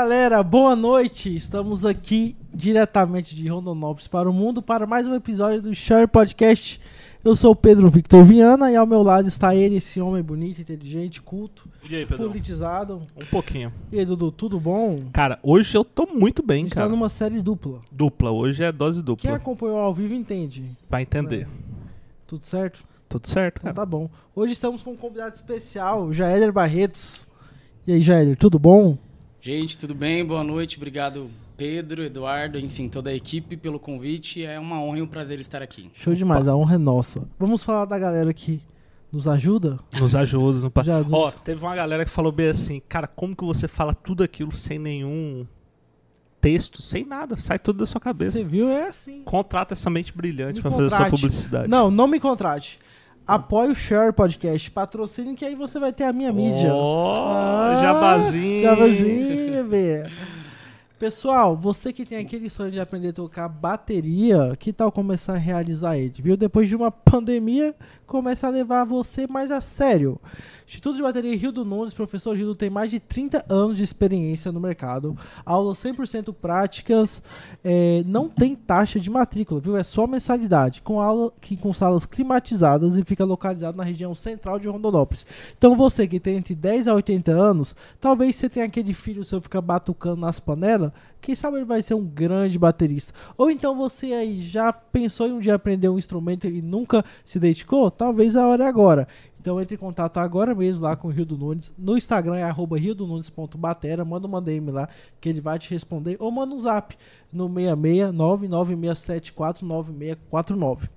Galera, boa noite. Estamos aqui diretamente de Rondonópolis para o mundo para mais um episódio do Share Podcast. Eu sou o Pedro Victor Viana e ao meu lado está ele, esse homem bonito, inteligente, culto, E aí, Pedro? politizado. Um pouquinho. E aí, Dudu, tudo bom? Cara, hoje eu tô muito bem, gente cara. está numa série dupla. Dupla, hoje é dose Quem dupla. acompanhou ao vivo entende. Vai entender. Tudo certo? Tudo certo, Então cara. tá bom. Hoje estamos com um convidado especial, Jaéder Barretos. E aí, Jaéder, tudo bom? Gente, tudo bem? Boa noite. Obrigado, Pedro, Eduardo, enfim, toda a equipe pelo convite. É uma honra e um prazer estar aqui. Show demais, a honra é nossa. Vamos falar da galera que nos ajuda? Nos ajuda. No... Ó, teve uma galera que falou bem assim, cara, como que você fala tudo aquilo sem nenhum texto, sem nada, sai tudo da sua cabeça. Você viu? É assim. Contrata essa mente brilhante Me pra fazer sua publicidade. Não, não me contrate. Apoie o Share Podcast, patrocine que aí você vai ter a minha mídia. Ó, Ah, jabazinho. Jabazinho, bebê. Pessoal, você que tem aquele sonho de aprender a tocar bateria, que tal começar a realizar ele, viu? Depois de uma pandemia, começa a levar você mais a sério. Instituto de Bateria Rio do Nunes, professor Rio tem mais de 30 anos de experiência no mercado, aulas 100% práticas, é, não tem taxa de matrícula, viu? É só mensalidade, com aula que com salas climatizadas e fica localizado na região central de Rondonópolis. Então você que tem entre 10 a 80 anos, talvez você tenha aquele filho seu que fica batucando nas panelas, quem sabe ele vai ser um grande baterista. Ou então você aí já pensou em um dia aprender um instrumento e nunca se dedicou? Talvez a hora é agora. Então entre em contato agora mesmo lá com o Rio do Nunes. No Instagram é arroba riodonunes.batera. Manda uma DM lá que ele vai te responder. Ou manda um zap no 66996749649.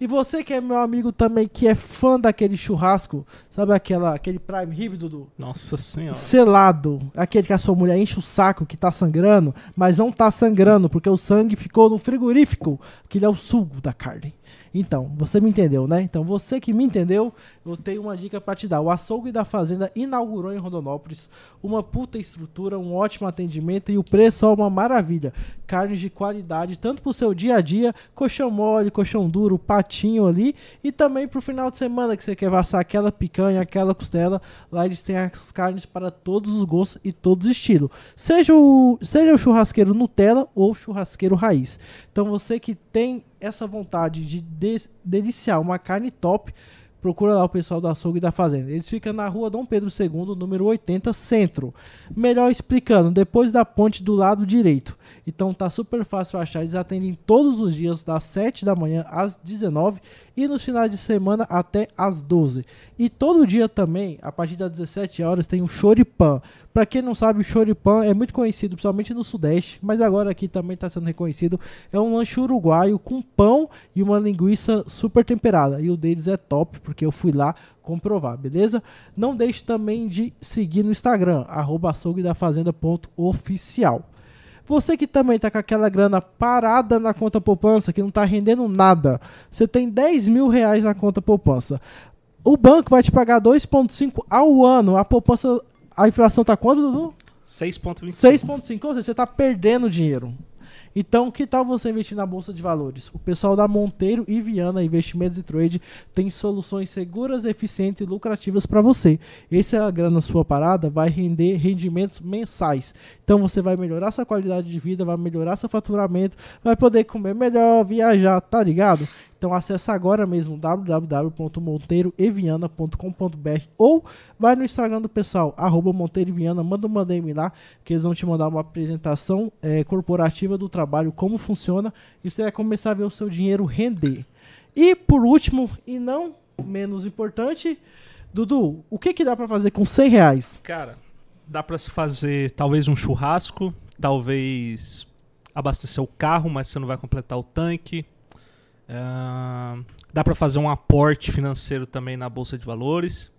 E você que é meu amigo também, que é fã daquele churrasco, sabe aquela, aquele Prime Rib, Dudu? Nossa senhora. Selado, aquele que a sua mulher enche o saco que tá sangrando, mas não tá sangrando porque o sangue ficou no frigorífico, que ele é o suco da carne. Então, você me entendeu, né? Então, você que me entendeu, eu tenho uma dica pra te dar. O açougue da fazenda inaugurou em Rondonópolis uma puta estrutura, um ótimo atendimento e o preço é uma maravilha. Carnes de qualidade, tanto pro seu dia a dia, colchão mole, colchão duro, patinho ali, e também pro final de semana que você quer assar aquela picanha, aquela costela, lá eles têm as carnes para todos os gostos e todos os estilos. Seja o, seja o churrasqueiro Nutella ou churrasqueiro raiz. Então você que tem essa vontade de deliciar uma carne top, procura lá o pessoal do açougue da fazenda. Eles ficam na rua Dom Pedro II, número 80, centro. Melhor explicando, depois da ponte do lado direito. Então tá super fácil achar. Eles atendem todos os dias, das 7 da manhã às 19 e nos finais de semana até às 12. E todo dia também, a partir das 17 horas, tem o choripan. Pra quem não sabe, o choripan é muito conhecido, principalmente no Sudeste, mas agora aqui também está sendo reconhecido. É um lanche uruguaio com pão e uma linguiça super temperada. E o deles é top, porque eu fui lá comprovar, beleza? Não deixe também de seguir no Instagram, arroba açouguedafazenda.oficial. Você que também tá com aquela grana parada na conta poupança, que não tá rendendo nada. Você tem 10 mil reais na conta poupança. O banco vai te pagar 2,5 ao ano. A poupança, a inflação tá quanto, Dudu? 6.25. 6,5. Ou seja, você tá perdendo dinheiro. Então, que tal você investir na Bolsa de Valores? O pessoal da Monteiro e Viana Investimentos e Trade tem soluções seguras, eficientes e lucrativas para você. Esse é grana sua parada, vai render rendimentos mensais. Então você vai melhorar sua qualidade de vida, vai melhorar seu faturamento, vai poder comer melhor, viajar, tá ligado? Então acesse agora mesmo www.monteiroeviana.com.br ou vai no Instagram do pessoal, arroba Monteiro e Viana, manda uma DM lá, que eles vão te mandar uma apresentação eh, corporativa do trabalho, como funciona, e você vai começar a ver o seu dinheiro render. E por último, e não menos importante, Dudu, o que, que dá pra fazer com 100 reais? Cara, dá pra se fazer talvez um churrasco, talvez abastecer o carro, mas você não vai completar o tanque. Ah, dá pra fazer um aporte financeiro também na bolsa de valores.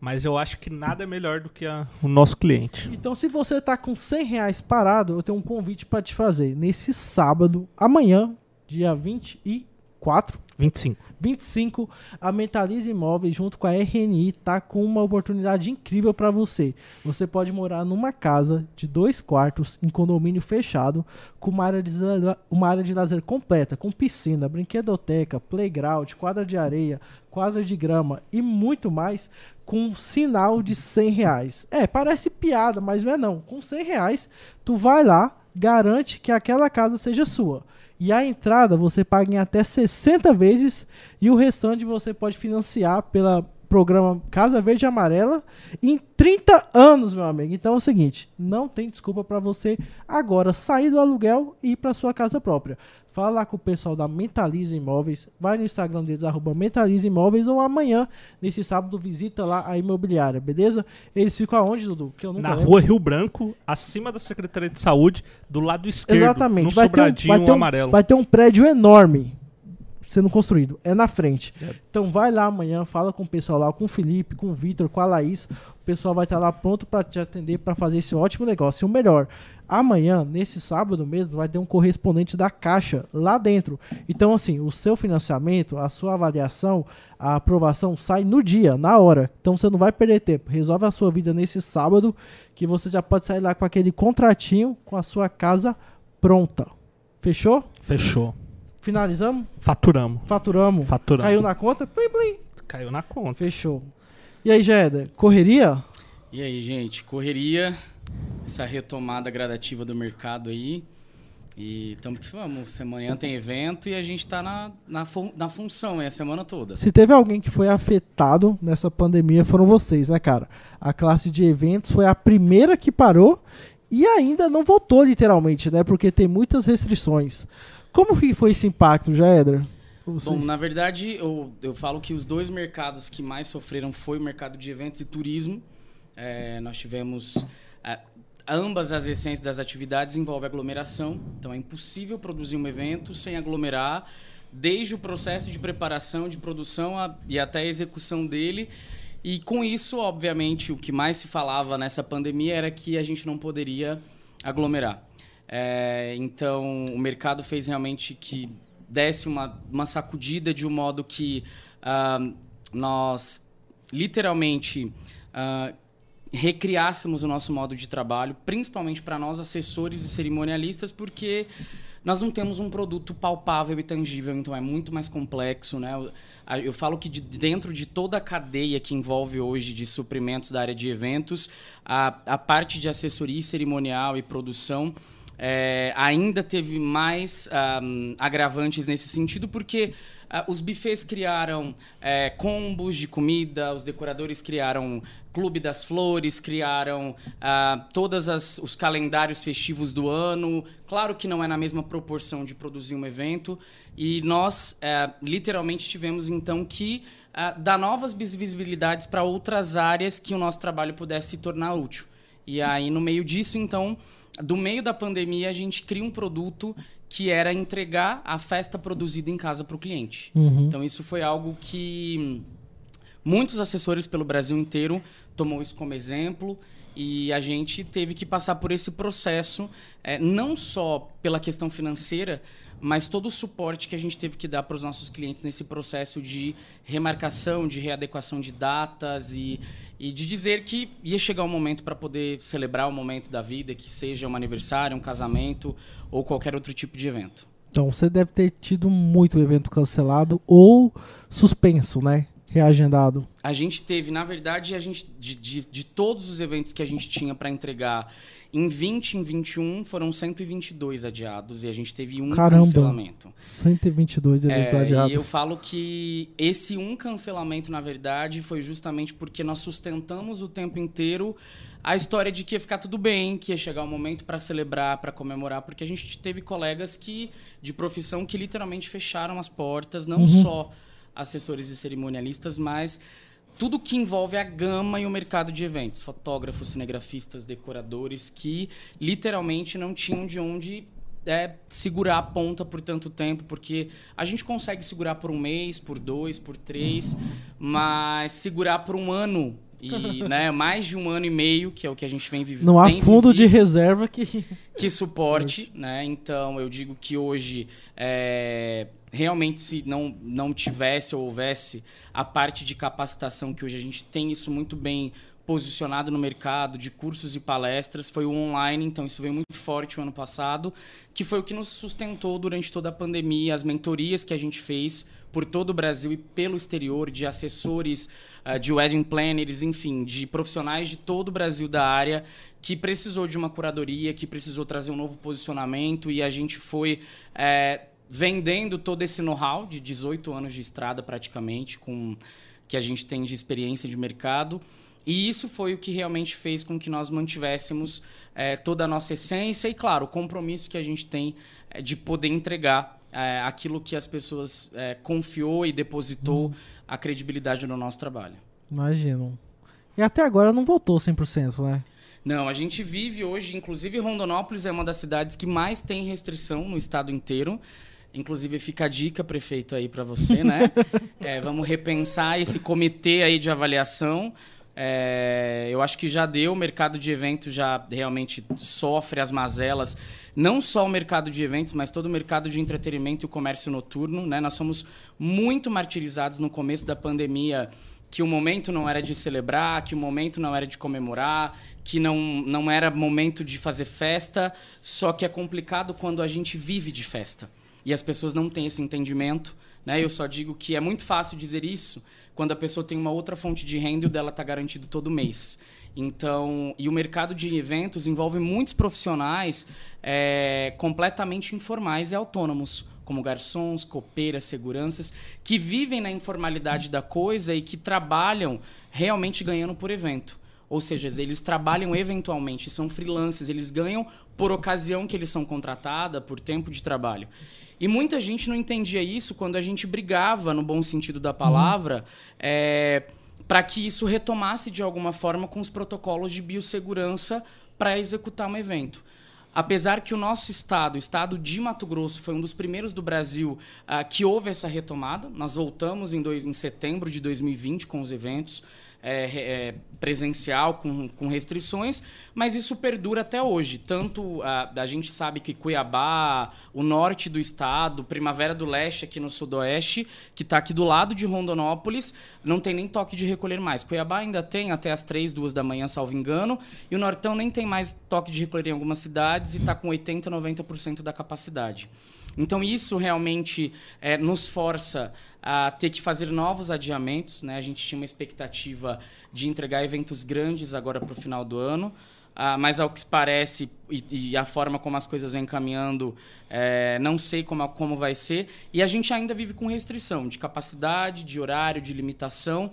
Mas eu acho que nada é melhor do que a- o nosso cliente. Então, se você tá com 100 reais parado, eu tenho um convite pra te fazer. Nesse sábado, amanhã, dia 24, 25. 25, a Mentalize Imóveis junto com a RNI tá com uma oportunidade incrível para você. Você pode morar numa casa de dois quartos em condomínio fechado com uma área de, uma área de lazer completa, com piscina, brinquedoteca, playground, quadra de areia, quadra de grama e muito mais com um sinal de 100 reais. É, parece piada, mas não é não. Com 100 reais, tu vai lá, garante que aquela casa seja sua. E a entrada você paga em até 60 vezes e o restante você pode financiar pela programa Casa Verde e Amarela em 30 anos, meu amigo. Então é o seguinte, não tem desculpa para você agora sair do aluguel e ir para sua casa própria. Fala lá com o pessoal da Mentaliza Imóveis, vai no Instagram deles, arroba Mentaliza Imóveis, ou amanhã, nesse sábado, visita lá a imobiliária, beleza? Eles ficam aonde, Dudu? Na lembro. rua Rio Branco, acima da Secretaria de Saúde, do lado esquerdo, Exatamente. no vai sobradinho ter um, vai ter um, amarelo. Vai ter um prédio enorme sendo construído. É na frente. É. Então vai lá amanhã, fala com o pessoal lá, com o Felipe, com o Vitor, com a Laís. O pessoal vai estar lá pronto para te atender, para fazer esse ótimo negócio. E o melhor, amanhã, nesse sábado mesmo, vai ter um correspondente da Caixa lá dentro. Então, assim, o seu financiamento, a sua avaliação, a aprovação sai no dia, na hora. Então você não vai perder tempo. Resolve a sua vida nesse sábado, que você já pode sair lá com aquele contratinho com a sua casa pronta. Fechou? Fechou. Finalizamos? Faturamos. Faturamos. Faturamos. Caiu na conta? Plim, plim. Caiu na conta. Fechou. E aí, Jeda, correria? E aí, gente, correria, essa retomada gradativa do mercado aí. E estamos que vamos. Amanhã tem evento e a gente está na, na, na função é a semana toda. Se teve alguém que foi afetado nessa pandemia, foram vocês, né, cara? A classe de eventos foi a primeira que parou e ainda não voltou, literalmente, né? Porque tem muitas restrições. Como foi esse impacto, Jaeder? Bom, na verdade, eu, eu falo que os dois mercados que mais sofreram foi o mercado de eventos e turismo. É, nós tivemos... É, ambas as essências das atividades envolvem aglomeração. Então, é impossível produzir um evento sem aglomerar, desde o processo de preparação, de produção a, e até a execução dele. E com isso, obviamente, o que mais se falava nessa pandemia era que a gente não poderia aglomerar. É, então, o mercado fez realmente que desse uma, uma sacudida de um modo que uh, nós literalmente uh, recriássemos o nosso modo de trabalho, principalmente para nós assessores e cerimonialistas, porque nós não temos um produto palpável e tangível, então é muito mais complexo, né? Eu, eu falo que de dentro de toda a cadeia que envolve hoje de suprimentos da área de eventos, a, a parte de assessoria cerimonial e produção é, ainda teve mais um, agravantes nesse sentido, porque uh, os buffets criaram é, combos de comida, os decoradores criaram Clube das Flores, criaram uh, todos os calendários festivos do ano. Claro que não é na mesma proporção de produzir um evento. E nós, uh, literalmente, tivemos então que dar novas visibilidades para outras áreas que o nosso trabalho pudesse se tornar útil. E aí, no meio disso, então, do meio da pandemia, a gente cria um produto que era entregar a festa produzida em casa para o cliente. Uhum. Então, isso foi algo que muitos assessores pelo Brasil inteiro tomou isso como exemplo e a gente teve que passar por esse processo, é, não só pela questão financeira, mas todo o suporte que a gente teve que dar para os nossos clientes nesse processo de remarcação, de readequação de datas e, e de dizer que ia chegar um momento para poder celebrar o momento da vida, que seja um aniversário, um casamento ou qualquer outro tipo de evento. Então você deve ter tido muito evento cancelado ou suspenso, né? Reagendado. A gente teve, na verdade, a gente de, de, de todos os eventos que a gente tinha para entregar em 20 em 21 foram 122 adiados e a gente teve um Caramba, cancelamento. 122 eventos é, adiados. E eu falo que esse um cancelamento, na verdade, foi justamente porque nós sustentamos o tempo inteiro a história de que ia ficar tudo bem, que ia chegar o um momento para celebrar, para comemorar, porque a gente teve colegas que de profissão que literalmente fecharam as portas, não uhum. só assessores e cerimonialistas, mas tudo que envolve a gama e o mercado de eventos, fotógrafos, cinegrafistas, decoradores que literalmente não tinham de onde é, segurar a ponta por tanto tempo, porque a gente consegue segurar por um mês, por dois, por três, mas segurar por um ano e né, mais de um ano e meio, que é o que a gente vem vivendo. Não há fundo vivido, de reserva que. Que suporte, né? Então eu digo que hoje é, realmente se não, não tivesse ou houvesse a parte de capacitação que hoje a gente tem isso muito bem posicionado no mercado de cursos e palestras foi o online, então isso veio muito forte o ano passado, que foi o que nos sustentou durante toda a pandemia, as mentorias que a gente fez por todo o Brasil e pelo exterior, de assessores, uh, de wedding planners, enfim, de profissionais de todo o Brasil da área que precisou de uma curadoria, que precisou trazer um novo posicionamento e a gente foi é, vendendo todo esse know-how de 18 anos de estrada praticamente, com que a gente tem de experiência de mercado. E isso foi o que realmente fez com que nós mantivéssemos é, toda a nossa essência e, claro, o compromisso que a gente tem é, de poder entregar é, aquilo que as pessoas é, confiou e depositou hum. a credibilidade no nosso trabalho. Imagino. E até agora não voltou 100%, né? Não, a gente vive hoje, inclusive Rondonópolis é uma das cidades que mais tem restrição no estado inteiro. Inclusive fica a dica, prefeito, aí para você, né? é, vamos repensar esse comitê aí de avaliação. É, eu acho que já deu, o mercado de eventos já realmente sofre as mazelas, não só o mercado de eventos, mas todo o mercado de entretenimento e o comércio noturno. Né? Nós somos muito martirizados no começo da pandemia que o momento não era de celebrar, que o momento não era de comemorar, que não, não era momento de fazer festa, só que é complicado quando a gente vive de festa. E as pessoas não têm esse entendimento. Né? Eu só digo que é muito fácil dizer isso quando a pessoa tem uma outra fonte de renda e o dela está garantido todo mês. Então, e o mercado de eventos envolve muitos profissionais é, completamente informais e autônomos, como garçons, copeiras, seguranças, que vivem na informalidade da coisa e que trabalham realmente ganhando por evento. Ou seja, eles trabalham eventualmente, são freelancers, eles ganham por ocasião que eles são contratados, por tempo de trabalho. E muita gente não entendia isso quando a gente brigava, no bom sentido da palavra, é, para que isso retomasse de alguma forma com os protocolos de biossegurança para executar um evento. Apesar que o nosso estado, o estado de Mato Grosso, foi um dos primeiros do Brasil uh, que houve essa retomada. Nós voltamos em, dois, em setembro de 2020 com os eventos é, é, presencial com, com restrições, mas isso perdura até hoje. Tanto a, a gente sabe que Cuiabá, o norte do estado, Primavera do Leste aqui no sudoeste, que está aqui do lado de Rondonópolis, não tem nem toque de recolher mais. Cuiabá ainda tem até as 3, 2 da manhã, salvo engano, e o Nortão nem tem mais toque de recolher em algumas cidades e está com 80%, 90% da capacidade. Então, isso realmente é, nos força a ter que fazer novos adiamentos. Né? A gente tinha uma expectativa de entregar eventos grandes agora para o final do ano. Ah, mas ao que parece e, e, a forma como as coisas vêm caminhando, é, não sei como, como vai ser. E a gente ainda vive com restrição de capacidade, de horário, de limitação,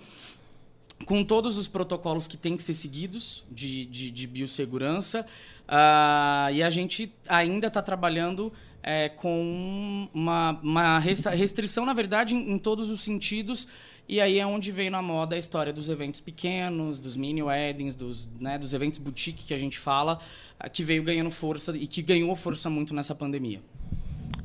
com todos os protocolos que têm que ser seguidos de, de, de biossegurança. Ah, e a gente ainda está trabalhando é, com uma, uma restrição, na verdade, em, em, todos os sentidos. E aí é onde veio na moda a história dos eventos pequenos, dos mini weddings, dos, né, dos eventos boutique que a gente fala, que veio ganhando força e que ganhou força muito nessa pandemia.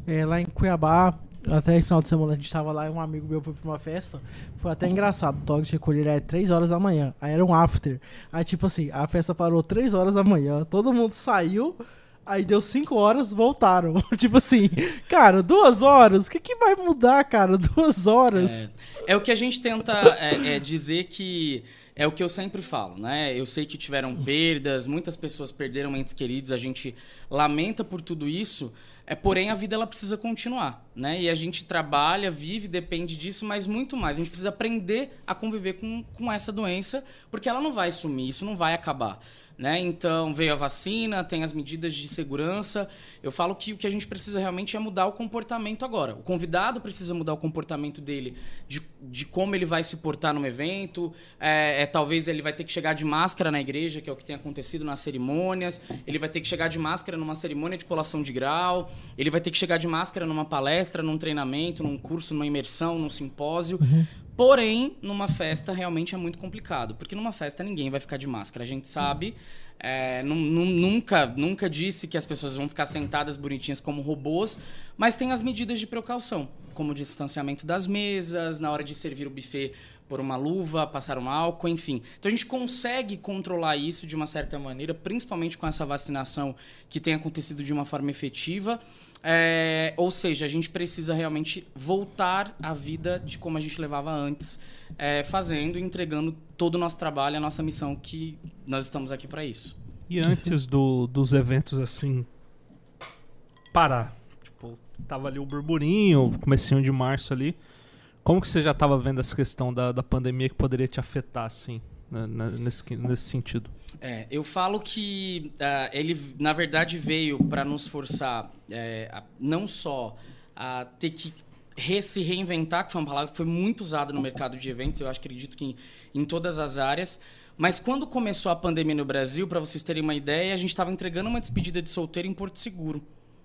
É, lá em Cuiabá, até final de semana a gente estava lá e um amigo meu foi para uma festa. Foi até engraçado. O toque de recolher era 3 horas da manhã. Aí era um after. Aí, tipo assim, a festa parou 3 horas da manhã. Todo mundo saiu. Aí deu cinco horas, voltaram. tipo assim, cara, duas horas? O que, que vai mudar, cara? Duas horas. É, é o que a gente tenta é, é dizer que. É o que eu sempre falo, né? Eu sei que tiveram perdas, muitas pessoas perderam entes queridos, a gente lamenta por tudo isso, é, porém, a vida ela precisa continuar, né? E a gente trabalha, vive, depende disso, mas muito mais. A gente precisa aprender a conviver com, com essa doença, porque ela não vai sumir, isso não vai acabar. Né? Então veio a vacina, tem as medidas de segurança. Eu falo que o que a gente precisa realmente é mudar o comportamento agora. O convidado precisa mudar o comportamento dele, de, de como ele vai se portar no evento. É, é, talvez ele vai ter que chegar de máscara na igreja, que é o que tem acontecido nas cerimônias. Ele vai ter que chegar de máscara numa cerimônia de colação de grau. Ele vai ter que chegar de máscara numa palestra, num treinamento, num curso, numa imersão, num simpósio. Uhum. Porém, numa festa realmente é muito complicado, porque numa festa ninguém vai ficar de máscara. A gente sabe, é, nunca, nunca disse que as pessoas vão ficar sentadas bonitinhas como robôs, mas tem as medidas de precaução, como o distanciamento das mesas, na hora de servir o buffet, pôr uma luva, passar um álcool, enfim. Então a gente consegue controlar isso de uma certa maneira, principalmente com essa vacinação que tem acontecido de uma forma efetiva. É, ou seja, a gente precisa realmente voltar à vida de como a gente levava antes, é, fazendo e entregando todo o nosso trabalho, a nossa missão, que nós estamos aqui para isso. E antes do, dos eventos assim parar, tipo, tava ali o burburinho, comecinho de março ali. Como que você já estava vendo essa questão da, da pandemia que poderia te afetar, assim, né, né nesse, nesse sentido? É, eu falo que uh, ele, na verdade, veio para nos forçar é, a, não só a ter que re, se reinventar, que foi uma palavra que foi muito usada no mercado de eventos, eu acho, acredito que em, em todas as áreas, mas quando começou a pandemia no Brasil, para vocês terem uma ideia, a gente estava entregando uma despedida de solteiro em Porto Seguro.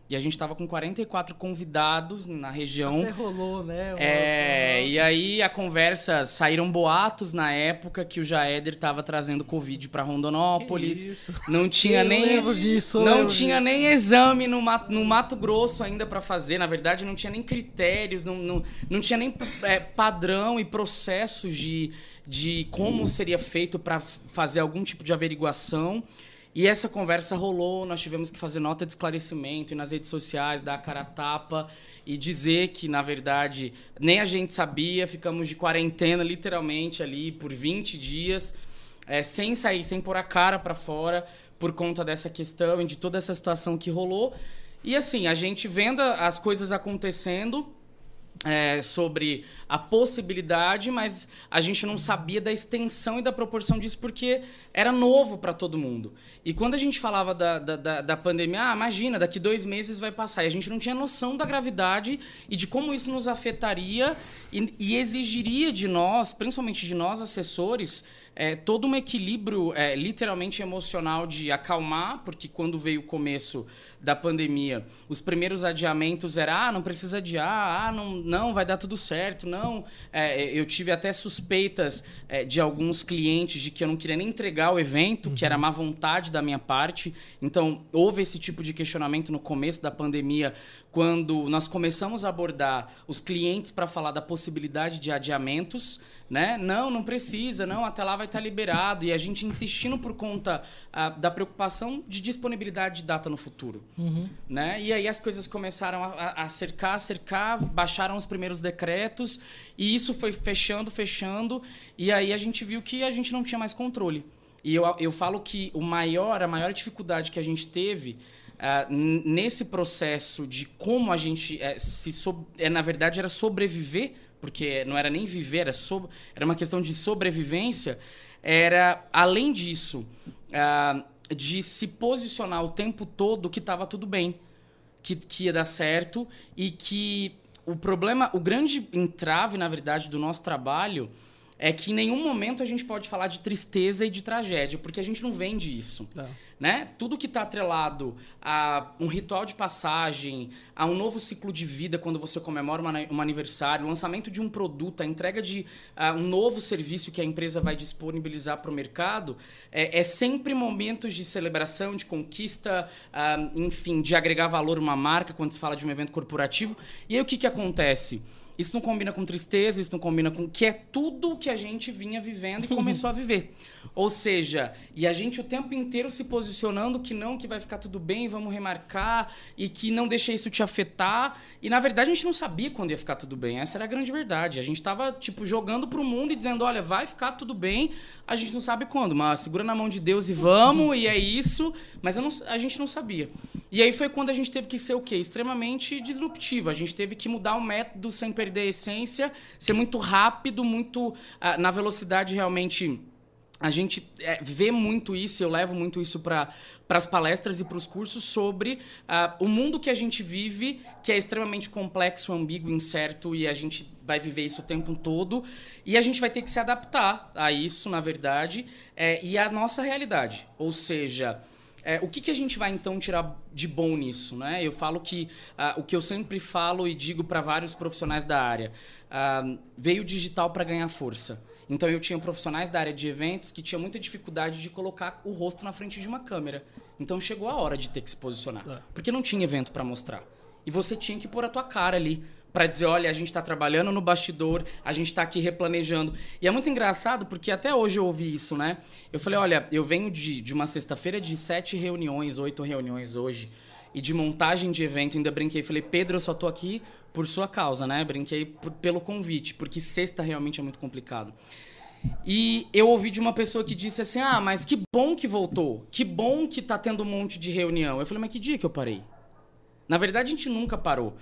E a gente estava com 44 convidados na região. Até rolou, né? É, e aí a conversa, saíram boatos na época que o Jaeder estava trazendo Covid para Rondonópolis. Que isso? Não tinha Eu nem lembro disso, não lembro tinha disso. nem exame no Mato, no Mato Grosso ainda para fazer. Na verdade, não tinha nem critérios, não, não, não tinha nem é, padrão e processos de, de como seria feito para fazer algum tipo de averiguação. E essa conversa rolou, nós tivemos que fazer nota de esclarecimento e nas redes sociais, dar a cara a tapa e dizer que, na verdade, nem a gente sabia, ficamos de quarentena literalmente ali por 20 dias, é, sem sair, sem pôr a cara para fora, por conta dessa questão e de toda essa situação que rolou. E assim, a gente vendo as coisas acontecendo, é, sobre a possibilidade, mas a gente não sabia da extensão e da proporção disso porque era novo para todo mundo. E quando a gente falava da, da, da, pandemia, ah, imagina, daqui dois meses vai passar. E a gente não tinha noção da gravidade e de como isso nos afetaria e, e exigiria de nós, principalmente de nós assessores, é, todo um equilíbrio é, literalmente emocional de acalmar, porque quando veio o começo da pandemia, os primeiros adiamentos era ah, não precisa adiar, ah, não, não vai dar tudo certo, não. É, eu tive até suspeitas é, de alguns clientes de que eu não queria nem entregar o evento, que era má vontade da minha parte. Então, houve esse tipo de questionamento no começo da pandemia, quando nós começamos a abordar os clientes para falar da possibilidade de adiamentos né? Não, não precisa, não, até lá vai estar liberado. E a gente insistindo por conta ah, da preocupação de disponibilidade de data no futuro. Né? E aí as coisas começaram a, a- cercar, cercar, baixaram os primeiros decretos, e isso foi fechando, fechando, e aí a gente viu que a gente não tinha mais controle. E eu, eu falo que o maior, a maior dificuldade que a gente teve n- nesse processo de como a gente eh, se sob- eh, na verdade era sobreviver porque não era nem viver era sob- era uma questão de sobrevivência era além disso ah, de se posicionar o tempo todo que estava tudo bem que, que ia dar certo e que o problema, o grande entrave, na verdade, do nosso trabalho é que em nenhum momento a gente pode falar de tristeza e de tragédia, porque a gente não vende isso. Né? Tudo que está atrelado a um ritual de passagem, a um novo ciclo de vida quando você comemora uma, um aniversário, o lançamento de um produto, a entrega de ah, um novo serviço que a empresa vai disponibilizar para o mercado, é, é sempre momentos de celebração, de conquista, ah, enfim, de agregar valor a uma marca quando se fala de um evento corporativo. E aí o que, que acontece? Isso não combina com tristeza, isso não combina com. que é tudo o que a gente vinha vivendo e começou a viver. Ou seja, e a gente o tempo inteiro se posicionando que não, que vai ficar tudo bem, vamos remarcar, e que não deixa isso te afetar. E na verdade a gente não sabia quando ia ficar tudo bem. Essa era a grande verdade. A gente tava, tipo, jogando pro mundo e dizendo: olha, vai ficar tudo bem, a gente não sabe quando, mas segura na mão de Deus e vamos, e é isso. Mas não- a gente não sabia. E aí foi quando a gente teve que ser o quê? Extremamente disruptivo. A gente teve que mudar o método sem perder a essência, ser muito rápido, muito ah, na velocidade realmente. A gente é, vê muito isso, eu levo muito isso para as palestras e para os cursos sobre ah, o mundo que a gente vive, que é extremamente complexo, ambíguo, incerto, e a gente vai viver isso o tempo todo. E a gente vai ter que se adaptar a isso, na verdade, é, e à nossa realidade. Ou seja, é, o que, que a gente vai então tirar de bom nisso? Né? Eu falo que ah, o que eu sempre falo e digo para vários profissionais da área: ah, veio o digital para ganhar força. Então eu tinha profissionais da área de eventos que tinham muita dificuldade de colocar o rosto na frente de uma câmera. Então chegou a hora de ter que se posicionar, É. porque não tinha evento para mostrar. E você tinha que pôr a tua cara ali Pra dizer, olha, a gente tá trabalhando no bastidor, a gente tá aqui replanejando. E é muito engraçado porque até hoje eu ouvi isso, né? Eu falei, olha, eu venho de, de uma sexta-feira de sete reuniões, oito reuniões hoje, e de montagem de evento, ainda brinquei, falei, Pedro, eu só tô aqui por sua causa, né? Brinquei por- pelo convite, porque sexta realmente é muito complicado. E eu ouvi de uma pessoa que disse assim: Ah, mas que bom que voltou. Que bom que tá tendo um monte de reunião. Eu falei, mas que dia que eu parei? Na verdade, a gente nunca parou.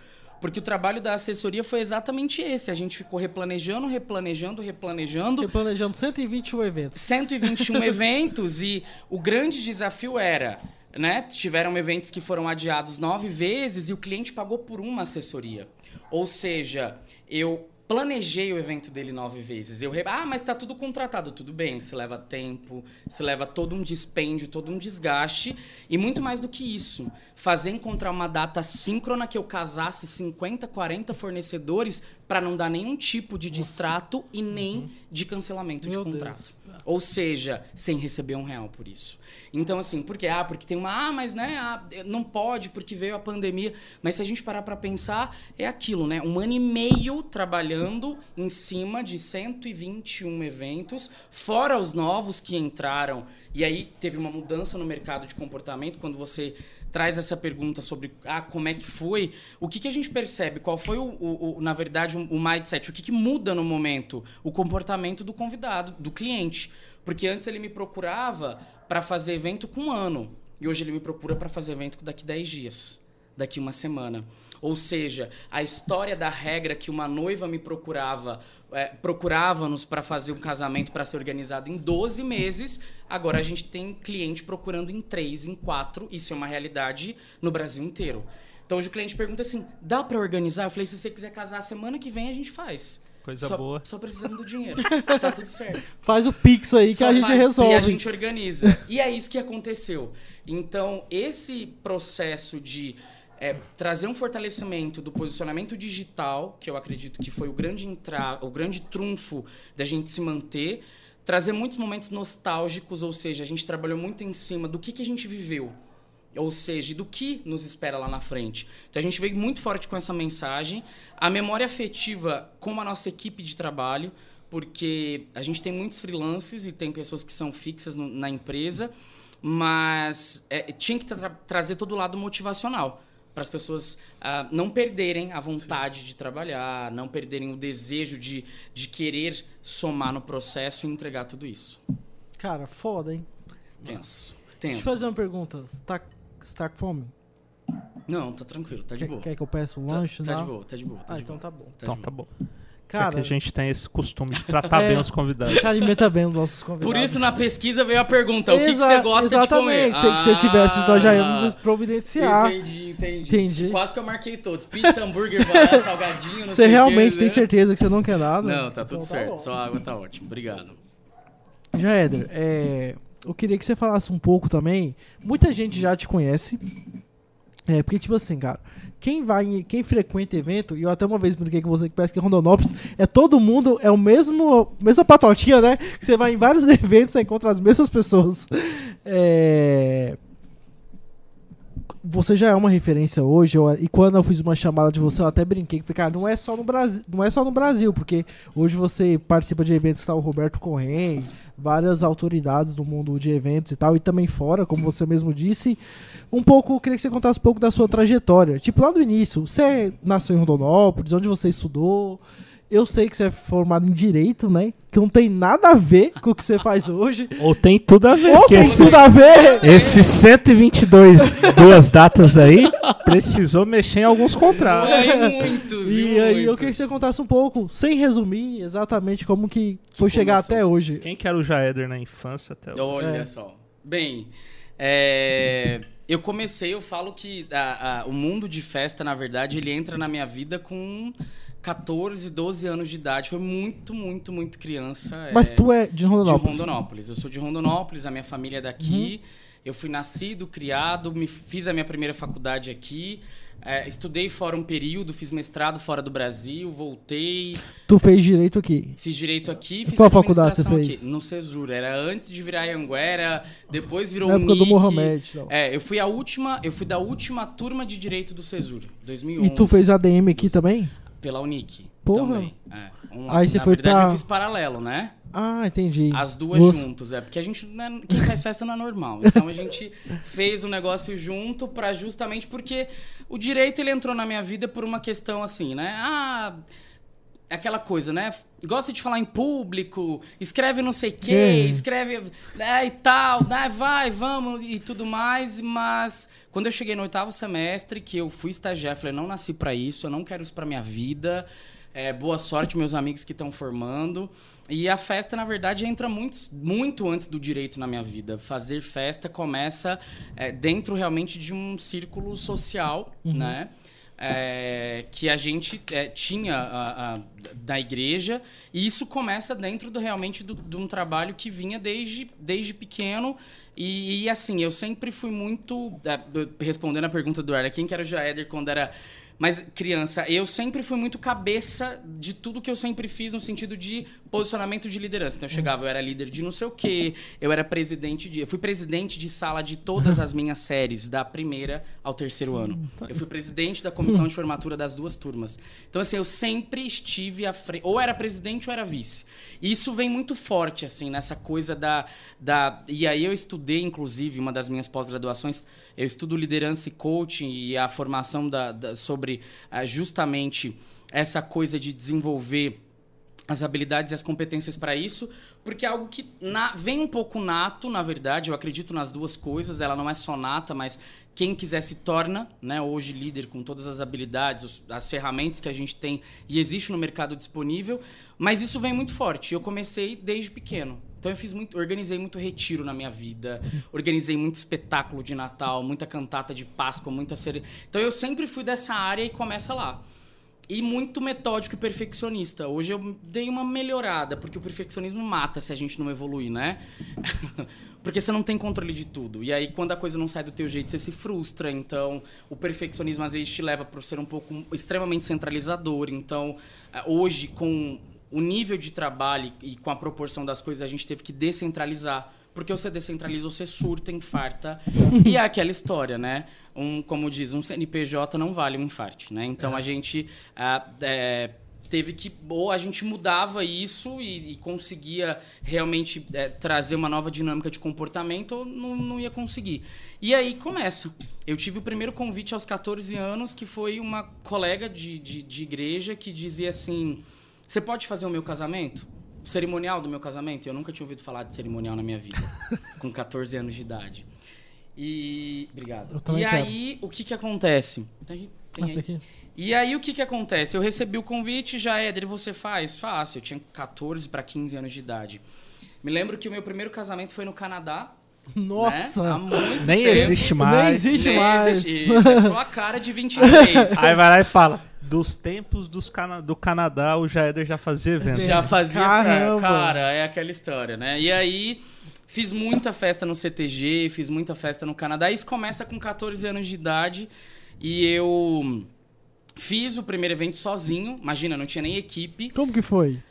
Porque o trabalho da assessoria foi exatamente esse. A gente ficou replanejando, replanejando, replanejando. Eu planejando 121 eventos. 121 eventos e o grande desafio era, né? Tiveram eventos que foram adiados nove vezes e o cliente pagou por uma assessoria. Ou seja, eu planejei o evento dele nove vezes. Eu, ah, mas tá tudo contratado, tudo bem. Se leva tempo, se leva todo um dispêndio, todo um desgaste e muito mais do que isso, fazer encontrar uma data síncrona que eu casasse 50, 40 fornecedores para não dar nenhum tipo de distrato e nem de cancelamento Meu de contrato. Deus. Ou seja, sem receber um real por isso. Então, assim, por quê? Ah, porque tem uma. Ah, mas né, ah, não pode porque veio a pandemia. Mas se a gente parar pra pensar, é aquilo, né? Um ano e meio trabalhando em cima de 121 eventos, fora os novos que entraram. E aí teve uma mudança no mercado de comportamento quando você traz essa pergunta sobre ah, como é que foi, o que, que a gente percebe? Qual foi, o, o- o- na verdade, o, o mindset? O que, que muda no momento? O comportamento do convidado, do cliente. Porque antes ele me procurava para fazer evento com um ano. E hoje ele me procura para fazer evento daqui 10 dias, daqui uma semana. Ou seja, a história da regra que uma noiva me procurava, é, procurava-nos para fazer um casamento para ser organizado em 12 meses, agora a gente tem cliente procurando em 3, em 4. Isso é uma realidade no Brasil inteiro. Então hoje o cliente pergunta assim: dá para organizar? Eu falei: se você quiser casar semana que vem, a gente faz. Coisa só, boa. Só precisando do dinheiro. tá tudo certo. Faz o Pix aí que Só a gente resolve. E a gente organiza. E é isso que aconteceu. Então, esse processo de é, trazer um fortalecimento do posicionamento digital, que eu acredito que foi o grande entra... o grande trunfo da gente se manter, trazer muitos momentos nostálgicos, ou seja, a gente trabalhou muito em cima do que, que a gente viveu. Ou seja, do que nos espera lá na frente. Então a gente veio muito forte com essa mensagem. A memória afetiva com a nossa equipe de trabalho, porque a gente tem muitos freelances e tem pessoas que são fixas no- na empresa, mas é, tinha que tra- trazer todo o lado motivacional para as pessoas ah, não perderem a vontade de trabalhar, não perderem o desejo de, de querer somar no processo e entregar tudo isso. Cara, foda, hein? Tenso. Deixa Tenso. eu fazer uma pergunta. Você tá, você tá com fome? Não, tá tranquilo, tá de quer, boa. quer que eu peça um Tá- lanche? Tá, não? de boa, tá de boa. Tá Ah, de então boa. tá bom. de Então boa. tá bom. Cara, é que a gente tem esse costume de tratar É. bem os convidados. já alimenta bem os nossos convidados. Por isso, na pesquisa veio a pergunta: o que, que você gosta de comer? Exatamente. Se, se você tivesse, nós já íamos Ah, providenciar. Entendi, entendi, Entendi. Quase que eu marquei todos: pizza, hambúrguer, barato, salgadinho, não Você sei realmente quê, tem né? certeza que você não quer nada? Não, tá Então tudo certo. bom. Só a água tá ótimo. Obrigado. Já, Éder, é, eu queria que você falasse um pouco também. Muita gente já te conhece. É, porque, tipo assim, cara, quem vai, em- quem frequenta evento, e eu até uma vez brinquei com você que parece que Rondonópolis é todo mundo, é o mesmo, mesma patotinha, né? Você vai em vários eventos, você encontra as mesmas pessoas. É, você já é uma referência hoje, eu- e quando eu fiz uma chamada de você, eu até brinquei que cara, não é só no Brasil, não é só no Brasil, porque hoje você participa de eventos que tá o Roberto Correia, várias autoridades do mundo de eventos e tal, e também fora, como você mesmo disse. Um pouco, queria que você contasse um pouco da sua trajetória. Tipo, lá do início, você nasceu em Rondonópolis, onde você estudou. Eu sei que você é formado em Direito, né? Que não tem nada a ver com o que você faz hoje. Ou tem tudo a ver, Ou porque tem esses, tudo a ver! esses 122 duas datas aí precisou mexer em alguns contratos. Ai, muitos, E aí eu muitos. queria que você contasse um pouco, sem resumir exatamente como que foi chegar começou. até hoje. Quem que era o Jaeder na infância até hoje? Olha É. só. Bem, é, eu comecei, eu falo que a- a- o mundo de festa, na verdade, ele entra na minha vida com 14, 12 anos de idade. Foi muito, muito, muito criança. Mas é, tu é de de Rondonópolis. Rondonópolis. Eu sou de Rondonópolis, a minha família é daqui. Eu fui nascido, criado, me fiz a minha primeira faculdade aqui. é, estudei fora um período, fiz mestrado fora do Brasil, voltei, Tu fez direito aqui. Fiz direito aqui, fiz Qual faculdade você fez? aqui, no Cesur. Era antes de virar Anguera, depois virou Na época do. Mohamed. Não. É, eu fui a última, eu fui da última turma de direito do Cesur, 2011. E tu fez ADM aqui também? Pela Unic. Porra. Também. É, um- Aí você na foi verdade, pra- eu fiz paralelo, né? Ah, entendi. As duas Você- juntos, é. Porque a gente. né, quem faz festa não é normal. Então a gente fez o negócio junto pra justamente porque o direito ele entrou na minha vida por uma questão assim, né? Ah. Aquela coisa, né? Gosta de falar em público, escreve não sei o quê, É. escreve né, e tal, né, vai, vamos e tudo mais, mas quando eu cheguei no oitavo semestre, que eu fui estagiar, eu falei, não nasci pra isso, eu não quero isso pra minha vida. É, boa sorte, meus amigos que estão formando. E a festa, na verdade, entra muito, muito antes do direito na minha vida. Fazer festa começa é, dentro realmente de um círculo social, né? É, que a gente é, tinha a, a- da igreja e isso começa dentro do realmente do- de um trabalho que vinha desde, desde pequeno. E, e, assim eu sempre fui muito é, respondendo a pergunta do Erla quem que era o Jaeder quando era mas criança eu sempre fui muito cabeça de tudo que eu sempre fiz no sentido de posicionamento de liderança. Então eu chegava eu era líder de não sei o quê eu era presidente de eu fui presidente de sala de todas as minhas séries da primeira ao terceiro ano. Eu fui presidente da comissão de formatura das duas turmas. Então assim eu sempre estive à frente ou era presidente ou era vice. E isso vem muito forte assim nessa coisa da da e aí eu estudei inclusive uma das minhas pós-graduações eu estudo liderança e coaching e a formação da, da- sobre ah, justamente essa coisa de desenvolver as habilidades e as competências para isso, porque é algo que na- vem um pouco nato, na verdade, eu acredito nas duas coisas, ela não é só nata, mas quem quiser se torna, né, hoje líder com todas as habilidades, as ferramentas que a gente tem e existe no mercado disponível, mas isso vem muito forte. Eu comecei desde pequeno. Então eu fiz muito, organizei muito retiro na minha vida, organizei muito espetáculo de Natal, muita cantata de Páscoa, muita cere... Então eu sempre fui dessa área e começa lá. E muito metódico e perfeccionista. Hoje eu dei uma melhorada, porque o perfeccionismo mata se a gente não evoluir, né? porque você não tem controle de tudo. E aí, quando a coisa não sai do teu jeito, você se frustra. Então, o perfeccionismo às vezes te leva para ser um pouco extremamente centralizador. Então, eh, hoje, com o nível de trabalho e com a proporção das coisas, a gente teve que descentralizar. Porque você descentraliza, você surta, infarta. e é aquela história, né? Um, como diz, um CNPJ não vale um infarte, né? Então a gente ah, é, teve que. Ou a gente mudava isso e, e conseguia realmente é, trazer uma nova dinâmica de comportamento, ou não, não ia conseguir. E aí começa. Eu tive o primeiro convite aos 14 anos, que foi uma colega de, de, de igreja que dizia assim: Você pode fazer o meu casamento? O cerimonial do meu casamento? Eu nunca tinha ouvido falar de cerimonial na minha vida, com 14 anos de idade. E. Obrigado. E quero. aí, o que que acontece? Tem, tem Ah, aí. aqui. E aí o que que acontece? Eu recebi o convite, já Éder, você faz? Fácil. Eu tinha 14 para 15 anos de idade. Me lembro que o meu primeiro casamento foi no Canadá. Nossa! Né? Há muito Nem tempo. existe mais. Nem existe Nem mais. existe. Isso é só a cara de 23. Aí vai lá e fala: dos tempos dos cana do Canadá, o Jaeder já fazia evento. Já fazia Caramba. Cara, é aquela história, né? E aí fiz muita festa no CTG, fiz muita festa no Canadá. Isso começa com 14 anos de idade e eu fiz o primeiro evento sozinho. Imagina, não tinha nem equipe. Como que foi?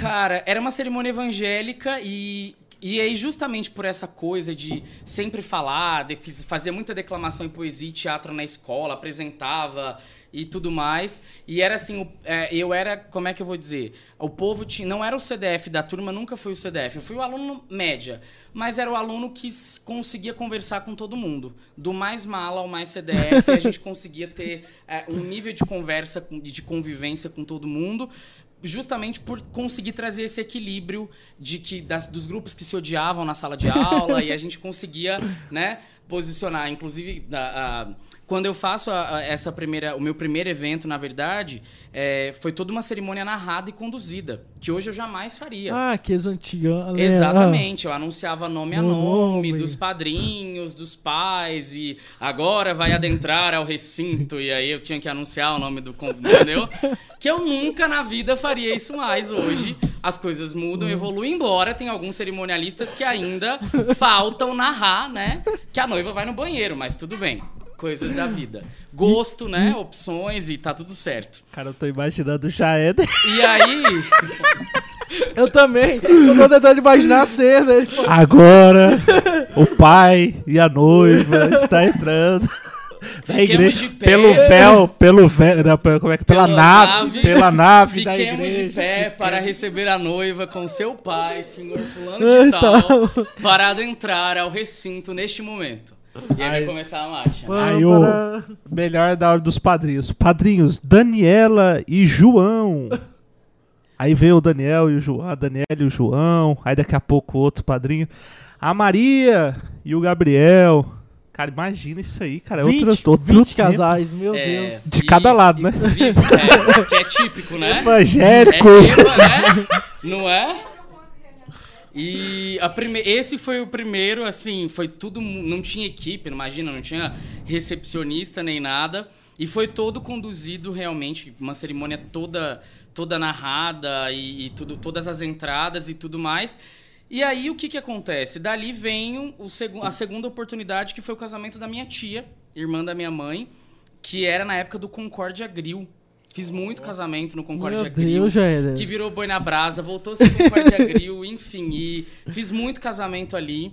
Cara, era uma cerimônia evangélica e. E aí, justamente por essa coisa de sempre falar, de fazia muita declamação em poesia e teatro na escola, apresentava e tudo mais. E era assim, o- é, eu era, como é que eu vou dizer? O povo tinha, não era o CDF da turma, nunca fui o CDF. Eu fui o aluno média, mas era o aluno que conseguia conversar com todo mundo. Do mais mala ao mais CDF, a gente conseguia ter é, um nível de conversa, de convivência com todo mundo justamente por conseguir trazer esse equilíbrio de que das- dos grupos que se odiavam na sala de aula e a gente conseguia né posicionar inclusive a- a- quando eu faço a- a- essa primeira o meu primeiro evento na verdade é, foi toda uma cerimônia narrada e conduzida que hoje eu jamais faria Ah, que as antigas. né? Exatamente, eu anunciava nome a No nome, nome. dos padrinhos, dos pais, e agora vai adentrar ao recinto, e aí eu tinha que anunciar o nome do convidado, entendeu? Que eu nunca na vida faria isso mais hoje. As coisas mudam, evoluem, embora tem alguns cerimonialistas que ainda faltam narrar, né? Que a noiva vai no banheiro, mas tudo bem. Coisas da vida. Gosto, né? Opções e tá tudo certo. Cara, eu tô imaginando o Jaeder. E aí. Eu também. Eu tô tentando imaginar a cena. Ele falou, Agora, o pai e a noiva está entrando. da Fiquemos igreja, de pé. pelo véu, pelo véu, não, como é que pela Pela nave, nave. pela nave da Fiquemos igreja. de pé para receber a noiva com seu pai, senhor fulano de tal, parado entrar ao recinto neste momento. E aí vai Ai. começar a marcha. né? Aí o melhor da hora dos padrinhos. Padrinhos, Daniela e João. Aí veio o Daniel e o João, a Daniela e o João. Aí daqui a pouco outro padrinho. A Maria e o Gabriel. Cara, imagina isso aí, cara. É 20, outro, outro 20 tempo. casais, meu É, Deus. De cada lado, né? vi- é, que é típico, né? É Evangélico. Eva, né? Não é? E a prime... esse foi o primeiro, assim, foi tudo. Não tinha equipe, imagina, não tinha recepcionista nem nada. E foi todo conduzido realmente, uma cerimônia toda toda narrada e, e tudo, todas as entradas e tudo mais. E aí o que, que acontece? Dali vem o segu... a segunda oportunidade, que foi o casamento da minha tia, irmã da minha mãe, que era na época do Concórdia Grill. Fiz muito casamento no Concórdia Meu Grill. Deus, Jair. Que virou boi na brasa, voltou a ser Concórdia Grill, enfim. E fiz muito casamento ali.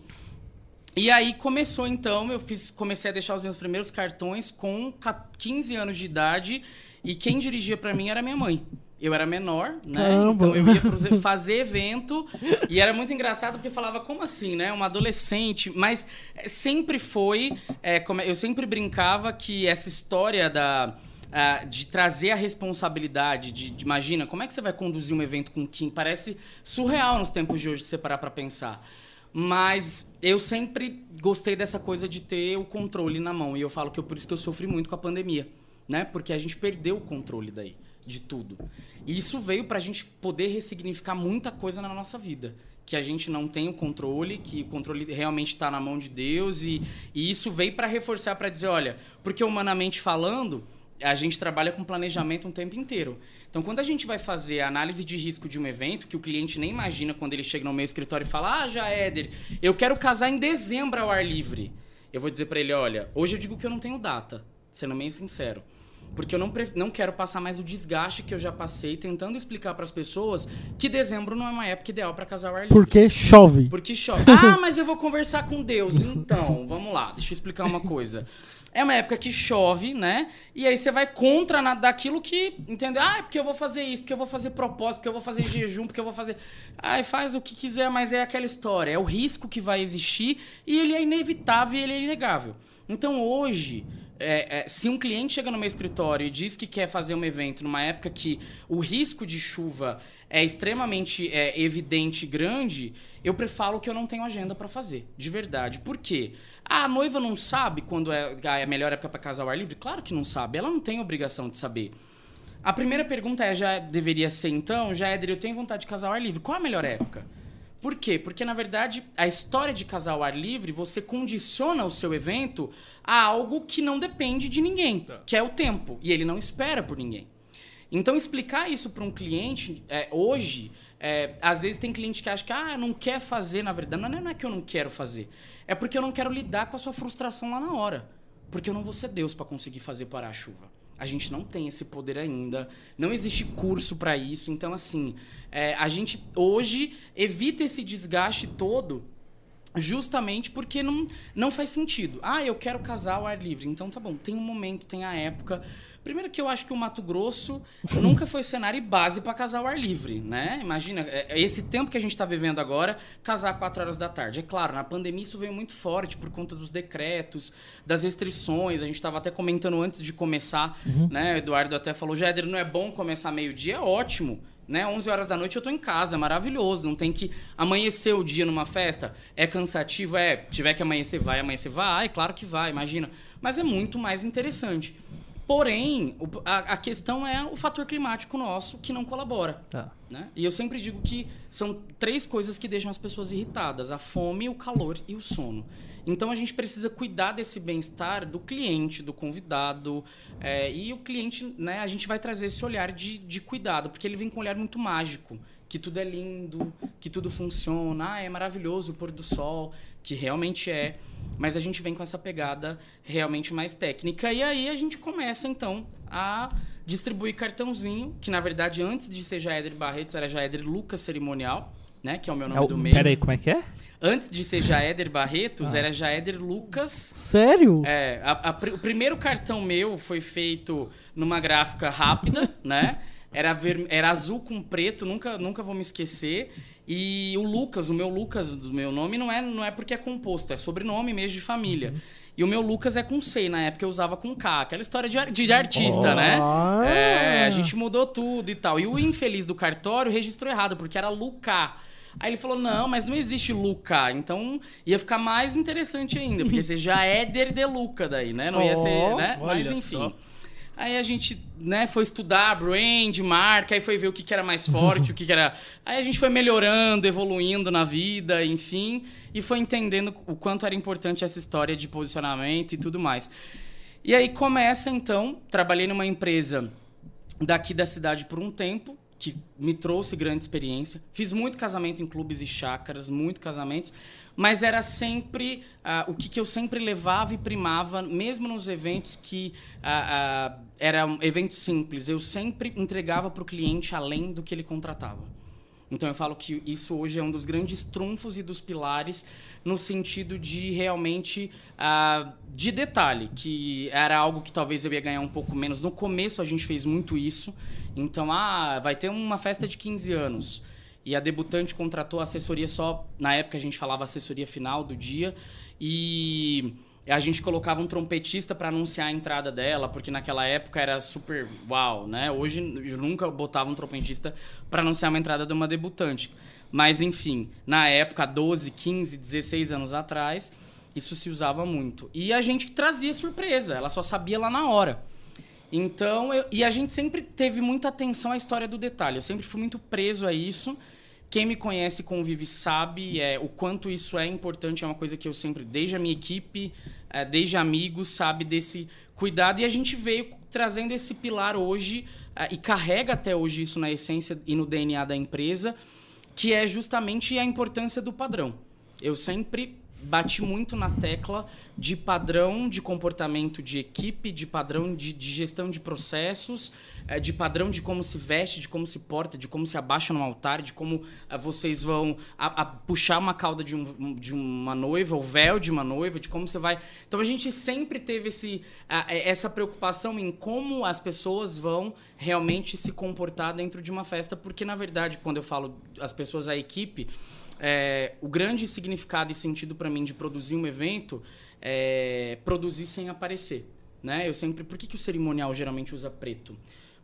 E aí começou então, eu fiz, comecei a deixar os meus primeiros cartões com ca- 15 anos de idade e quem dirigia pra mim era minha mãe. Eu era menor, né? Caramba. Então eu ia pros- fazer evento e era muito engraçado porque falava como assim, né? Uma adolescente, mas eh, sempre foi, como é- eu sempre brincava que essa história da ah, de trazer a responsabilidade, de, de- imagina, como é que você vai conduzir um evento com 15? Parece surreal nos tempos de hoje de você parar pra pensar. Mas eu sempre gostei dessa coisa de ter o controle na mão. E eu falo que eu, por isso que eu sofri muito com a pandemia, né? Porque a gente perdeu o controle daí, de tudo. E isso veio pra gente poder ressignificar muita coisa na nossa vida. Que a gente não tem o controle, que o controle realmente está na mão de Deus. E, e isso veio para reforçar, para dizer, olha, porque humanamente falando, a gente trabalha com planejamento um tempo inteiro. Então, quando a gente vai fazer a análise de risco de um evento, que o cliente nem imagina quando ele chega no meu escritório e fala: Ah, já Éder, eu quero casar em dezembro ao ar livre. Eu vou dizer para ele: Olha, hoje eu digo que eu não tenho data, sendo bem sincero. Porque eu não, não quero passar mais o desgaste que eu já passei tentando explicar para as pessoas que dezembro não é uma época ideal para casar ao ar livre. Porque chove. Porque chove. Ah, mas eu vou conversar com Deus. Então, vamos lá, deixa eu explicar uma coisa. É uma época que chove, né? E aí você vai contra na, daquilo que. Entendeu? Ah, é porque eu vou fazer isso, porque eu vou fazer propósito, porque eu vou fazer jejum, porque eu vou fazer. Ai, faz o que quiser, mas é aquela história. É o risco que vai existir e ele é inevitável e ele é inegável. Então hoje. é, é, se um cliente chega no meu escritório e diz que quer fazer um evento numa época que o risco de chuva é extremamente é, evidente e grande, eu prefalo que eu não tenho agenda para fazer, de verdade. Por quê? A noiva não sabe quando é a melhor época para casar ao ar livre? Claro que não sabe, ela não tem obrigação de saber. A primeira pergunta é, já deveria ser então, já Éder, eu tenho vontade de casar ao ar livre. Qual a melhor época? Por quê? Porque, na verdade, a história de casar ao ar livre, você condiciona o seu evento a algo que não depende de ninguém, que é o tempo. E ele não espera por ninguém. Então, explicar isso para um cliente, é, hoje, é, às vezes tem cliente que acha que ah, não quer fazer, na verdade. Não, não é que eu não quero fazer. É porque eu não quero lidar com a sua frustração lá na hora. Porque eu não vou ser Deus para conseguir fazer parar a chuva. A gente não tem esse poder ainda, não existe curso para isso. Então, assim, é, a gente hoje evita esse desgaste todo justamente porque não, não faz sentido. Ah, eu quero casar ao ar livre. Então tá bom, tem um momento, tem a época. Primeiro que eu acho que o Mato Grosso nunca foi cenário e base para casar ao ar livre, né? Imagina, é- é esse tempo que a gente está vivendo agora, casar às 4 horas da tarde. É claro, na pandemia isso veio muito forte por conta dos decretos, das restrições. A gente estava até comentando antes de começar, né? O Eduardo até falou, Jéder, não é bom começar meio-dia? É ótimo né? 11 horas da noite eu tô em casa, é maravilhoso. Não tem que amanhecer o dia numa festa. É cansativo, é. Tiver que amanhecer, vai, amanhecer, vai. Claro que vai, imagina. Mas é muito mais interessante. Porém, a questão é o fator climático nosso que não colabora. Tá. Né? E eu sempre digo que são três coisas que deixam as pessoas irritadas: a fome, o calor e o sono. Então a gente precisa cuidar desse bem-estar do cliente, do convidado. é, e o cliente, né, a gente vai trazer esse olhar de, de cuidado, porque ele vem com um olhar muito mágico. Que tudo é lindo, que tudo funciona, ah, é maravilhoso o pôr do sol, que realmente é. Mas a gente vem com essa pegada realmente mais técnica. E aí a gente começa, então, a distribuir cartãozinho, que na verdade antes de ser Jaeder Barretos era Jaeder Lucas Cerimonial, né? Que é o meu É nome o- do meio. Pera aí, como é que é? Antes de ser Jaéder Barretos, Ah. era Jaéder Lucas. Sério? É, a- a o primeiro cartão meu foi feito numa gráfica rápida, né? Era, ver- era azul com preto, nunca, nunca vou me esquecer. E o Lucas, o meu Lucas do meu nome, não é, não é porque é composto, é sobrenome mesmo de família. E o meu Lucas é com C, na época eu usava com K, aquela história de, de artista, né? Ah. É, a gente mudou tudo e tal. E o infeliz do cartório registrou errado, porque era Luca. Aí ele falou: não, mas não existe Luca. Então ia ficar mais interessante ainda, porque você já é Der de Luca daí, né? Não ia ser, Oh, né? Mas enfim. só. Aí a gente, né, foi estudar brand, marca, aí foi ver o que, que era mais forte, o que, que era. Aí a gente foi melhorando, evoluindo na vida, enfim, e foi entendendo o quanto era importante essa história de posicionamento e tudo mais. E aí começa então, trabalhei numa empresa daqui da cidade por um tempo, que me trouxe grande experiência. Fiz muito casamento em clubes e chácaras, muito casamentos, mas era sempre ah, o que, que eu sempre levava e primava, mesmo nos eventos que ah, ah, eram eventos simples, eu sempre entregava para o cliente além do que ele contratava. Então eu falo que isso hoje é um dos grandes trunfos e dos pilares no sentido de realmente ah, de detalhe, que era algo que talvez eu ia ganhar um pouco menos. No começo a gente fez muito isso. Então, ah, vai ter uma festa de 15 anos. E a debutante contratou assessoria só, na época a gente falava assessoria final do dia, e a gente colocava um trompetista para anunciar a entrada dela, porque naquela época era super uau, né? Hoje nunca botava um trompetista para anunciar uma entrada de uma debutante. Mas enfim, na época, 12, 15, 16 anos atrás, isso se usava muito. E a gente trazia surpresa, ela só sabia lá na hora. Então, eu- e a gente sempre teve muita atenção à história do detalhe. Eu sempre fui muito preso a isso. Quem me conhece e convive sabe é, o quanto isso é importante. É uma coisa que eu sempre, desde a minha equipe, é, desde amigos, sabe desse cuidado. E a gente veio trazendo esse pilar hoje é, e carrega até hoje isso na essência e no DNA da empresa, que é justamente a importância do padrão. Eu sempre bati muito na tecla de padrão de comportamento de equipe, de padrão de, de gestão de processos, eh, de padrão de como se veste, de como se porta, de como se abaixa no altar, de como ah, vocês vão a- a puxar uma cauda de, um- de uma noiva, o véu de uma noiva, de como você vai. Então a gente sempre teve esse, eh, essa preocupação em como as pessoas vão realmente se comportar dentro de uma festa, porque na verdade, quando eu falo as pessoas, a equipe, é, o grande significado e sentido para mim de produzir um evento é produzir sem aparecer, né? Eu sempre, por que, que o cerimonial geralmente usa preto?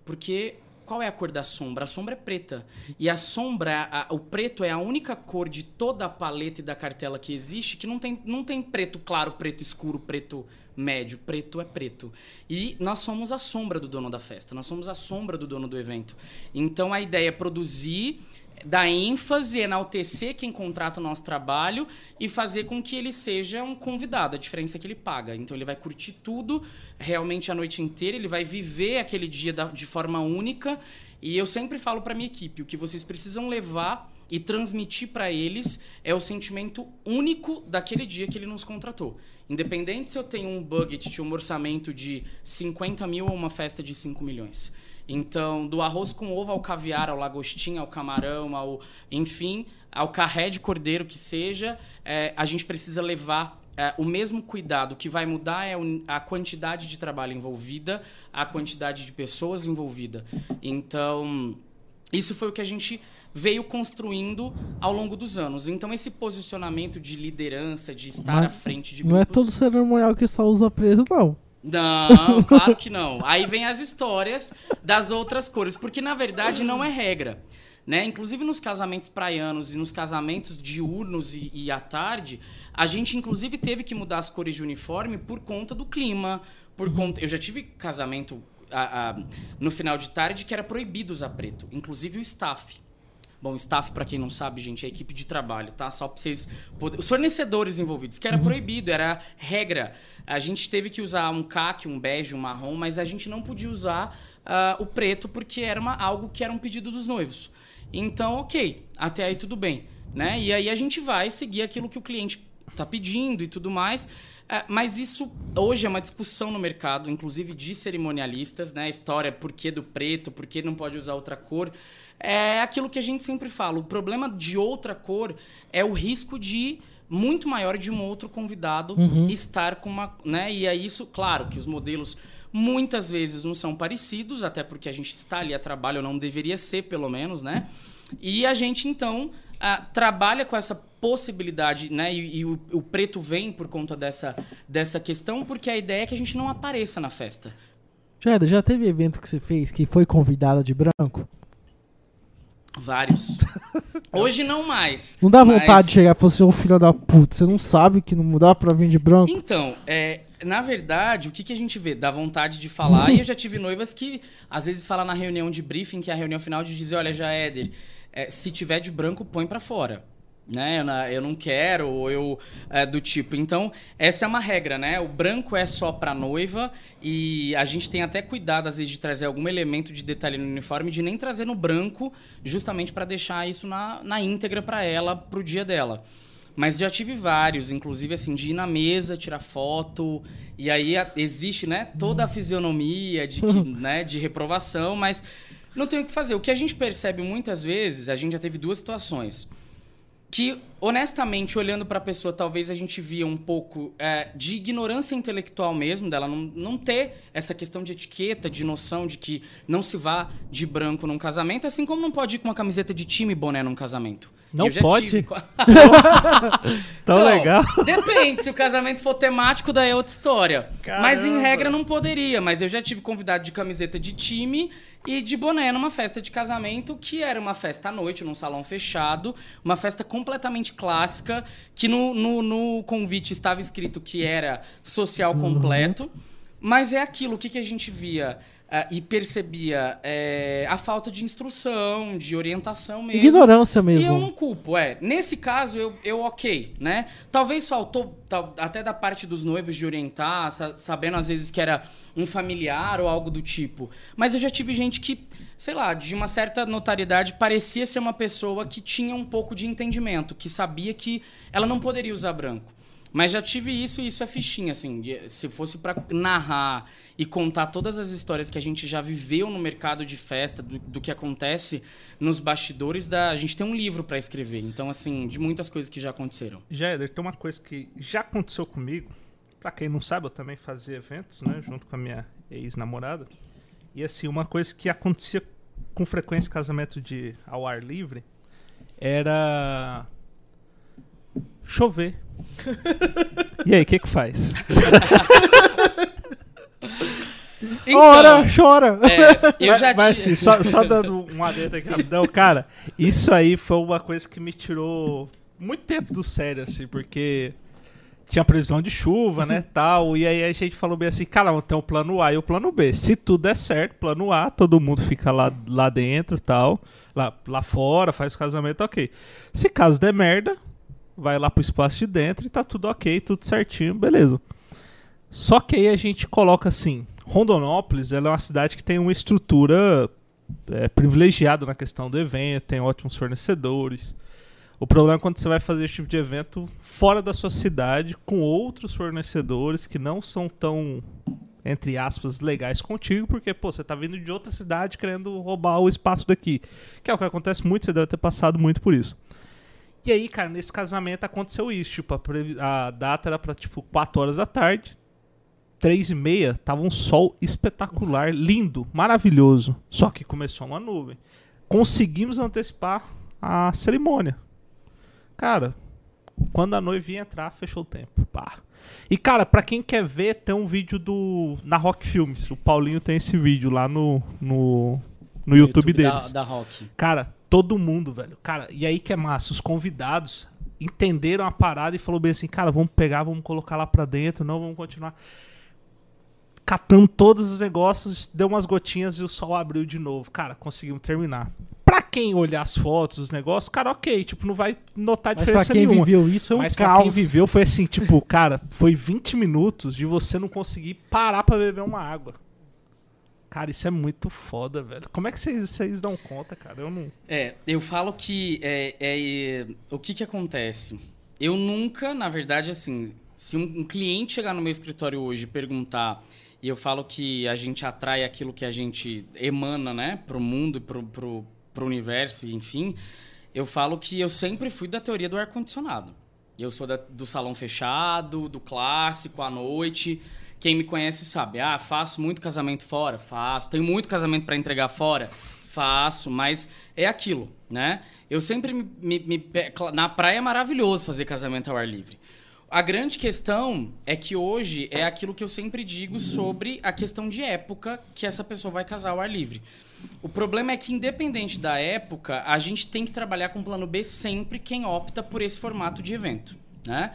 Porque qual é a cor da sombra? A sombra é preta. E a sombra, a- o preto é a única cor de toda a paleta e da cartela que existe que não tem, não tem preto claro, preto escuro, preto médio. Preto é preto. E nós somos a sombra do dono da festa. Nós somos a sombra do dono do evento. Então a ideia é produzir dar ênfase, enaltecer quem contrata o nosso trabalho e fazer com que ele seja um convidado. A diferença é que ele paga. Então ele vai curtir tudo realmente a noite inteira, ele vai viver aquele dia da- de forma única. E eu sempre falo para minha equipe, o que vocês precisam levar e transmitir para eles é o sentimento único daquele dia que ele nos contratou. Independente se eu tenho um budget de um orçamento de 50 mil ou uma festa de 5 milhões. Então, do arroz com ovo ao caviar, ao lagostim, ao camarão, ao enfim, ao carré de cordeiro que seja, é, a gente precisa levar é, o mesmo cuidado. O que vai mudar é a quantidade de trabalho envolvida, a quantidade de pessoas envolvida. Então, isso foi o que a gente veio construindo ao longo dos anos. Então, esse posicionamento de liderança, de estar Mas à frente de Não é grupos... todo cerimonial que só usa preto, não. Não, claro que não. Aí vem as histórias das outras cores, porque na verdade não é regra. Né? Inclusive nos casamentos praianos e nos casamentos diurnos e, e à tarde, a gente inclusive teve que mudar as cores de uniforme por conta do clima, por conta. Eu já tive casamento a- a- no final de tarde que era proibido usar preto, inclusive o staff. Bom, staff, pra quem não sabe, gente, é a equipe de trabalho, tá? Só pra vocês poderem... Os fornecedores envolvidos, que era proibido, era regra. A gente teve que usar um caque, um bege, um marrom, mas a gente não podia usar ah, o preto porque era uma, algo que era um pedido dos noivos. Então, ok, até aí tudo bem, né? E aí a gente vai seguir aquilo que o cliente tá pedindo e tudo mais. É, mas isso hoje é uma discussão no mercado, inclusive de cerimonialistas, né? A história por que do preto, por que não pode usar outra cor. É aquilo que a gente sempre fala. O problema de outra cor é o risco de muito maior de um outro convidado Uhum. estar com uma. Né? E é isso, claro, que os modelos muitas vezes não são parecidos, até porque a gente está ali a trabalho, ou não deveria ser, pelo menos, né? E a gente, então, ah, trabalha com essa possibilidade, né? E, e o, o preto vem por conta dessa, dessa questão, porque a ideia é que a gente não apareça na festa. Jada, já teve evento que você fez que foi convidada de branco? Vários. Hoje não mais. Não dá mas- vontade de chegar e falar assim, ô filho da puta, você não sabe que não dá pra vir de branco? Então, é, na verdade, o que, que a gente vê? Dá vontade de falar, e eu já tive noivas que às vezes falam na reunião de briefing, que é a reunião final, de dizer, olha, já Éder, é, se tiver de branco, põe pra fora. Né? Eu, não quero, ou eu. é, do tipo. Então, essa é uma regra, né? O branco é só pra noiva e a gente tem até cuidado, às vezes, de trazer algum elemento de detalhe no uniforme, de nem trazer no branco, justamente pra deixar isso na, na íntegra pra ela, pro dia dela. Mas já tive vários, inclusive assim, de ir na mesa, tirar foto, e aí a- existe, né, toda a fisionomia de, que, né, de reprovação, mas não tem o que fazer. O que a gente percebe muitas vezes, a gente já teve duas situações. Que, honestamente, olhando para a pessoa, talvez a gente via um pouco é, de ignorância intelectual mesmo, dela não, não ter essa questão de etiqueta, de noção de que não se vá de branco num casamento, assim como não pode ir com uma camiseta de time e boné num casamento. Não Eu já pode? tive- Tão Então, legal. Depende, se o casamento for temático, daí é outra história. Mas em Caramba. regra não poderia. Mas eu já tive convidado de camiseta de time e de boné numa festa de casamento, que era uma festa à noite, num salão fechado, uma festa completamente clássica, que no, no, no convite estava escrito que era social completo. Mas é aquilo, o que, que a gente via ah, e percebia? É, a falta de instrução, de orientação mesmo. Ignorância E eu mesmo. não culpo, é. Nesse caso, eu, eu ok, né? Talvez faltou, tal- até da parte dos noivos, de orientar, sa- sabendo às vezes que era um familiar ou algo do tipo. Mas eu já tive gente que, sei lá, de uma certa notariedade, parecia ser uma pessoa que tinha um pouco de entendimento, que sabia que ela não poderia usar branco. Mas já tive isso e isso é fichinha, assim. se fosse pra narrar e contar todas as histórias que a gente já viveu no mercado de festa, do, do que acontece nos bastidores da. A gente tem um livro pra escrever. Então, assim, de muitas coisas que já aconteceram. Jéder, tem uma coisa que já aconteceu comigo. Pra quem não sabe, eu também fazia eventos, né? Junto com a minha ex-namorada. E assim, uma coisa que acontecia com frequência em casamento de ao ar livre era chover. e aí, o que que faz? Ora, chora! Então, é, eu já Mas tive. assim, só, só dando um adendo aqui rapidão, cara, isso aí foi uma coisa que me tirou muito tempo do sério, assim, porque tinha previsão de chuva, né, tal, e aí a gente falou bem assim, cara, tem o plano A e o plano B. Se tudo der certo, plano A, todo mundo fica lá, lá dentro tal, lá, lá fora, faz o casamento, ok. Se caso der merda, vai lá pro espaço de dentro e tá tudo ok, tudo certinho, beleza. Só que aí a gente coloca assim, Rondonópolis ela é uma cidade que tem uma estrutura é, privilegiada na questão do evento, tem ótimos fornecedores. O problema é quando você vai fazer esse tipo de evento fora da sua cidade, com outros fornecedores que não são tão, entre aspas, legais contigo, porque, pô, você tá vindo de outra cidade querendo roubar o espaço daqui. Que é o que acontece muito, você deve ter passado muito por isso. E aí, cara, nesse casamento aconteceu isso. Tipo, a, a data era pra, tipo, 4 horas da tarde. Três e meia, tava um sol espetacular, lindo, maravilhoso. Só que começou uma nuvem. Conseguimos antecipar a cerimônia. Cara, quando a noiva ia entrar, fechou o tempo. Pá. E, cara, pra quem quer ver, tem um vídeo do na Rock Filmes. O Paulinho tem esse vídeo lá no, no, no YouTube, da- deles. Da, Rock. Cara, todo mundo, velho. Cara, e aí que é massa, os convidados entenderam a parada e falou bem assim, cara, vamos pegar, vamos colocar lá pra dentro, não, vamos continuar. Catando todos os negócios, deu umas gotinhas e o sol abriu de novo. Cara, conseguimos terminar. Pra quem olhar as fotos, os negócios, cara, ok, tipo, não vai notar Mas pra diferença quem nenhuma. viveu isso é um Mas pra caos. quem viveu foi assim, tipo, cara, foi 20 minutos de você não conseguir parar pra beber uma água. Cara, isso é muito foda, velho. Como é que vocês dão conta, cara? Eu não. É, eu falo que é, é, é, o que que acontece? eu nunca, na verdade, assim, se um, um cliente chegar no meu escritório hoje e perguntar, e eu falo que a gente atrai aquilo que a gente emana, né, pro mundo e pro, pro, pro universo, enfim, eu falo que eu sempre fui da teoria do ar-condicionado. Eu sou da, do salão fechado, do clássico, à noite. Quem me conhece sabe, ah, faço muito casamento fora, faço. Tenho muito casamento para entregar fora, faço. Mas é aquilo, né? Eu sempre me, me, me, na praia é maravilhoso fazer casamento ao ar livre. A grande questão é que hoje é aquilo que eu sempre digo sobre a questão de época que essa pessoa vai casar ao ar livre. O problema é que, independente da época, a gente tem que trabalhar com plano B sempre quem opta por esse formato de evento. Né?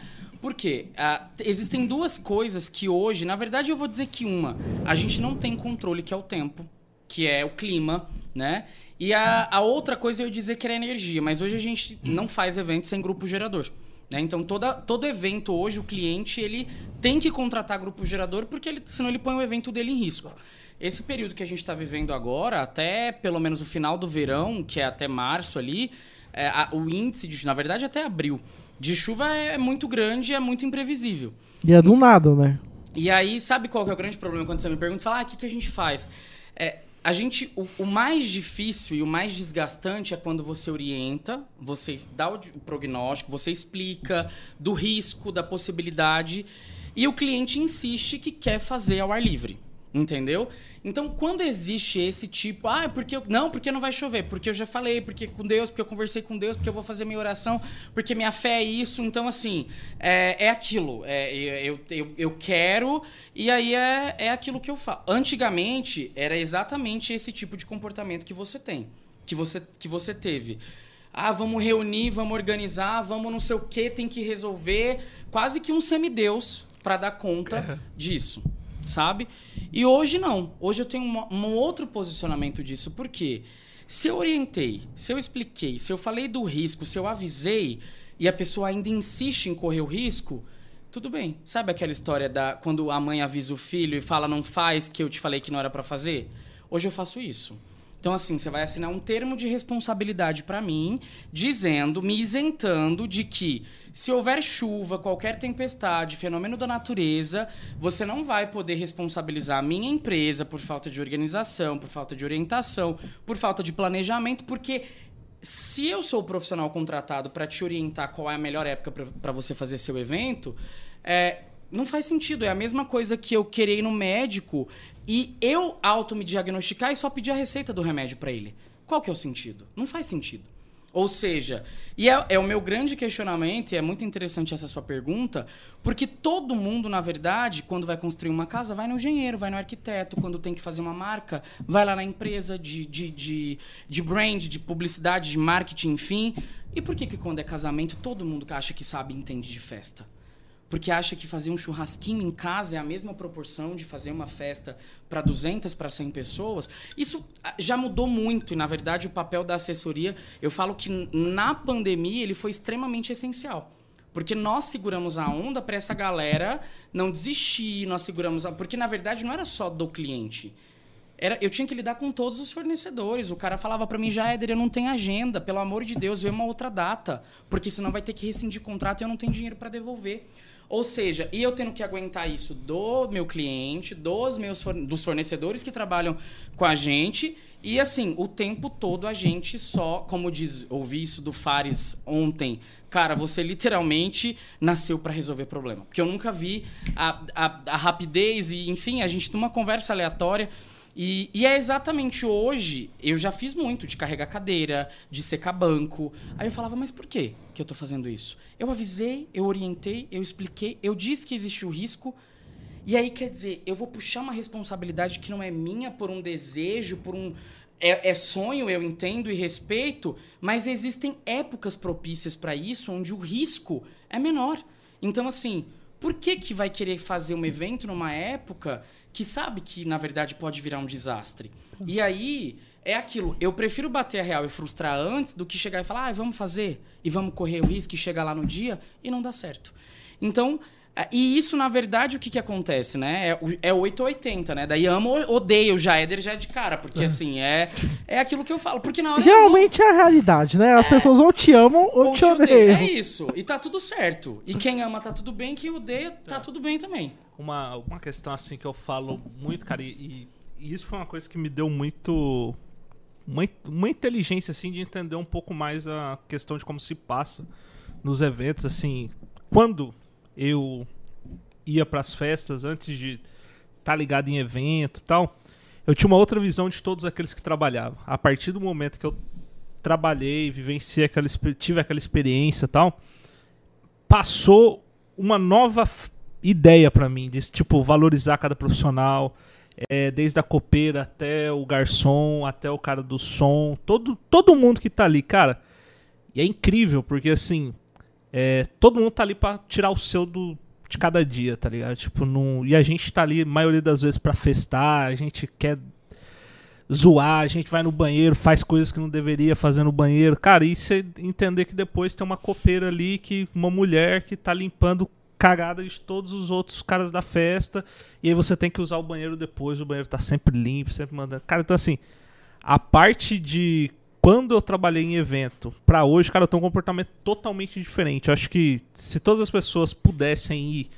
Por quê? Ah, existem duas coisas que hoje, na verdade, eu vou dizer que uma, a gente não tem controle, que é o tempo, que é o clima, né? E a, a outra coisa eu ia dizer que era energia, mas hoje a gente não faz evento sem grupo gerador. Né? Então, toda, todo evento hoje, o cliente ele tem que contratar grupo gerador, porque ele, senão ele põe o evento dele em risco. Esse período que a gente está vivendo agora, até pelo menos o final do verão, que é até março ali, é, a, o índice, de, na verdade até abril, de chuva é muito grande é muito imprevisível. E é do nada, né? E aí, sabe qual que é o grande problema quando você me pergunta? Fala, ah, o que, que a gente faz? É, a gente, o, o, mais difícil e o mais desgastante é quando você orienta, você dá o, o prognóstico, você explica do risco, da possibilidade, e o cliente insiste que quer fazer ao ar livre. Entendeu? Então, quando existe esse tipo, ah, porque eu, não, porque não vai chover, porque eu já falei, porque com Deus, porque eu conversei com Deus, porque eu vou fazer minha oração, porque minha fé é isso. Então, assim, é, é aquilo. É, eu, eu, eu quero, e aí é, é aquilo que eu falo. Antigamente, era exatamente esse tipo de comportamento que você tem, que você, que você teve. Ah, vamos reunir, vamos organizar, vamos não sei o que, tem que resolver. Quase que um semideus para dar conta disso sabe? E hoje não. Hoje eu tenho um outro posicionamento disso. Por quê? Se eu orientei, se eu expliquei, se eu falei do risco, se eu avisei e a pessoa ainda insiste em correr o risco, tudo bem. Sabe aquela história da quando a mãe avisa o filho e fala não faz que eu te falei que não era para fazer? Hoje eu faço isso. Então, assim, você vai assinar um termo de responsabilidade para mim, dizendo, me isentando de que se houver chuva, qualquer tempestade, fenômeno da natureza, você não vai poder responsabilizar a minha empresa por falta de organização, por falta de orientação, por falta de planejamento, porque se eu sou o profissional contratado para te orientar qual é a melhor época para você fazer seu evento, é, não faz sentido. É a mesma coisa que eu querer ir no médico e eu auto me diagnosticar e só pedir a receita do remédio para ele. Qual que é o sentido? Não faz sentido. Ou seja, e é, é, o meu grande questionamento, e é muito interessante essa sua pergunta, porque todo mundo, na verdade, quando vai construir uma casa, vai no engenheiro, vai no arquiteto, quando tem que fazer uma marca, vai lá na empresa de, de, de, de brand, de publicidade, de marketing, enfim. E por que, que quando é casamento, todo mundo acha que sabe e entende de festa? Porque acha que fazer um churrasquinho em casa é a mesma proporção de fazer uma festa para 200, para 100 pessoas. Isso ah, já mudou muito e, na verdade, o papel da assessoria, eu falo que na pandemia ele foi extremamente essencial. Porque nós seguramos a onda para essa galera não desistir, nós seguramos a... Porque, na verdade, não era só do cliente. Era, eu tinha que lidar com todos os fornecedores. O cara falava para mim, já, Éder, eu não tenho agenda. Pelo amor de Deus, vê uma outra data. Porque senão vai ter que rescindir contrato e eu não tenho dinheiro para devolver. Ou seja, e eu tendo que aguentar isso do meu cliente, dos meus dos fornecedores que trabalham com a gente, e assim, o tempo todo a gente só, como diz, ouvi isso do Fares ontem, cara, você literalmente nasceu para resolver problema. Porque eu nunca vi a, a, a rapidez e, enfim, a gente numa conversa aleatória. E, e, é exatamente hoje, eu já fiz muito de carregar cadeira, de secar banco. Aí eu falava, mas por que que eu tô fazendo isso? Eu avisei, eu orientei, eu expliquei, eu disse que existe o risco. E aí, quer dizer, eu vou puxar uma responsabilidade que não é minha por um desejo, por um. É, é sonho, eu entendo e respeito, mas existem épocas propícias para isso onde o risco é menor. Então, assim, por que, que vai querer fazer um evento numa época que sabe que, na verdade, pode virar um desastre. E aí, é aquilo. Eu prefiro bater a real e frustrar antes do que chegar e falar, ah, vamos fazer e vamos correr o risco e chegar lá no dia e não dar certo. Então, E isso, na verdade, o que, que acontece, né? É, é 880, né? Daí amo ou odeio já, Éder já é de cara, porque assim, é, é aquilo que eu falo. Porque na hora Geralmente é a realidade, né? As pessoas ou te amam ou, ou te te odeia. odeiam. É isso. E tá tudo certo. E quem ama tá tudo bem, quem odeia tá tudo bem também. Uma, uma questão assim que eu falo muito, cara, e, e isso foi uma coisa que me deu muito. Uma, uma inteligência, assim, de entender um pouco mais a questão de como se passa nos eventos, assim. Quando eu ia pras festas, antes de estar ligado em evento tal, eu tinha uma outra visão de todos aqueles que trabalhavam. A partir do momento que eu trabalhei, vivenciei aquela, tive aquela experiência tal, passou uma nova ideia pra mim, de tipo, valorizar cada profissional, é, desde a copeira até o garçom, até o cara do som, todo, todo mundo que tá ali, cara. E é incrível, porque assim, é, todo mundo tá ali pra tirar o seu do, de cada dia, tá ligado? Tipo, não, e a gente tá ali, maioria das vezes, pra festar, a gente quer zoar, a gente vai no banheiro, faz coisas que não deveria fazer no banheiro. Cara, e você entender que depois tem uma copeira ali, que uma mulher que tá limpando cagada de todos os outros caras da festa, e aí você tem que usar o banheiro depois, o banheiro tá sempre limpo, sempre mandando. Cara, então assim, a parte de quando eu trabalhei em evento pra hoje, cara, eu tenho um comportamento totalmente diferente. Eu acho que se todas as pessoas pudessem ir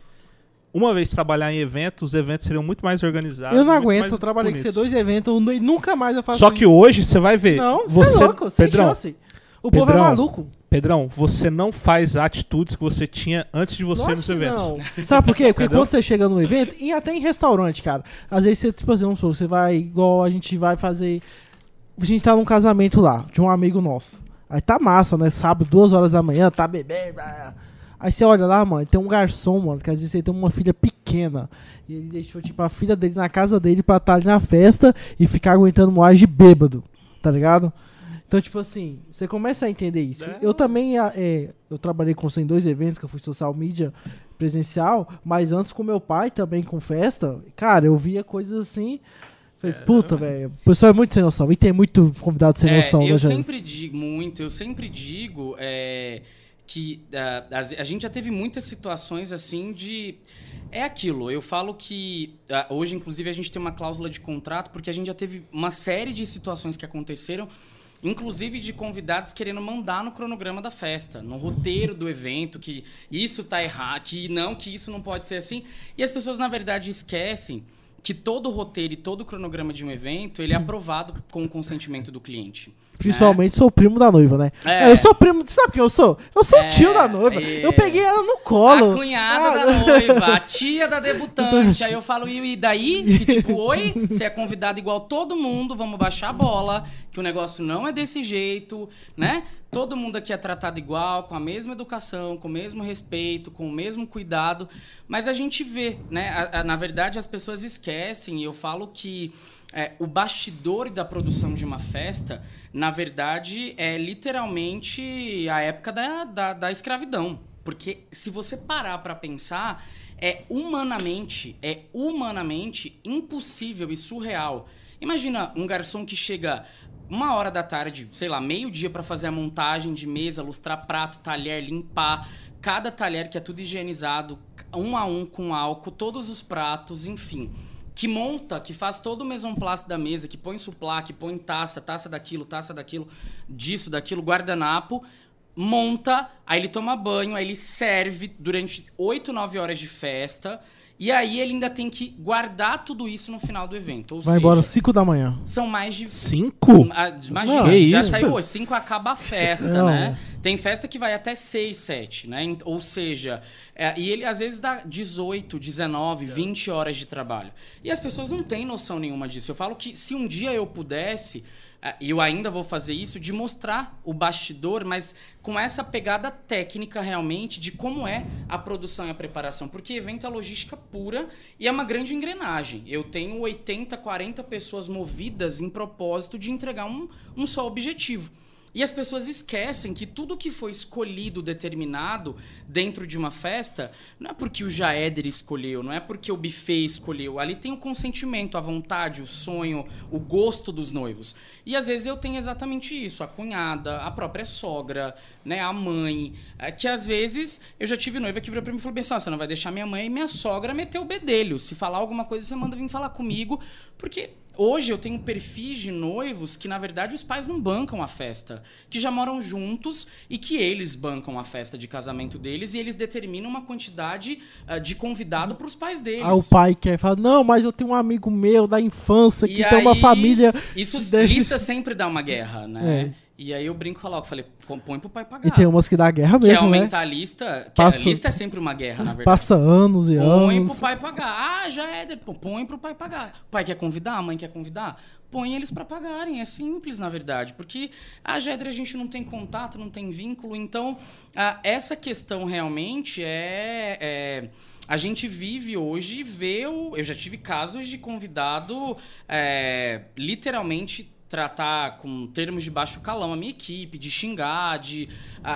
uma vez trabalhar em eventos, os eventos seriam muito mais organizados. Eu não aguento, eu trabalhei com dois eventos, nu- nunca mais eu faço Só que isso. hoje você vai ver. Não, você é louco, Pedrão, chance. O povo é Pedrão, maluco. Pedrão, você não faz atitudes que você tinha antes de você Lógico nos eventos. Não. Sabe por quê? Porque Entendeu? quando você chega no evento, e até em restaurante, cara, às vezes você, tipo assim, vamos supor, você vai, igual a gente vai fazer. A gente tá num casamento lá, de um amigo nosso. Aí tá massa, né? Sábado, duas horas da manhã, tá bebendo. ah. Aí você olha lá, mano, tem um garçom, mano, que às vezes ele tem uma filha pequena. E ele deixou, tipo, a filha dele na casa dele pra estar ali na festa e ficar aguentando moagem de bêbado, tá ligado? Então, tipo assim, você começa a entender isso. É. Eu também, ah, é, eu trabalhei com você em dois eventos, que eu fui social media presencial, mas antes com meu pai também com festa, cara, eu via coisas assim. Falei, puta, velho, o pessoal é muito sem noção. E tem muito convidado sem É, noção, eu né, gente? sempre digo muito, eu sempre digo é, que ah, as- a, gente já teve muitas situações assim de. É aquilo, eu falo que ah, hoje, inclusive, a gente tem uma cláusula de contrato, porque a gente já teve uma série de situações que aconteceram, inclusive de convidados querendo mandar no cronograma da festa, no roteiro do evento, que isso tá errado, que não, que isso não pode ser assim. E as pessoas, na verdade, esquecem que todo roteiro e todo cronograma de um evento ele é aprovado com o consentimento do cliente. Principalmente sou primo da noiva, né? É. Eu sou primo, sabe quem eu sou? Eu sou É, o tio da noiva. é. Eu peguei ela no colo. A cunhada Ah, da noiva, a tia da debutante. Aí eu falo, e e daí? Que tipo, oi, você é convidado igual todo mundo, vamos baixar a bola, que o negócio não é desse jeito, né? Todo mundo aqui é tratado igual, com a mesma educação, com o mesmo respeito, com o mesmo cuidado. Mas a gente vê, né? A- a- na verdade, as pessoas esquecem, e eu falo que é, o bastidor da produção de uma festa, na verdade, é literalmente a época da, da, da escravidão. Porque se você parar pra pensar, é humanamente, é humanamente impossível e surreal. Imagina um garçom que chega uma hora da tarde, sei lá, meio-dia pra fazer a montagem de mesa, lustrar prato, talher, limpar cada talher que é tudo higienizado, um a um com álcool, todos os pratos, enfim que monta, que faz todo o mesonplast da mesa, que põe suplá, que põe taça, taça daquilo, taça daquilo, disso, daquilo, guardanapo, monta, aí ele toma banho, aí ele serve durante 8, 9 horas de festa, e aí ele ainda tem que guardar tudo isso no final do evento. Ou Vai seja, embora às 5 da manhã. são mais de Cinco? ah, Imagina, Não, que já isso, saiu às 5 acaba a festa, Não. né? Tem festa que vai até 6, 7, né? Ou seja, é, e ele às vezes dá 18, 19, 20 horas de trabalho. E as pessoas não têm noção nenhuma disso. Eu falo que se um dia eu pudesse, é, e eu ainda vou fazer isso, de mostrar o bastidor, mas com essa pegada técnica realmente de como é a produção e a preparação. Porque evento é logística pura e é uma grande engrenagem. Eu tenho 80, 40 pessoas movidas em propósito de entregar um, um só objetivo. E as pessoas esquecem que tudo que foi escolhido, determinado dentro de uma festa, não é porque o Jaéder escolheu, não é porque o buffet escolheu. Ali tem o consentimento, a vontade, o sonho, o gosto dos noivos. E às vezes eu tenho exatamente isso, a cunhada, a própria sogra, né, a mãe, é, que às vezes eu já tive noiva que virou pra mim e falou bem assim, "Ó, você não vai deixar minha mãe e minha sogra meter o bedelho. Se falar alguma coisa, você manda vir falar comigo, porque Hoje eu tenho perfis de noivos que, na verdade, os pais não bancam a festa. Que já moram juntos e que eles bancam a festa de casamento deles e eles determinam uma quantidade ah, de convidado para os pais deles. Aí o pai quer falar, não, mas eu tenho um amigo meu da infância que E tem uma aí, família. Isso lista sempre dá uma guerra, né? E aí eu brinco e coloco, falei, "Pô, põe pro pai pagar. E tem umas que dá guerra que mesmo, né? aumentar a lista. Que Passa- a lista é sempre uma guerra, na verdade. Passa anos e Põe anos. pro pai pagar. Ah, já é. Põe pro pai pagar. O pai quer convidar, a mãe quer convidar? Põe eles pra pagarem. É simples, na verdade. Porque a Jedre a gente não tem contato, não tem vínculo. Então, ah, essa questão realmente é. é, a gente vive hoje e vê. O, eu já tive casos de convidado é, literalmente tratar com termos de baixo calão a minha equipe, de xingar, de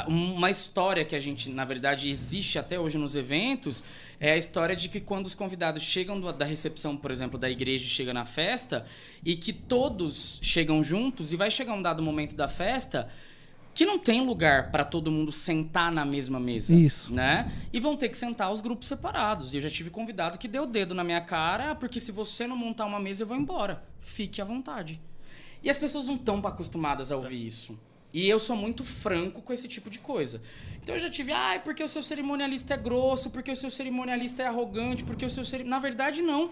um- uma história que a gente, na verdade, existe até hoje nos eventos, é a história de que quando os convidados chegam do- da recepção, por exemplo, da igreja e chega na festa, e que todos chegam juntos, e vai chegar um dado momento da festa que não tem lugar para todo mundo sentar na mesma mesa. Isso. Né? E vão ter que sentar os grupos separados. E eu já tive convidado que deu o dedo na minha cara, "Ah, porque se você não montar uma mesa, eu vou embora. Fique à vontade. E as pessoas não estão acostumadas a ouvir isso. E eu sou muito franco com esse tipo de coisa. Então eu já tive, ah, é porque o seu cerimonialista é grosso, porque o seu cerimonialista é arrogante, porque o seu cerim... Na verdade, não.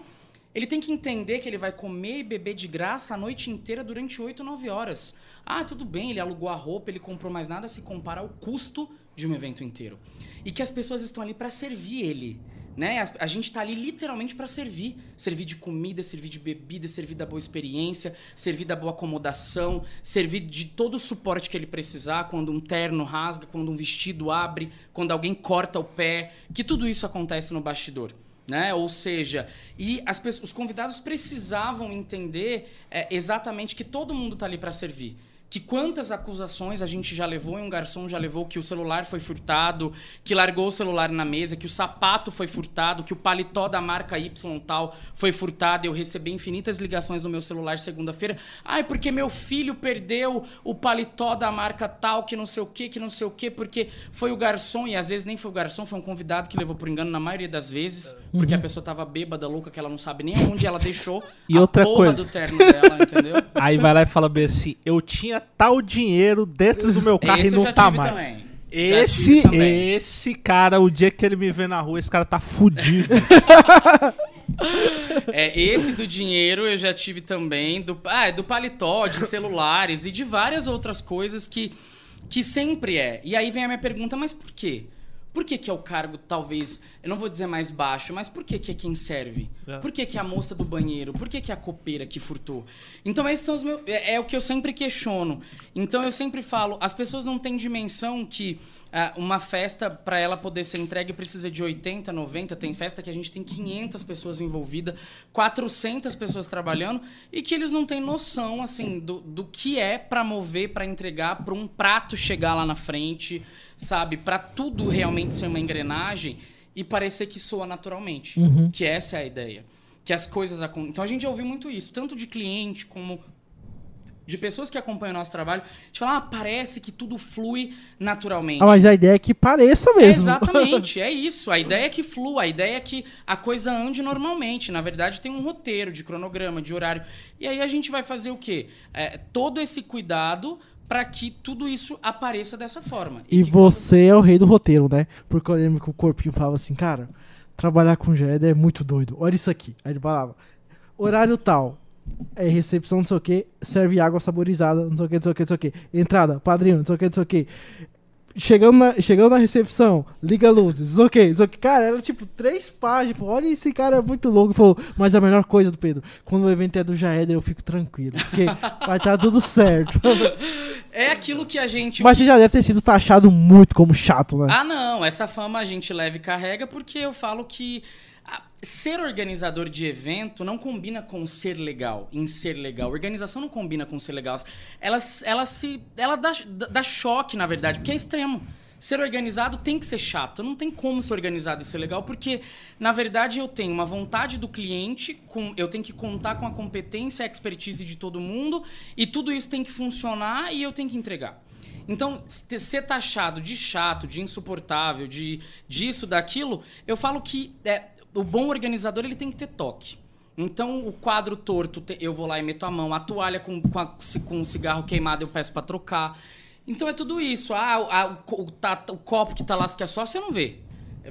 Ele tem que entender que ele vai comer e beber de graça a noite inteira durante 8, 9 horas. Ah, tudo bem, ele alugou a roupa, ele comprou mais nada, se compara ao custo de um evento inteiro. E que as pessoas estão ali para servir ele. Né? As- A, gente tá ali literalmente para servir. Servir de comida, servir de bebida, servir da boa experiência, servir da boa acomodação, servir de todo o suporte que ele precisar quando um terno rasga, quando um vestido abre, quando alguém corta o pé, que tudo isso acontece no bastidor. Né? Ou seja, e as pessoas, os convidados precisavam entender é, exatamente que todo mundo tá ali para servir. Que quantas acusações a gente já levou e um garçom já levou que o celular foi furtado, que largou o celular na mesa, que o sapato foi furtado, que o paletó da marca Y tal foi furtado. Eu recebi infinitas ligações no meu celular segunda-feira. Ai, porque meu filho perdeu o paletó da marca tal, que não sei o que, que não sei o que, porque foi o garçom, e às vezes nem foi o garçom, foi um convidado que levou por engano na maioria das vezes, porque a pessoa tava bêbada, louca, que ela não sabe nem onde ela deixou E a outra porra coisa. do terno dela, entendeu? Aí vai lá e fala bem assim: eu tinha tal dinheiro dentro do meu carro Esse e não tá mais. também. Esse, esse cara, o dia que ele me vê na rua, esse cara tá fudido. É, esse do dinheiro eu já tive também, do, ah, do paletó, de celulares e de várias outras coisas que, que sempre é. E aí vem a minha pergunta, mas por quê? Por que, que é o cargo, talvez, eu não vou dizer mais baixo, mas por que, que é quem serve? É. Por que, que é a moça do banheiro? Por que, que é a copeira que furtou? Então, esses são os meus. É, é o que eu sempre questiono. Então, eu sempre falo: as pessoas não têm dimensão que ah, uma festa, para ela poder ser entregue, precisa de 80, 90. Tem festa que a gente tem 500 pessoas envolvidas, 400 pessoas trabalhando, e que eles não têm noção, assim, do, do que é para mover, para entregar, para um prato chegar lá na frente, sabe? Para tudo realmente ser uma engrenagem e parecer que soa naturalmente. Que essa é a ideia. Que as coisas acon- Então a gente já ouviu muito isso, tanto de cliente como de pessoas que acompanham o nosso trabalho. A gente fala, ah, parece que tudo flui naturalmente. Ah, mas a ideia é que pareça É, mesmo. exatamente, é isso. A ideia é que flua, a ideia é que a coisa ande normalmente. Na verdade, tem um roteiro de cronograma, de horário. E aí a gente vai fazer o quê? É, todo esse cuidado para que tudo isso apareça dessa forma. E que você é o rei do roteiro, né? Porque eu lembro que o corpinho falava assim, cara, trabalhar com Jedi é muito doido. Olha isso aqui. Aí ele falava, horário tal. É recepção, não sei o que, serve água saborizada, não sei o que, não sei o que, não sei o que. Entrada, padrinho, não sei o que, não sei o que. Chegando na, chegando na recepção, liga luzes, não sei o que. Cara, era tipo três páginas. Falou, Olha, esse cara é muito louco. Falou, mas a melhor coisa do Pedro, quando o evento é do Jaeder, eu fico tranquilo. Porque vai estar tudo certo. É aquilo que a gente. Mas você já deve ter sido taxado muito como chato, né? Ah, não, essa fama a gente leva e carrega porque eu falo que ser organizador de evento não combina com ser legal, em ser legal. Organização não combina com ser legal. Ela, ela se. Ela dá, dá choque, na verdade, porque é extremo. Ser organizado tem que ser chato. Não tem como ser organizado e ser legal, porque, na verdade, eu tenho uma vontade do cliente, com, eu tenho que contar com a competência a expertise de todo mundo, e tudo isso tem que funcionar e eu tenho que entregar. Então, se- ser taxado de chato, de insuportável, de disso, daquilo, eu falo que é, o bom organizador ele tem que ter toque. Então, o quadro torto, eu vou lá e meto a mão. A toalha com, com, a- com o cigarro queimado, eu peço pra trocar. Então, é tudo isso. Ah, o- ah, o, tá- o copo que tá lasqueado só, você não vê.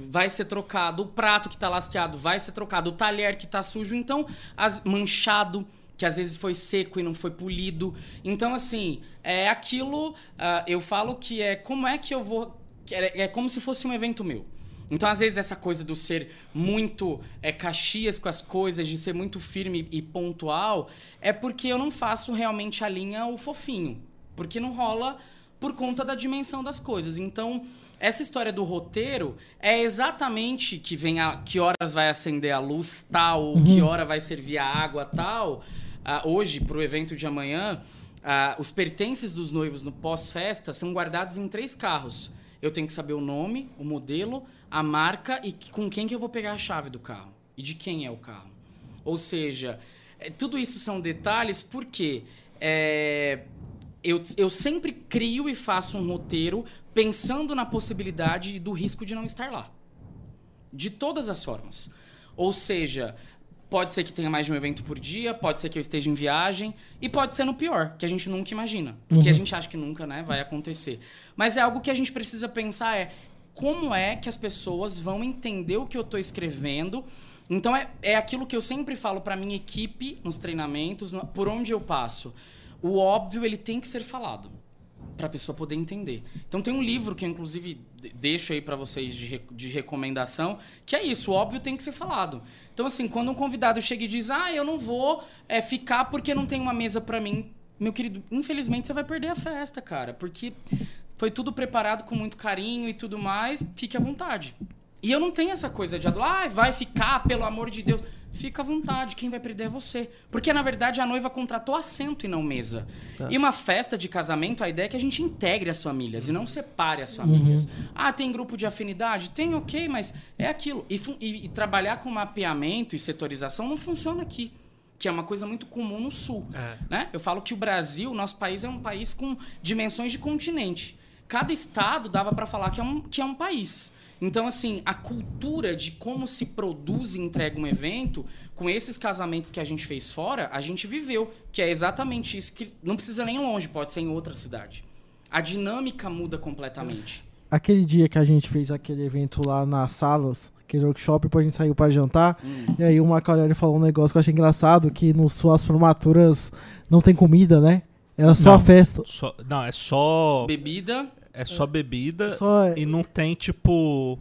Vai ser trocado. O prato que tá lasqueado vai ser trocado. O talher que tá sujo, então, as, manchado que às vezes foi seco e não foi polido. Então, assim, é aquilo. ah, eu falo que é como é que eu vou. É, é como se fosse um evento meu. Então, às vezes, essa coisa do ser muito é, caxias com as coisas, de ser muito firme e pontual, é porque eu não faço realmente a linha o fofinho. Porque não rola por conta da dimensão das coisas. Então, essa história do roteiro é exatamente que vem a, que horas vai acender a luz tal, ou que hora vai servir a água tal. Ah, hoje, para o evento de amanhã, ah, os pertences dos noivos no pós-festa são guardados em três carros. Eu tenho que saber o nome, o modelo, a marca e com quem que eu vou pegar a chave do carro. E de quem é o carro. Ou seja, é, tudo isso são detalhes porque é, eu, eu sempre crio e faço um roteiro pensando na possibilidade do risco de não estar lá. De todas as formas. Ou seja, pode ser que tenha mais de um evento por dia, pode ser que eu esteja em viagem, e pode ser no pior, que a gente nunca imagina. Porque a gente acha que nunca né, vai acontecer. Mas é algo que a gente precisa pensar é como é que as pessoas vão entender o que eu estou escrevendo. Então é, é aquilo que eu sempre falo para minha equipe nos treinamentos, no- por onde eu passo. O óbvio ele tem que ser falado para a pessoa poder entender. Então tem um livro que eu inclusive de- deixo aí para vocês de, de recomendação, que é isso, o óbvio tem que ser falado. Então assim, quando um convidado chega e diz: "Ah, eu não vou é, ficar porque não tem uma mesa para mim", meu querido, infelizmente você vai perder a festa, cara, porque foi tudo preparado com muito carinho e tudo mais, fique à vontade. E eu não tenho essa coisa de, ah, vai ficar, pelo amor de Deus. Fica à vontade, quem vai perder é você. Porque, na verdade, a noiva contratou assento e não mesa. E uma festa de casamento, a ideia é que a gente integre as famílias e não separe as famílias. Ah, tem grupo de afinidade? Tem, ok, mas é aquilo. E, e- e trabalhar com mapeamento e setorização não funciona aqui. Que é uma coisa muito comum no sul. É. Né? Eu falo que o Brasil, nosso país, é um país com dimensões de continente. Cada estado dava para falar que é, um, que é um país. Então, assim, a cultura de como se produz e entrega um evento, com esses casamentos que a gente fez fora, a gente viveu. Que é exatamente isso que não precisa nem longe, pode ser em outra cidade. A dinâmica muda completamente. Aquele dia que a gente fez aquele evento lá nas salas, aquele workshop, depois a gente saiu pra jantar. Hum. E aí o Marco Aurélio falou um negócio que eu achei engraçado, que nas suas formaturas não tem comida, né? Era só Não. a festa. Só- não, é só. Bebida, É só bebida Só- e não tem, tipo.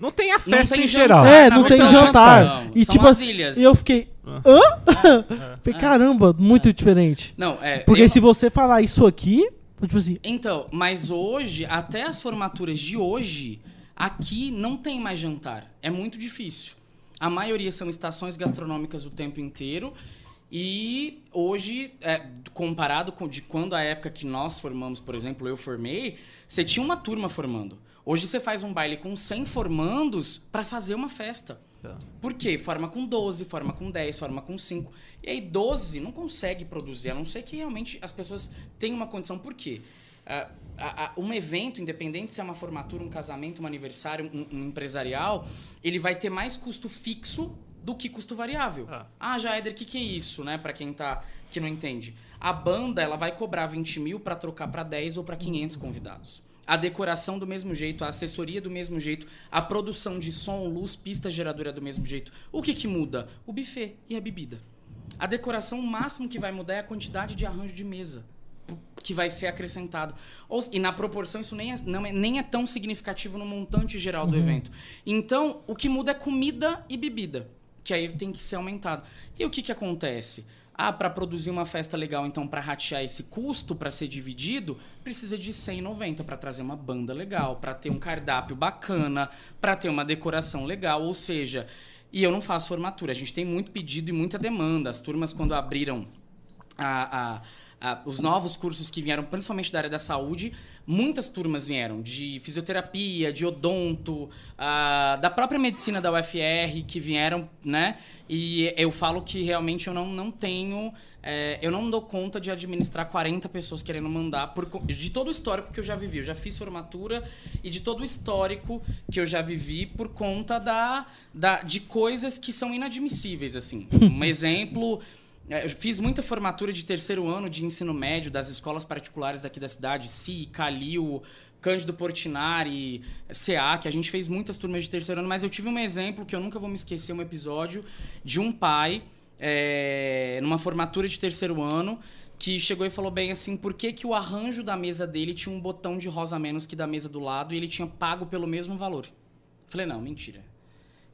Não tem a Não festa tem em jantar. geral. É, na não tem jantar. não. E São tipo as assim, ilhas. e eu fiquei. Ah. Hã? Falei, caramba, muito diferente. Não, é. Porque eu- se você falar isso aqui, tipo assim, Então, mas hoje, até as formaturas de hoje, aqui não tem mais jantar. É muito difícil. A maioria são estações gastronômicas o tempo inteiro. E hoje, é, comparado com de quando a época que nós formamos, por exemplo, eu formei, você tinha uma turma formando. Hoje você faz um baile com 100 formandos para fazer uma festa. Tá. Por quê? Forma com 12, forma com 10, forma com 5. E aí 12 não consegue produzir, a não ser que realmente as pessoas tenham uma condição. Por quê? Ah, a- a- um evento, independente se é uma formatura, um casamento, um aniversário, um, um empresarial, ele vai ter mais custo fixo do que custo variável. Ah. Ah, Jaeder, o que, que é isso, né? Pra quem tá, que não entende. A banda, ela vai cobrar 20 mil pra trocar pra 10 ou pra 500 convidados. A decoração do mesmo jeito, a assessoria do mesmo jeito, a produção de som, luz, pista geradora do mesmo jeito. O que que muda? O buffet e a bebida. A decoração, o máximo que vai mudar é a quantidade de arranjo de mesa que vai ser acrescentado. Ou e na proporção, isso nem é, não é- nem é tão significativo no montante geral do evento. Então, o que muda é comida e bebida, que aí tem que ser aumentado. E o que, que acontece? Ah, para produzir uma festa legal, então para ratear esse custo para ser dividido, precisa de 190 para trazer uma banda legal, para ter um cardápio bacana, para ter uma decoração legal, ou seja, e eu não faço formatura. A gente tem muito pedido e muita demanda. As turmas quando abriram a, a Uh, os novos cursos que vieram, principalmente da área da saúde, muitas turmas vieram de fisioterapia, de odonto, uh, da própria medicina da UFR que vieram, né? E eu falo que realmente eu não, não tenho. É, eu não dou conta de administrar 40 pessoas querendo mandar por, de todo o histórico que eu já vivi. Eu já fiz formatura e de todo o histórico que eu já vivi por conta da, da de coisas que são inadmissíveis, assim. Um exemplo. É, eu fiz muita formatura de terceiro ano de ensino médio das escolas particulares daqui da cidade, CI, Calil, Cândido Portinari, CA, que a gente fez muitas turmas de terceiro ano, mas eu tive um exemplo que eu nunca vou me esquecer, um episódio de um pai, é, numa formatura de terceiro ano, que chegou e falou bem assim, por que, que o arranjo da mesa dele tinha um botão de rosa menos que da mesa do lado e ele tinha pago pelo mesmo valor? Falei, não, mentira.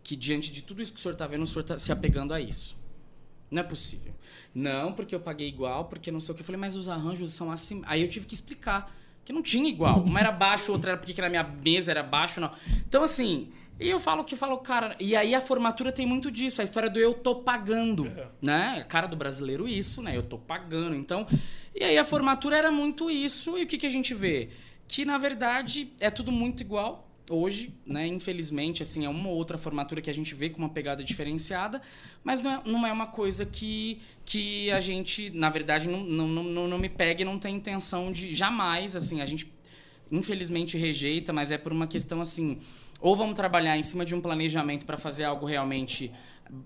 Que diante de tudo isso que o senhor está vendo, o senhor está se apegando a isso. Não é possível. Não, porque eu paguei igual, porque não sei o que. Eu falei, mas os arranjos são assim. Aí eu tive que explicar que não tinha igual. Uma era baixo, outra era porque na minha mesa era baixo, não. Então, assim, e eu falo que falo, cara. E aí a formatura tem muito disso, a história do eu tô pagando. É. Né? A cara do brasileiro, isso, né? Eu tô pagando. Então. E aí a formatura era muito isso. E o que, que a gente vê? Que na verdade é tudo muito igual hoje, né, infelizmente, assim, é uma outra formatura que a gente vê com uma pegada diferenciada, mas não é, não é uma coisa que, que a gente, na verdade, não, não, não, não me pega e não tem intenção de jamais, assim, a gente infelizmente rejeita, mas é por uma questão assim, ou vamos trabalhar em cima de um planejamento para fazer algo realmente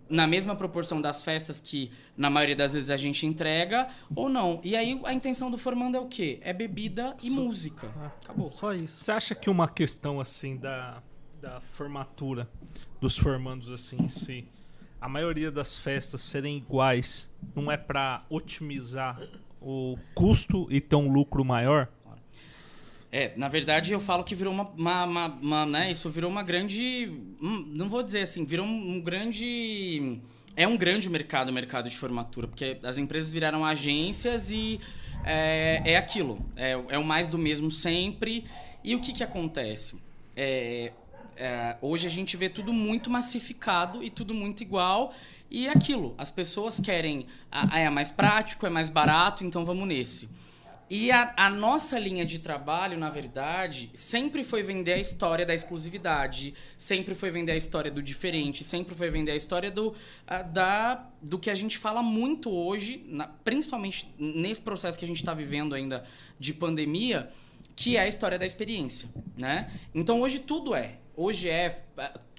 na mesma proporção das festas que na maioria das vezes a gente entrega ou não. E aí a intenção do formando é o quê? É bebida e Só, música. Ah, Acabou. Só isso. Você acha que uma questão assim da, da formatura dos formandos assim em si, a maioria das festas serem iguais, não é para otimizar o custo e ter um lucro maior? É, na verdade eu falo que virou uma, uma, uma, uma né, isso virou uma grande, não vou dizer assim, virou um, um grande, é um grande mercado, o mercado de formatura, porque as empresas viraram agências e é, é aquilo, é, é o mais do mesmo sempre. E o que que acontece? É, é, hoje a gente vê tudo muito massificado e tudo muito igual. E é aquilo, as pessoas querem, ah, é mais prático, é mais barato, então vamos nesse. E a, a, nossa linha de trabalho, na verdade, sempre foi vender a história da exclusividade, sempre foi vender a história do diferente, sempre foi vender a história do, a, da, do que a gente fala muito hoje, na, principalmente nesse processo que a gente está vivendo ainda de pandemia, que é a história da experiência, né? Então hoje tudo é. Hoje é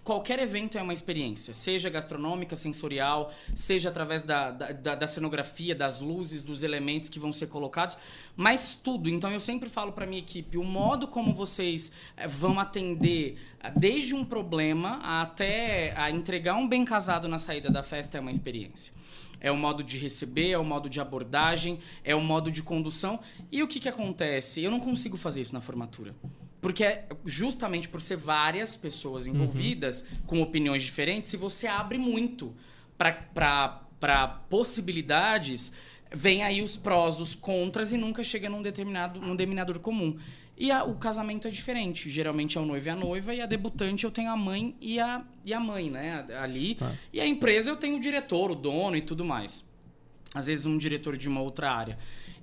qualquer evento é uma experiência, seja gastronômica, sensorial, seja através da, da, da, cenografia, das luzes, dos elementos que vão ser colocados, mas tudo. Então eu sempre falo para minha equipe, o modo como vocês eh, vão atender eh, desde um problema até a entregar um bem casado na saída da festa é uma experiência. É o modo de receber, é o modo de abordagem, é o modo de condução. E o que, que acontece? Eu não consigo fazer isso na formatura. Porque é justamente por ser várias pessoas uhum. envolvidas uhum. com opiniões diferentes, se você abre muito para possibilidades, vem aí os prós, os contras e nunca chega num determinado num denominador comum. E a, o casamento é diferente. Geralmente é o noivo e a noiva, e a debutante eu tenho a mãe e a, e a mãe, né? Ali. Tá. E a empresa eu tenho o diretor, o dono e tudo mais. Às vezes um diretor de uma outra área.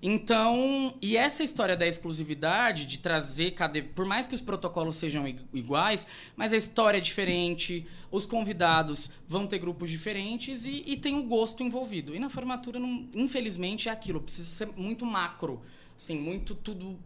Então, e essa história da exclusividade, de trazer cada. Por mais que os protocolos sejam iguais, mas a história é diferente, os convidados vão ter grupos diferentes e, e tem o gosto envolvido. E na formatura, não, infelizmente, é aquilo, precisa ser muito macro, assim, muito tudo.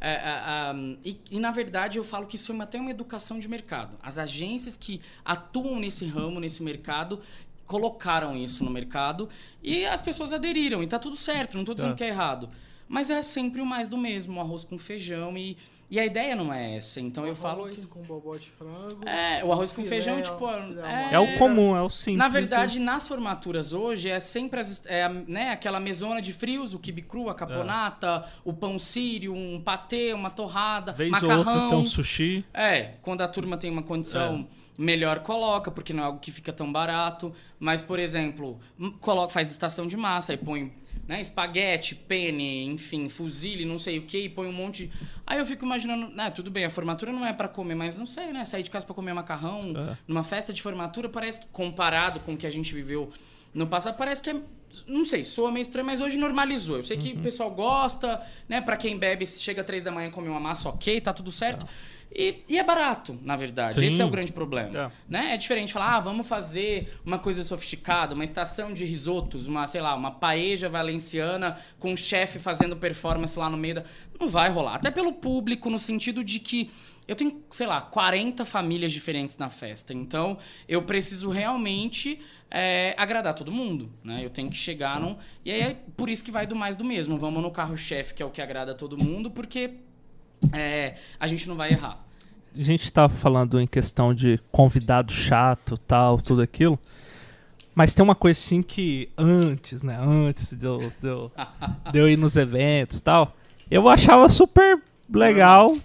É, é, é, e, e, na verdade eu falo que isso foi até uma educação de mercado. As agências que atuam nesse ramo, nesse mercado, colocaram isso no mercado e as pessoas aderiram e tá tudo certo, não estou dizendo tá. que é errado. Mas é sempre o mais do mesmo, arroz com feijão e, E a ideia não é essa. Então eu falo Arroz que. com bobó de frango. É, o arroz com filé, feijão, ó, tipo. É, É o comum, é o simples. Na verdade, nas formaturas hoje é sempre as, é, né, aquela mesona de frios, o quibe cru, a caponata, o pão sírio, um patê, uma torrada, Vez ou macarrão. outra tem um sushi. É, quando a turma tem uma condição melhor, coloca, porque não é algo que fica tão barato. Mas, por exemplo, coloca, faz estação de massa, aí põe né, espaguete, penne, enfim, fuzile, não sei o que, e põe um monte. de- Aí eu fico imaginando, né, tudo bem, a formatura não é pra comer, mas não sei, né? Sair de casa pra comer macarrão, É. numa festa de formatura, parece que, comparado com o que a gente viveu no passado, parece que é. Não sei, soa meio estranho, mas hoje normalizou. Eu sei Uhum. que o pessoal gosta, né? Pra quem bebe, se chega às três da manhã e come uma massa, ok, tá tudo certo. E, e é barato, na verdade. Sim. Esse é o grande problema. É. Né? É diferente falar, ah, vamos fazer uma coisa sofisticada, uma estação de risotos, uma, sei lá, uma paeja valenciana com um chefe fazendo performance lá no meio da. Não vai rolar. Até pelo público, no sentido de que eu tenho, sei lá, 40 famílias diferentes na festa. Então, eu preciso realmente é, agradar todo mundo, né? Eu tenho que chegar num... E aí, é por isso que vai do mais do mesmo. Vamos no carro-chefe, que é o que agrada todo mundo, porque é, a gente não vai errar. A gente tava falando em questão de convidado chato, tal, tudo aquilo. Mas tem uma coisa assim que antes, né? Antes de eu, de eu, de eu ir nos eventos tal, eu achava super legal,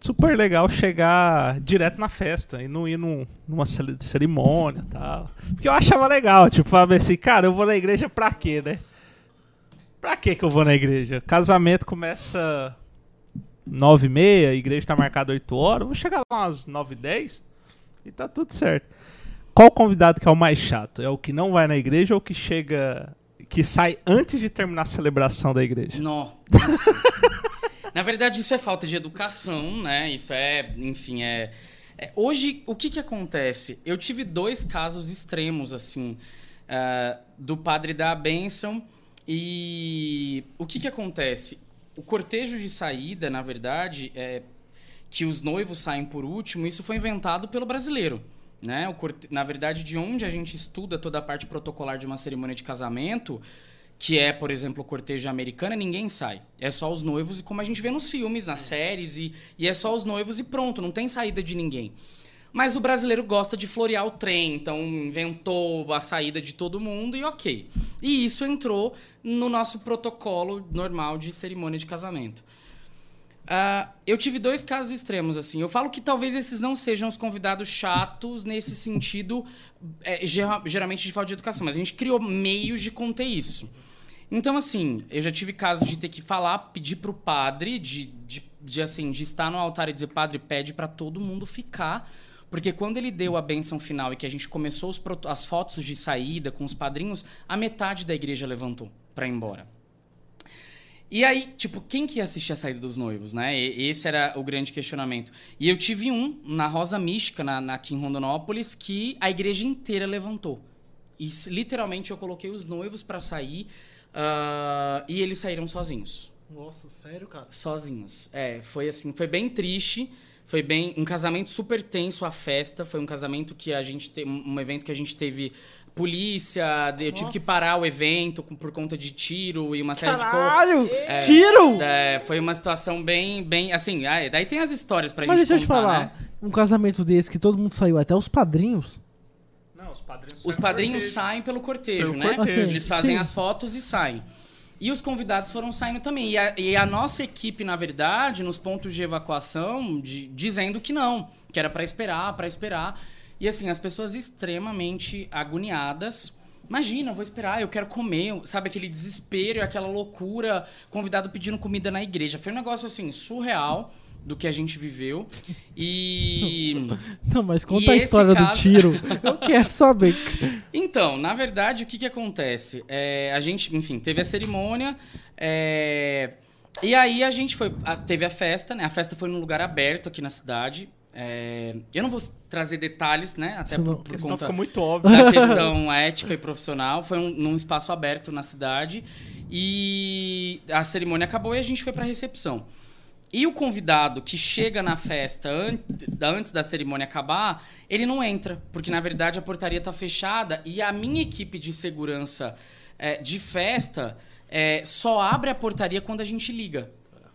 super legal chegar direto na festa e não ir num- numa cerimônia tal. Porque eu achava legal, tipo, falava assim, cara, eu vou na igreja pra quê, né? Pra quê que eu vou na igreja? Casamento começa 9 e meia, a igreja tá marcada 8 horas, vou chegar lá umas 9 e 10 e tá tudo certo. Qual convidado que é o mais chato? É o que não vai na igreja ou o que chega. que sai antes de terminar a celebração da igreja? Nó. Na verdade, isso é falta de educação, né? Isso é, enfim, é. é- hoje, o que que acontece? Eu tive dois casos extremos, assim, ah, do padre dar a bênção e o que que acontece? O cortejo de saída, na verdade, é que os noivos saem por último, isso foi inventado pelo brasileiro. Né? O corte... Na verdade, de onde a gente estuda toda a parte protocolar de uma cerimônia de casamento, que é, por exemplo, o cortejo americano, ninguém sai. É só os noivos, e como a gente vê nos filmes, nas séries, e, e é só os noivos e pronto, não tem saída de ninguém. Mas o brasileiro gosta de florear o trem, então inventou a saída de todo mundo e ok. E isso entrou no nosso protocolo normal de cerimônia de casamento. Ah, eu tive dois casos extremos, assim. Eu falo que talvez esses não sejam os convidados chatos nesse sentido, é, gera- geralmente de falta de educação, mas a gente criou meios de conter isso. Então, assim, eu já tive casos de ter que falar, pedir pro padre, de, de, de, assim, de estar no altar e dizer, padre, pede para todo mundo ficar. Porque quando ele deu a benção final e que a gente começou os as fotos de saída com os padrinhos, a metade da igreja levantou para ir embora. E aí, tipo, quem que ia assistir a saída dos noivos, né? E- esse era o grande questionamento. E eu tive um na Rosa Mística, na, na- aqui em Rondonópolis, que a igreja inteira levantou. E literalmente eu coloquei os noivos para sair ah, e eles saíram sozinhos. Nossa, sério, cara? Sozinhos. É, foi assim, foi bem triste. Foi bem um casamento super tenso a festa. Foi um casamento que a gente teve. Um evento que a gente teve polícia. de- Eu tive que Nossa. parar o evento por conta de tiro e uma série de coisas. Caralho! Tiro! É, foi uma situação bem, bem, assim, ah, daí tem as histórias pra Mas gente deixa eu te contar, falar, né? um casamento desse que todo mundo saiu, até os padrinhos. Não, os padrinhos Os padrinhos saem pelo cortejo, Pelo né? cortejo. Eles fazem Sim. as fotos e saem. E os convidados foram saindo também. E a, e a nossa equipe, na verdade, nos pontos de evacuação, de- dizendo que não, que era pra esperar, pra esperar. E assim, as pessoas extremamente agoniadas. Imagina, vou esperar, eu quero comer, sabe aquele desespero, aquela loucura, convidado pedindo comida na igreja. Foi um negócio assim surreal do que a gente viveu. E Não, mas conta E a história do caso- tiro. Eu quero saber. Então, na verdade, o que, que acontece? É, a gente, enfim, teve a cerimônia. é, e aí a gente foi. a- teve a festa, né? A festa foi num lugar aberto aqui na cidade. é, eu não vou trazer detalhes, né? Até Senão- por, por conta fica muito óbvio. da questão ética e profissional. Foi um, num espaço aberto na cidade. E a cerimônia acabou e a gente foi pra recepção. E o convidado que chega na festa antes da cerimônia acabar, ele não entra, porque na verdade a portaria tá fechada e a minha equipe de segurança é, de festa é, só abre a portaria quando a gente liga.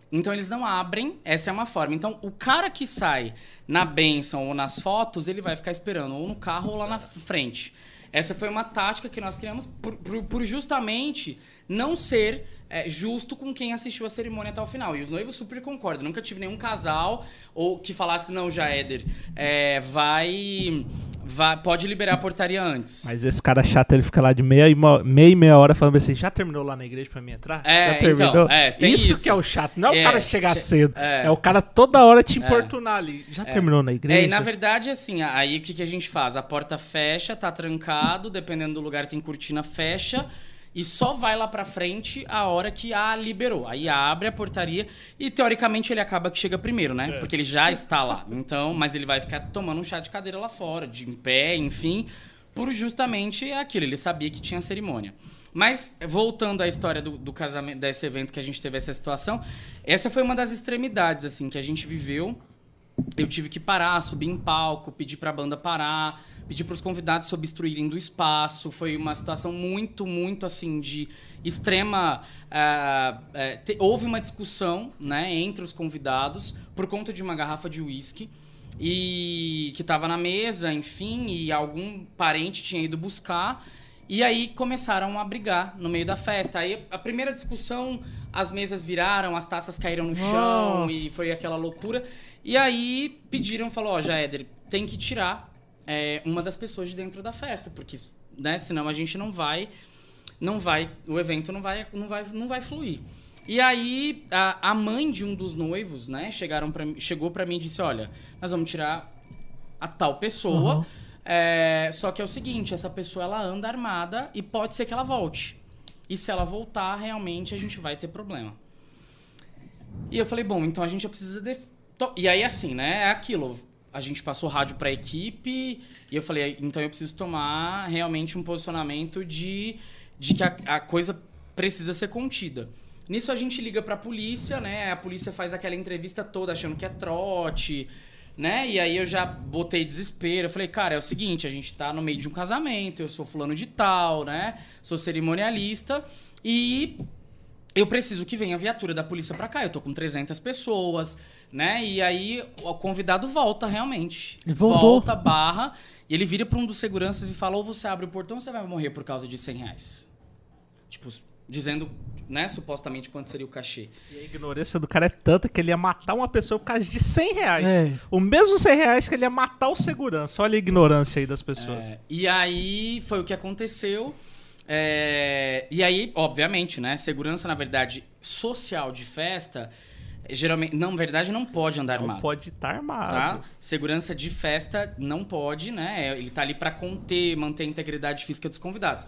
Então eles não abrem, essa é uma forma. Então o cara que sai na benção ou nas fotos, ele vai ficar esperando ou no carro ou lá na frente. Essa foi uma tática que nós criamos por, por, por justamente não ser é, justo com quem assistiu a cerimônia até o final. E os noivos super concordam. Nunca tive nenhum casal ou que falasse, não, já Éder, é, vai, vai. Pode liberar a portaria antes. Mas esse cara chato, ele fica lá de meia e meia, meia hora falando assim: já terminou lá na igreja pra mim entrar? É, já terminou? Então, é, isso, isso, que é o chato, não é, é o cara chegar che cedo. É. É. o cara toda hora te importunar ali. Já terminou na igreja? É, e na verdade, assim, aí o que, que a gente faz? A porta fecha, tá trancado, dependendo do lugar tem cortina, fecha e só vai lá pra frente a hora que a liberou. Aí abre a portaria e teoricamente ele acaba que chega primeiro, né? Porque ele já está lá. Então, mas ele vai ficar tomando um chá de cadeira lá fora, de em pé, enfim, por justamente aquilo. Ele sabia que tinha cerimônia. Mas, voltando à história do, do casamento, desse evento que a gente teve essa situação, essa foi uma das extremidades, assim, que a gente viveu. Eu tive que parar, subir em palco, pedir pra banda parar, pedir para os convidados se obstruírem do espaço. Foi uma situação muito, muito assim de extrema. Uh, uh, te, houve uma discussão né, entre os convidados por conta de uma garrafa de uísque e que estava na mesa, enfim, e algum parente tinha ido buscar. E aí começaram a brigar no meio da festa. Aí a primeira discussão, as mesas viraram, as taças caíram no chão Nossa. e foi aquela loucura. E aí pediram, falou, ó, oh, Jaeder, tem que tirar é, uma das pessoas de dentro da festa, porque né, senão a gente não vai, não vai, o evento não vai, não vai, não vai fluir. E aí a, a mãe de um dos noivos, né, chegaram pra, chegou para mim e disse, olha, nós vamos tirar a tal pessoa, uhum. é, só que é o seguinte, essa pessoa ela anda armada e pode ser que ela volte. E se ela voltar, realmente a gente vai ter problema. E eu falei, bom, então a gente já precisa. E aí assim, né, é aquilo, a gente passou rádio para a equipe e eu falei, então eu preciso tomar realmente um posicionamento de, de que a, a coisa precisa ser contida. Nisso a gente liga para a polícia, né? A polícia faz aquela entrevista toda achando que é trote, né? E aí eu já botei desespero. Eu falei, cara, é o seguinte, a gente tá no meio de um casamento, eu sou fulano de tal, né? Sou cerimonialista e eu preciso que venha a viatura da polícia para cá. Eu tô com 300 pessoas né? E aí o convidado volta realmente. Ele voltou. Volta, barra, e ele vira para um dos seguranças e fala: ou você abre o portão ou você vai morrer por causa de 100 reais. Tipo, dizendo, né, supostamente quanto seria o cachê. E a ignorância do cara é tanta que ele ia matar uma pessoa por causa de 100 reais. É. O mesmo 100 reais que ele ia matar o segurança. Olha a ignorância aí das pessoas. É, e aí foi o que aconteceu. É, e aí, obviamente, né? Segurança, na verdade, social de festa geralmente, não, na verdade não pode andar não armado. pode estar tá armado. Tá? Segurança de festa não pode, né? Ele tá ali para conter, manter a integridade física dos convidados.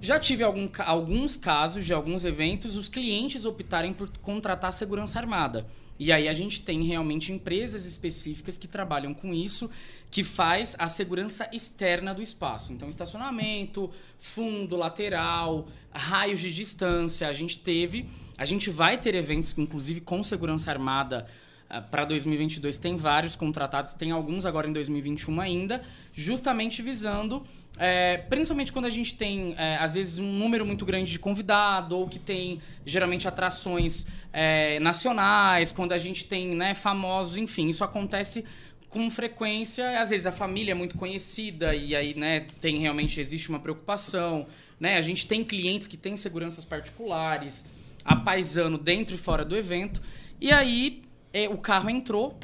Já tive algum, alguns casos de alguns eventos, os clientes optarem por contratar segurança armada. E aí a gente tem realmente empresas específicas que trabalham com isso, que faz a segurança externa do espaço. Então, estacionamento, fundo, lateral, raios de distância. A gente teve a gente vai ter eventos, inclusive com segurança armada, uh, para 2022. Tem vários contratados, tem alguns agora em 2021 ainda, justamente visando, é, principalmente quando a gente tem, é, às vezes, um número muito grande de convidado, ou que tem, geralmente, atrações é, nacionais, quando a gente tem né, famosos, enfim, isso acontece com frequência, às vezes a família é muito conhecida e aí, né, tem realmente existe uma preocupação, né? A gente tem clientes que têm seguranças particulares a paisano dentro e fora do evento. E aí é, o carro entrou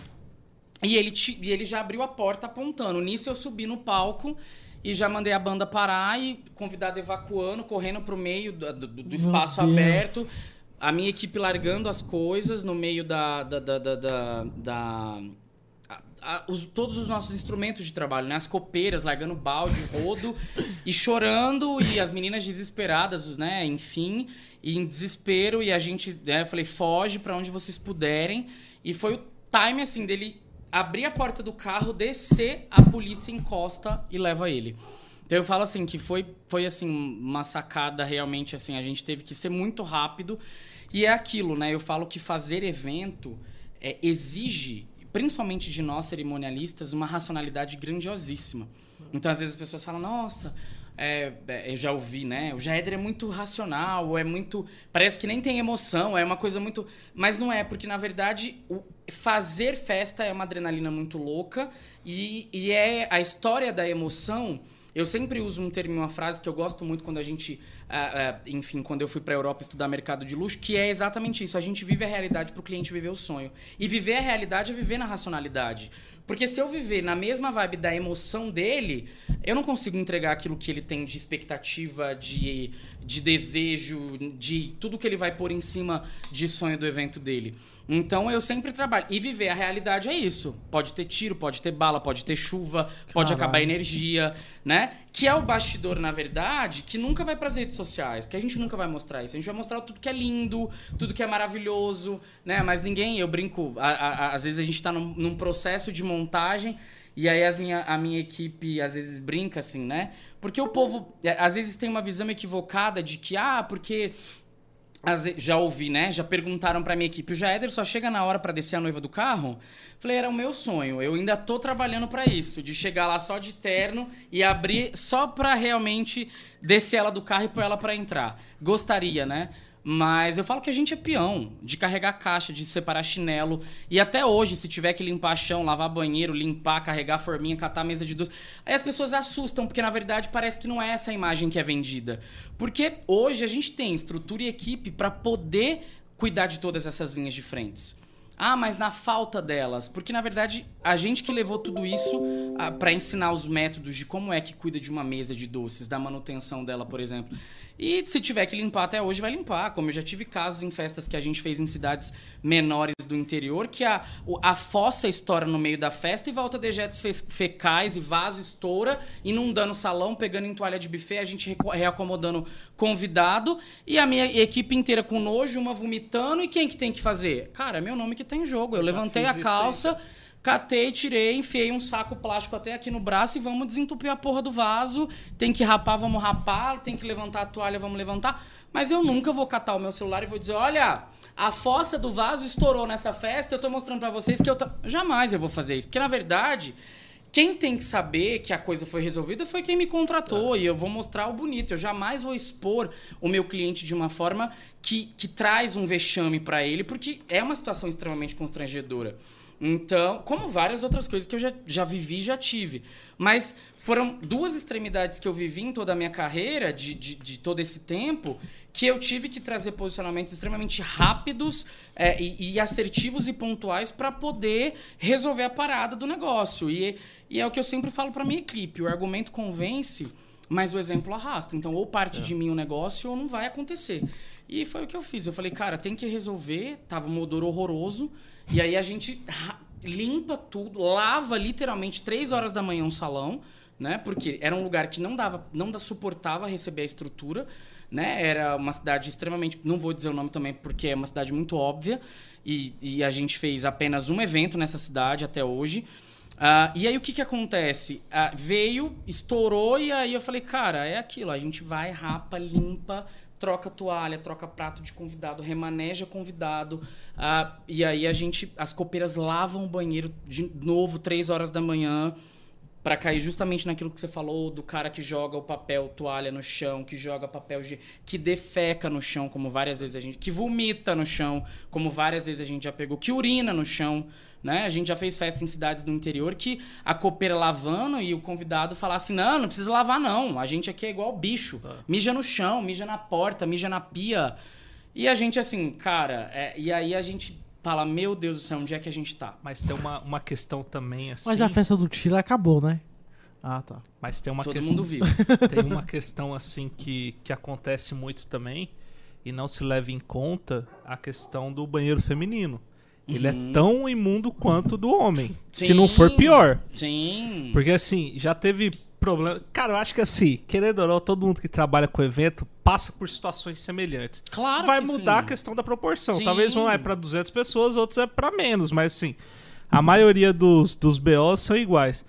e ele, e ele já abriu a porta apontando. Nisso eu subi no palco e já mandei a banda parar e convidado evacuando, correndo pro meio do, do, do espaço aberto. A minha equipe largando as coisas no meio da, da, da, da, da a, os, todos os nossos instrumentos de trabalho, né? As copeiras largando balde, rodo e chorando e as meninas desesperadas, né? Enfim, em desespero e a gente, né? Eu falei, foge para onde vocês puderem. E foi o time assim dele abrir a porta do carro, descer, a polícia encosta e leva ele. Então eu falo assim que foi foi assim uma sacada realmente assim, a gente teve que ser muito rápido e é aquilo, né? Eu falo que fazer evento é, exige principalmente de nós cerimonialistas, uma racionalidade grandiosíssima. Então, às vezes as pessoas falam: "Nossa, é, é, eu já ouvi, né? O Jaeder é muito racional, é muito. Parece que nem tem emoção, é uma coisa muito. Mas não é, porque na verdade fazer festa é uma adrenalina muito louca e, e é a história da emoção. Eu sempre uso um termo, uma frase que eu gosto muito quando a gente, ah, ah, enfim, quando eu fui para a Europa estudar mercado de luxo, que é exatamente isso. A gente vive a realidade para o cliente viver o sonho. E viver a realidade é viver na racionalidade. Porque se eu viver na mesma vibe da emoção dele, eu não consigo entregar aquilo que ele tem de expectativa, de, de desejo, de tudo que ele vai pôr em cima de sonho do evento dele. Então eu sempre trabalho. E viver a realidade é isso. Pode ter tiro, pode ter bala, pode ter chuva, pode Caralho. acabar a energia, né? Que é o bastidor, na verdade, que nunca vai para as redes sociais, que a gente nunca vai mostrar isso. A gente vai mostrar tudo que é lindo, tudo que é maravilhoso, né? Mas ninguém, eu brinco, a- a- a- às vezes a gente tá num, num processo de montagem e aí as minha, a minha equipe às vezes brinca assim, né? Porque o povo é, às vezes tem uma visão equivocada de que, ah, porque já ouvi, né? Já perguntaram pra minha equipe, o Jaeder só chega na hora pra descer a noiva do carro? Falei, era o meu sonho. Eu ainda tô trabalhando pra isso, de chegar lá só de terno e abrir só pra realmente descer ela do carro e pôr ela pra entrar. Gostaria, né? Mas eu falo que a gente é peão, de carregar caixa, de separar chinelo. E até hoje, se tiver que limpar chão, lavar banheiro, limpar, carregar forminha, catar mesa de doce. Aí as pessoas assustam, porque na verdade parece que não é essa a imagem que é vendida. Porque hoje a gente tem estrutura e equipe para poder cuidar de todas essas linhas de frentes. Ah, mas na falta delas. Porque, na verdade, a gente que levou tudo isso para ensinar os métodos de como é que cuida de uma mesa de doces, da manutenção dela, por exemplo. E se tiver que limpar até hoje, vai limpar. Como eu já tive casos em festas que a gente fez em cidades menores do interior, que a, a fossa estoura no meio da festa e volta dejetos fe- fecais e vaso estoura, inundando o salão, pegando em toalha de buffet, a gente reacomodando convidado e a minha equipe inteira com nojo, uma vomitando. E quem que tem que fazer? Cara, é meu nome que tá em jogo. Eu levantei a isso aí, calça. Catei, tirei, enfiei um saco plástico até aqui no braço e vamos desentupir a porra do vaso. Tem que rapar, vamos rapar. Tem que levantar a toalha, vamos levantar. Mas eu nunca vou catar o meu celular e vou dizer: olha, a fossa do vaso estourou nessa festa. Eu tô mostrando pra vocês que eu. ta-" Jamais eu vou fazer isso. Porque na verdade. Quem tem que saber que a coisa foi resolvida foi quem me contratou e eu vou mostrar o bonito. Eu jamais vou expor o meu cliente de uma forma que, que traz um vexame pra ele, porque é uma situação extremamente constrangedora. Então, como várias outras coisas que eu já, já vivi e já tive. Mas foram duas extremidades que eu vivi em toda a minha carreira, de, de, de todo esse tempo, que eu tive que trazer posicionamentos extremamente rápidos é, e, e assertivos e pontuais para poder resolver a parada do negócio. E, e é o que eu sempre falo para minha equipe: o argumento convence, mas o exemplo arrasta. Então, ou parte de mim o negócio ou não vai acontecer. E foi o que eu fiz. Eu falei, cara, tem que resolver. Tava um odor horroroso. E aí a gente limpa tudo, lava literalmente três horas da manhã um salão, né? Porque era um lugar que não dava, não suportava receber a estrutura, né? Era uma cidade extremamente, não vou dizer o nome também porque é uma cidade muito óbvia e, e a gente fez apenas um evento nessa cidade até hoje. Ah, e aí o que que acontece? Ah, veio, estourou e aí eu falei, cara, é aquilo, a gente vai, rapa, limpa, troca toalha, troca prato de convidado, remaneja convidado. ah, e aí a gente, as copeiras lavam o banheiro de novo, três horas da manhã. Pra cair justamente naquilo que você falou, do cara que joga o papel toalha no chão, que joga papel de. que defeca no chão, como várias vezes a gente. que vomita no chão, como várias vezes a gente já pegou, que urina no chão. Né? A gente já fez festa em cidades do interior que a copeira lavando e o convidado falasse: não, não precisa lavar, não. A gente aqui é igual bicho. Mija no chão, mija na porta, mija na pia. E a gente, assim, cara, é, e aí a gente fala: meu Deus do céu, onde é que a gente tá? Mas tem uma, uma questão também assim. Mas a festa do tiro acabou, né? Ah, tá. Mas tem uma Todo questão. mundo viu. Tem uma questão assim que, que acontece muito também e não se leva em conta a questão do banheiro feminino. Ele Uhum. é tão imundo quanto o do homem. Se não for Sim. pior. Sim. Porque assim, já teve problema. Cara, eu acho que assim, querendo ou não, todo mundo que trabalha com evento passa por situações semelhantes. Claro Vai mudar sim. a questão da proporção. Sim. Talvez um é pra 200 pessoas, outros é pra menos, mas assim, a maioria dos, dos BOs são iguais.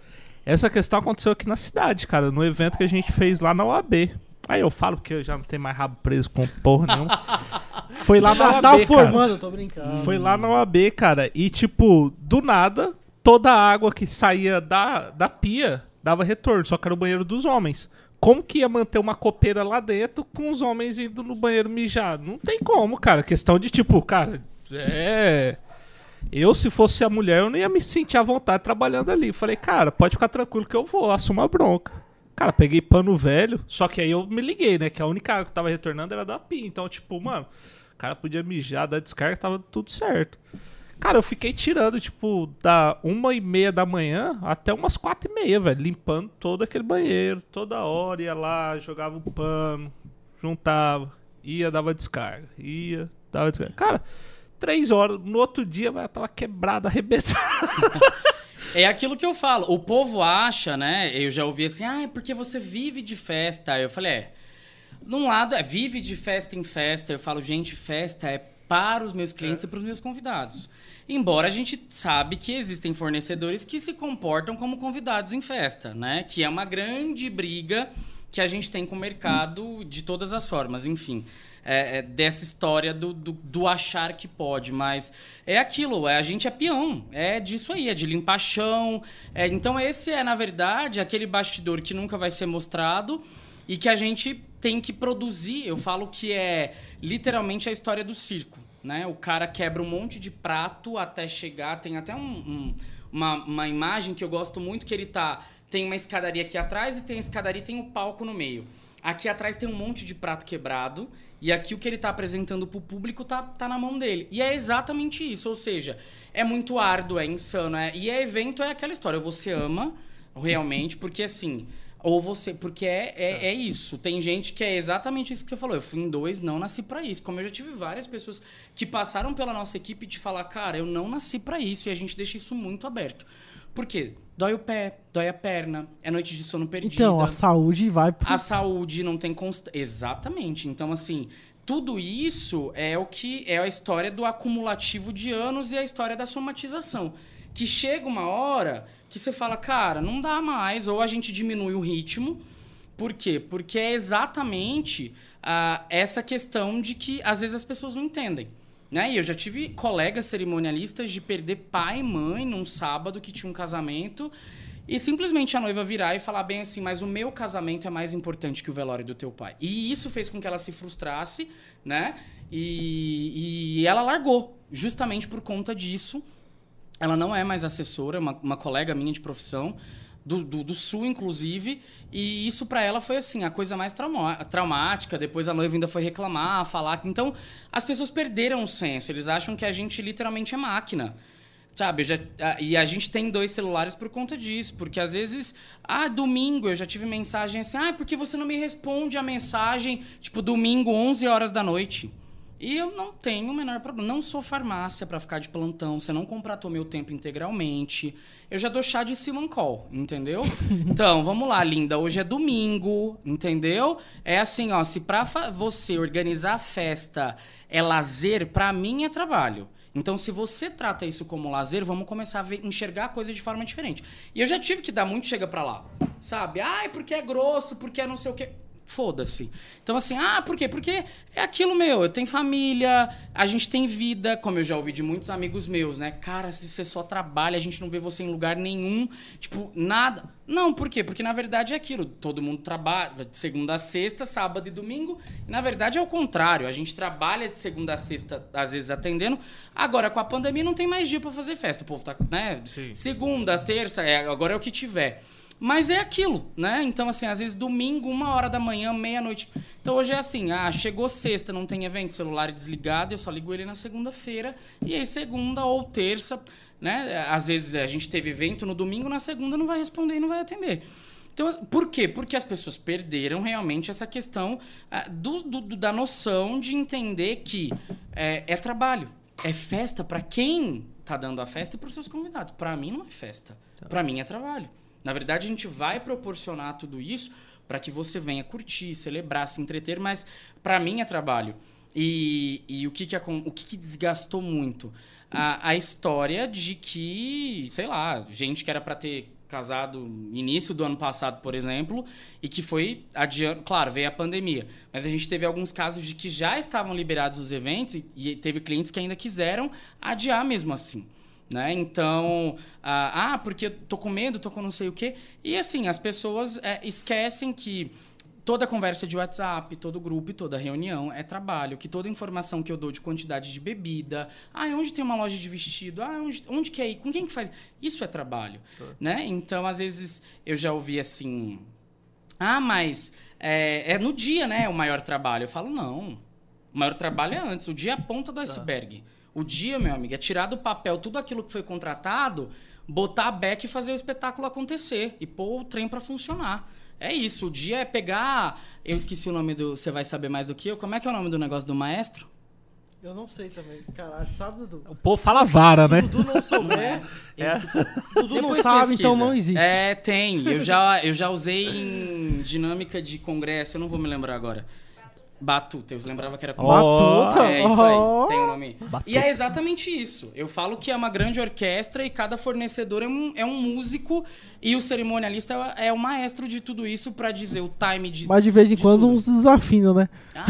Essa questão aconteceu aqui na cidade, cara, no evento que a gente fez lá na UAB. Aí eu falo porque eu já não tenho mais rabo preso com porra nenhuma. Foi lá na Tá, UAB, tá cara. formando, tô brincando. Foi lá na OAB, cara. E, tipo, do nada, toda a água que saía da, da pia, dava retorno, só que era o banheiro dos homens. Como que ia manter uma copeira lá dentro com os homens indo no banheiro mijar? Não tem como, cara. Questão de tipo, cara, é. Eu, se fosse a mulher, eu não ia me sentir à vontade trabalhando ali. Falei, cara, pode ficar tranquilo que eu vou, assumo a bronca. Cara, peguei pano velho, só que aí eu me liguei, né? Que a única água que tava retornando era da PIN. Então, tipo, mano, o cara podia mijar, dar descarga, tava tudo certo. Cara, eu fiquei tirando, tipo, da uma e meia da manhã até umas quatro e meia, velho. Limpando todo aquele banheiro, toda hora, ia lá, jogava o pano, juntava, ia, dava descarga, ia, dava descarga. Cara, três horas, no outro dia, velho, tava quebrada, arrebentada. É aquilo que eu falo. O povo acha, né? Eu já ouvi assim, ah, é porque você vive de festa. Eu falei, é. Num lado é vive de festa em festa. Eu falo, gente, festa é para os meus clientes é. e para os meus convidados. Embora a gente sabe que existem fornecedores que se comportam como convidados em festa, né? Que é uma grande briga que a gente tem com o mercado de todas as formas, enfim. É, é dessa história do, do, do, achar que pode, mas é aquilo, é, a gente é peão, é disso aí, é de limpar chão. É, então esse é, na verdade, aquele bastidor que nunca vai ser mostrado e que a gente tem que produzir. Eu falo que é literalmente a história do circo né? O cara quebra um monte de prato até chegar. Tem até um, um, uma, uma imagem que eu gosto muito que ele tá. Tem uma escadaria aqui atrás e tem a escadaria e tem um palco no meio. Aqui atrás tem um monte de prato quebrado. E aqui o que ele tá apresentando pro público tá, tá na mão dele. E é exatamente isso. Ou seja, é muito árduo, é insano. É, e é evento é aquela história. Você ama realmente, porque assim. Ou você. Porque é, é, é, isso. Tem gente que é exatamente isso que você falou. Eu fui em dois, não nasci para isso. Como eu já tive várias pessoas que passaram pela nossa equipe de falar, cara, eu não nasci para isso. E a gente deixa isso muito aberto. Por quê? Dói o pé, dói a perna, é noite de sono perdida. Então, a saúde vai. Pro... A saúde não tem constância. Exatamente. Então, assim, tudo isso é o que é a história do acumulativo de anos e a história da somatização. Que chega uma hora que você fala, cara, não dá mais, ou a gente diminui o ritmo. Por quê? Porque é exatamente uh, essa questão de que às vezes as pessoas não entendem. Né? E eu já tive colegas cerimonialistas de perder pai e mãe num sábado que tinha um casamento e simplesmente a noiva virar e falar bem assim, mas o meu casamento é mais importante que o velório do teu pai. E isso fez com que ela se frustrasse, né? E, e ela largou, justamente por conta disso. Ela não é mais assessora, uma, uma colega minha de profissão, do, do, do Sul, inclusive, e isso para ela foi assim, a coisa mais traumática. Depois a noiva ainda foi reclamar, falar. Então, as pessoas perderam o senso, eles acham que a gente literalmente é máquina. Sabe, já, e a gente tem dois celulares por conta disso, porque às vezes, ah, domingo eu já tive mensagem assim, ah, porque você não me responde a mensagem, tipo, domingo, 11 horas da noite. E eu não tenho o menor problema. Não sou farmácia para ficar de plantão. Você não contratou meu tempo integralmente. Eu já dou chá de Simancol, entendeu? então, vamos lá, linda. Hoje é domingo, entendeu? É assim, ó. Se pra você organizar a festa é lazer, para mim é trabalho. Então, se você trata isso como lazer, vamos começar a ver, enxergar a coisa de forma diferente. E eu já tive que dar muito chega para lá. Sabe? Ai, porque é grosso, porque é não sei o quê foda-se. Então, assim, ah, por quê? Porque é aquilo meu, eu tenho família, a gente tem vida, como eu já ouvi de muitos amigos meus, né? Cara, se você só trabalha, a gente não vê você em lugar nenhum, tipo, nada. Não, por quê? Porque na verdade é aquilo, todo mundo trabalha de segunda a sexta, sábado e domingo, e na verdade é o contrário, a gente trabalha de segunda a sexta, às vezes atendendo. Agora, com a pandemia, não tem mais dia para fazer festa, o povo tá, né? Sim. Segunda, terça, é, agora é o que tiver. Mas é aquilo, né? Então, assim, às vezes domingo, uma hora da manhã, meia-noite. Então hoje é assim, ah, chegou sexta, não tem evento, celular desligado, eu só ligo ele na segunda-feira. E aí, segunda ou terça, né? Às vezes a gente teve evento no domingo, na segunda não vai responder e não vai atender. Então, por quê? Porque as pessoas perderam realmente essa questão ah, do, do, da noção de entender que é, é trabalho, é festa para quem tá dando a festa e para os seus convidados. Para mim não é festa, tá. para mim é trabalho. Na verdade, a gente vai proporcionar tudo isso para que você venha curtir, celebrar, se entreter, mas para mim é trabalho. E, e o, que, que, o que, que desgastou muito? A, a história de que, sei lá, gente que era para ter casado início do ano passado, por exemplo, e que foi adiando. Claro, veio a pandemia, mas a gente teve alguns casos de que já estavam liberados os eventos e, e teve clientes que ainda quiseram adiar mesmo assim. Né? Então, ah, ah, porque eu tô com medo, tô com não sei o quê. E assim, as pessoas é, esquecem que toda conversa de WhatsApp, todo grupo e toda reunião é trabalho, que toda informação que eu dou de quantidade de bebida, ah, onde tem uma loja de vestido, ah, onde, onde que é ir, com quem que faz, isso é trabalho, né? Então, às vezes, eu já ouvi assim, ah, mas é, é no dia, né, o maior trabalho. Eu falo, não, o maior trabalho é antes, o dia é a ponta do iceberg. O dia, meu amigo, é tirar do papel tudo aquilo que foi contratado, botar a back e fazer o espetáculo acontecer e pôr o trem para funcionar. É isso, o dia é pegar. Eu esqueci o nome do. Você vai saber mais do que eu. Como é que é o nome do negócio do maestro? Eu não sei também. Caralho, sabe, Dudu? O povo fala vara, né? Se o Dudu não souber, Eu É. esqueci. o Dudu não Depois sabe, pesquisa. então não existe. É, tem. Eu já, eu já usei em dinâmica de congresso, eu não vou me lembrar agora. Batuta, eu lembrava que era com Ó. Batuta. É isso aí, tem o nome. Batuta. E é exatamente isso. Eu falo que é uma grande orquestra e cada fornecedor é um, é um músico e o cerimonialista é o maestro de tudo isso pra dizer o time de. Mas de vez em de quando tudo. uns desafinos, né? Ah,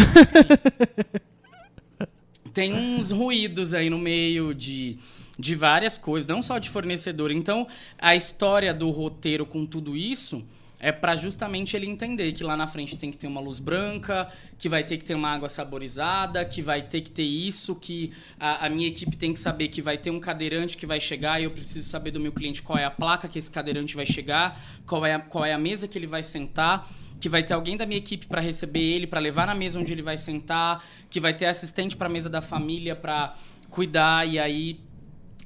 tem. tem uns ruídos aí no meio de, de várias coisas, não só de fornecedor. Então, a história do roteiro com tudo isso é para justamente ele entender que lá na frente tem que ter uma luz branca, que vai ter que ter uma água saborizada, que vai ter que ter isso, que a, a minha equipe tem que saber que vai ter um cadeirante que vai chegar e eu preciso saber do meu cliente qual é a placa que esse cadeirante vai chegar, qual é a, qual é a mesa que ele vai sentar que vai ter alguém da minha equipe para receber ele, para levar na mesa onde ele vai sentar, que vai ter assistente para mesa da família para cuidar e aí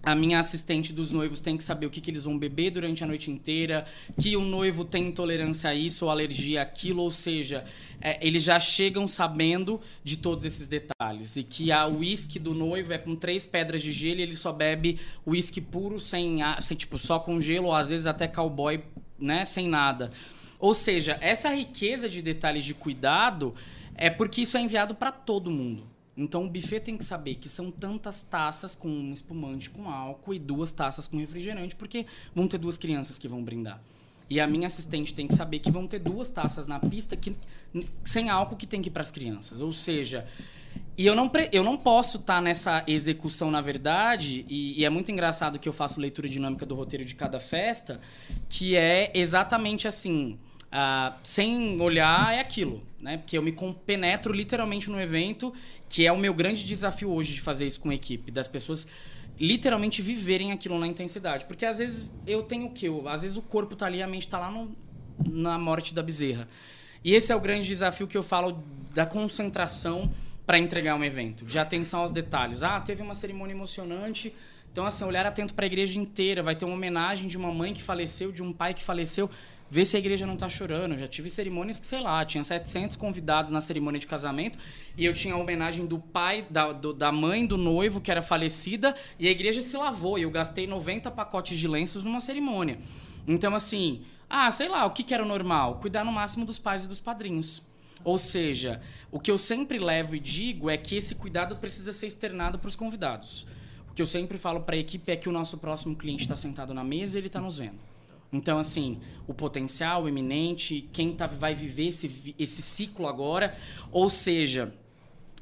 a minha assistente dos noivos tem que saber o que, que eles vão beber durante a noite inteira, que o noivo tem intolerância a isso ou alergia àquilo, ou seja, é, eles já chegam sabendo de todos esses detalhes. E que a uísque do noivo é com três pedras de gelo e ele só bebe uísque puro, sem, sem, tipo, só com gelo, ou às vezes até cowboy, né, sem nada. Ou seja, essa riqueza de detalhes de cuidado é porque isso é enviado para todo mundo. Então o buffet tem que saber que são tantas taças com um espumante com álcool e duas taças com refrigerante, porque vão ter duas crianças que vão brindar. E a minha assistente tem que saber que vão ter duas taças na pista que, sem álcool que tem que ir para as crianças. Ou seja, e eu não, eu não posso estar nessa execução, na verdade, e, e é muito engraçado que eu faço leitura dinâmica do roteiro de cada festa, que é exatamente assim, ah, sem olhar é aquilo, né? Porque eu me compenetro literalmente no evento, que é o meu grande desafio hoje de fazer isso com a equipe, das pessoas literalmente viverem aquilo na intensidade. Porque às vezes eu tenho o quê? Às vezes o corpo tá ali, a mente tá lá no- na morte da bezerra. E esse é o grande desafio que eu falo da concentração para entregar um evento, de atenção aos detalhes. Ah, teve uma cerimônia emocionante, então assim, olhar atento para a igreja inteira, vai ter uma homenagem de uma mãe que faleceu, de um pai que faleceu, ver se a igreja não tá chorando. Eu já tive cerimônias que, sei lá, tinha 700 convidados na cerimônia de casamento e eu tinha a homenagem do pai, da, do- da mãe do noivo que era falecida e a igreja se lavou e eu gastei 90 pacotes de lenços numa cerimônia. Então, assim, ah, sei lá, o que, que era o normal? Cuidar no máximo dos pais e dos padrinhos. Ou seja, o que eu sempre levo e digo é que esse cuidado precisa ser externado para os convidados. O que eu sempre falo para a equipe é que o nosso próximo cliente está sentado na mesa e ele está nos vendo. Então, assim, o potencial iminente, quem tá, vai viver esse, esse ciclo agora, ou seja,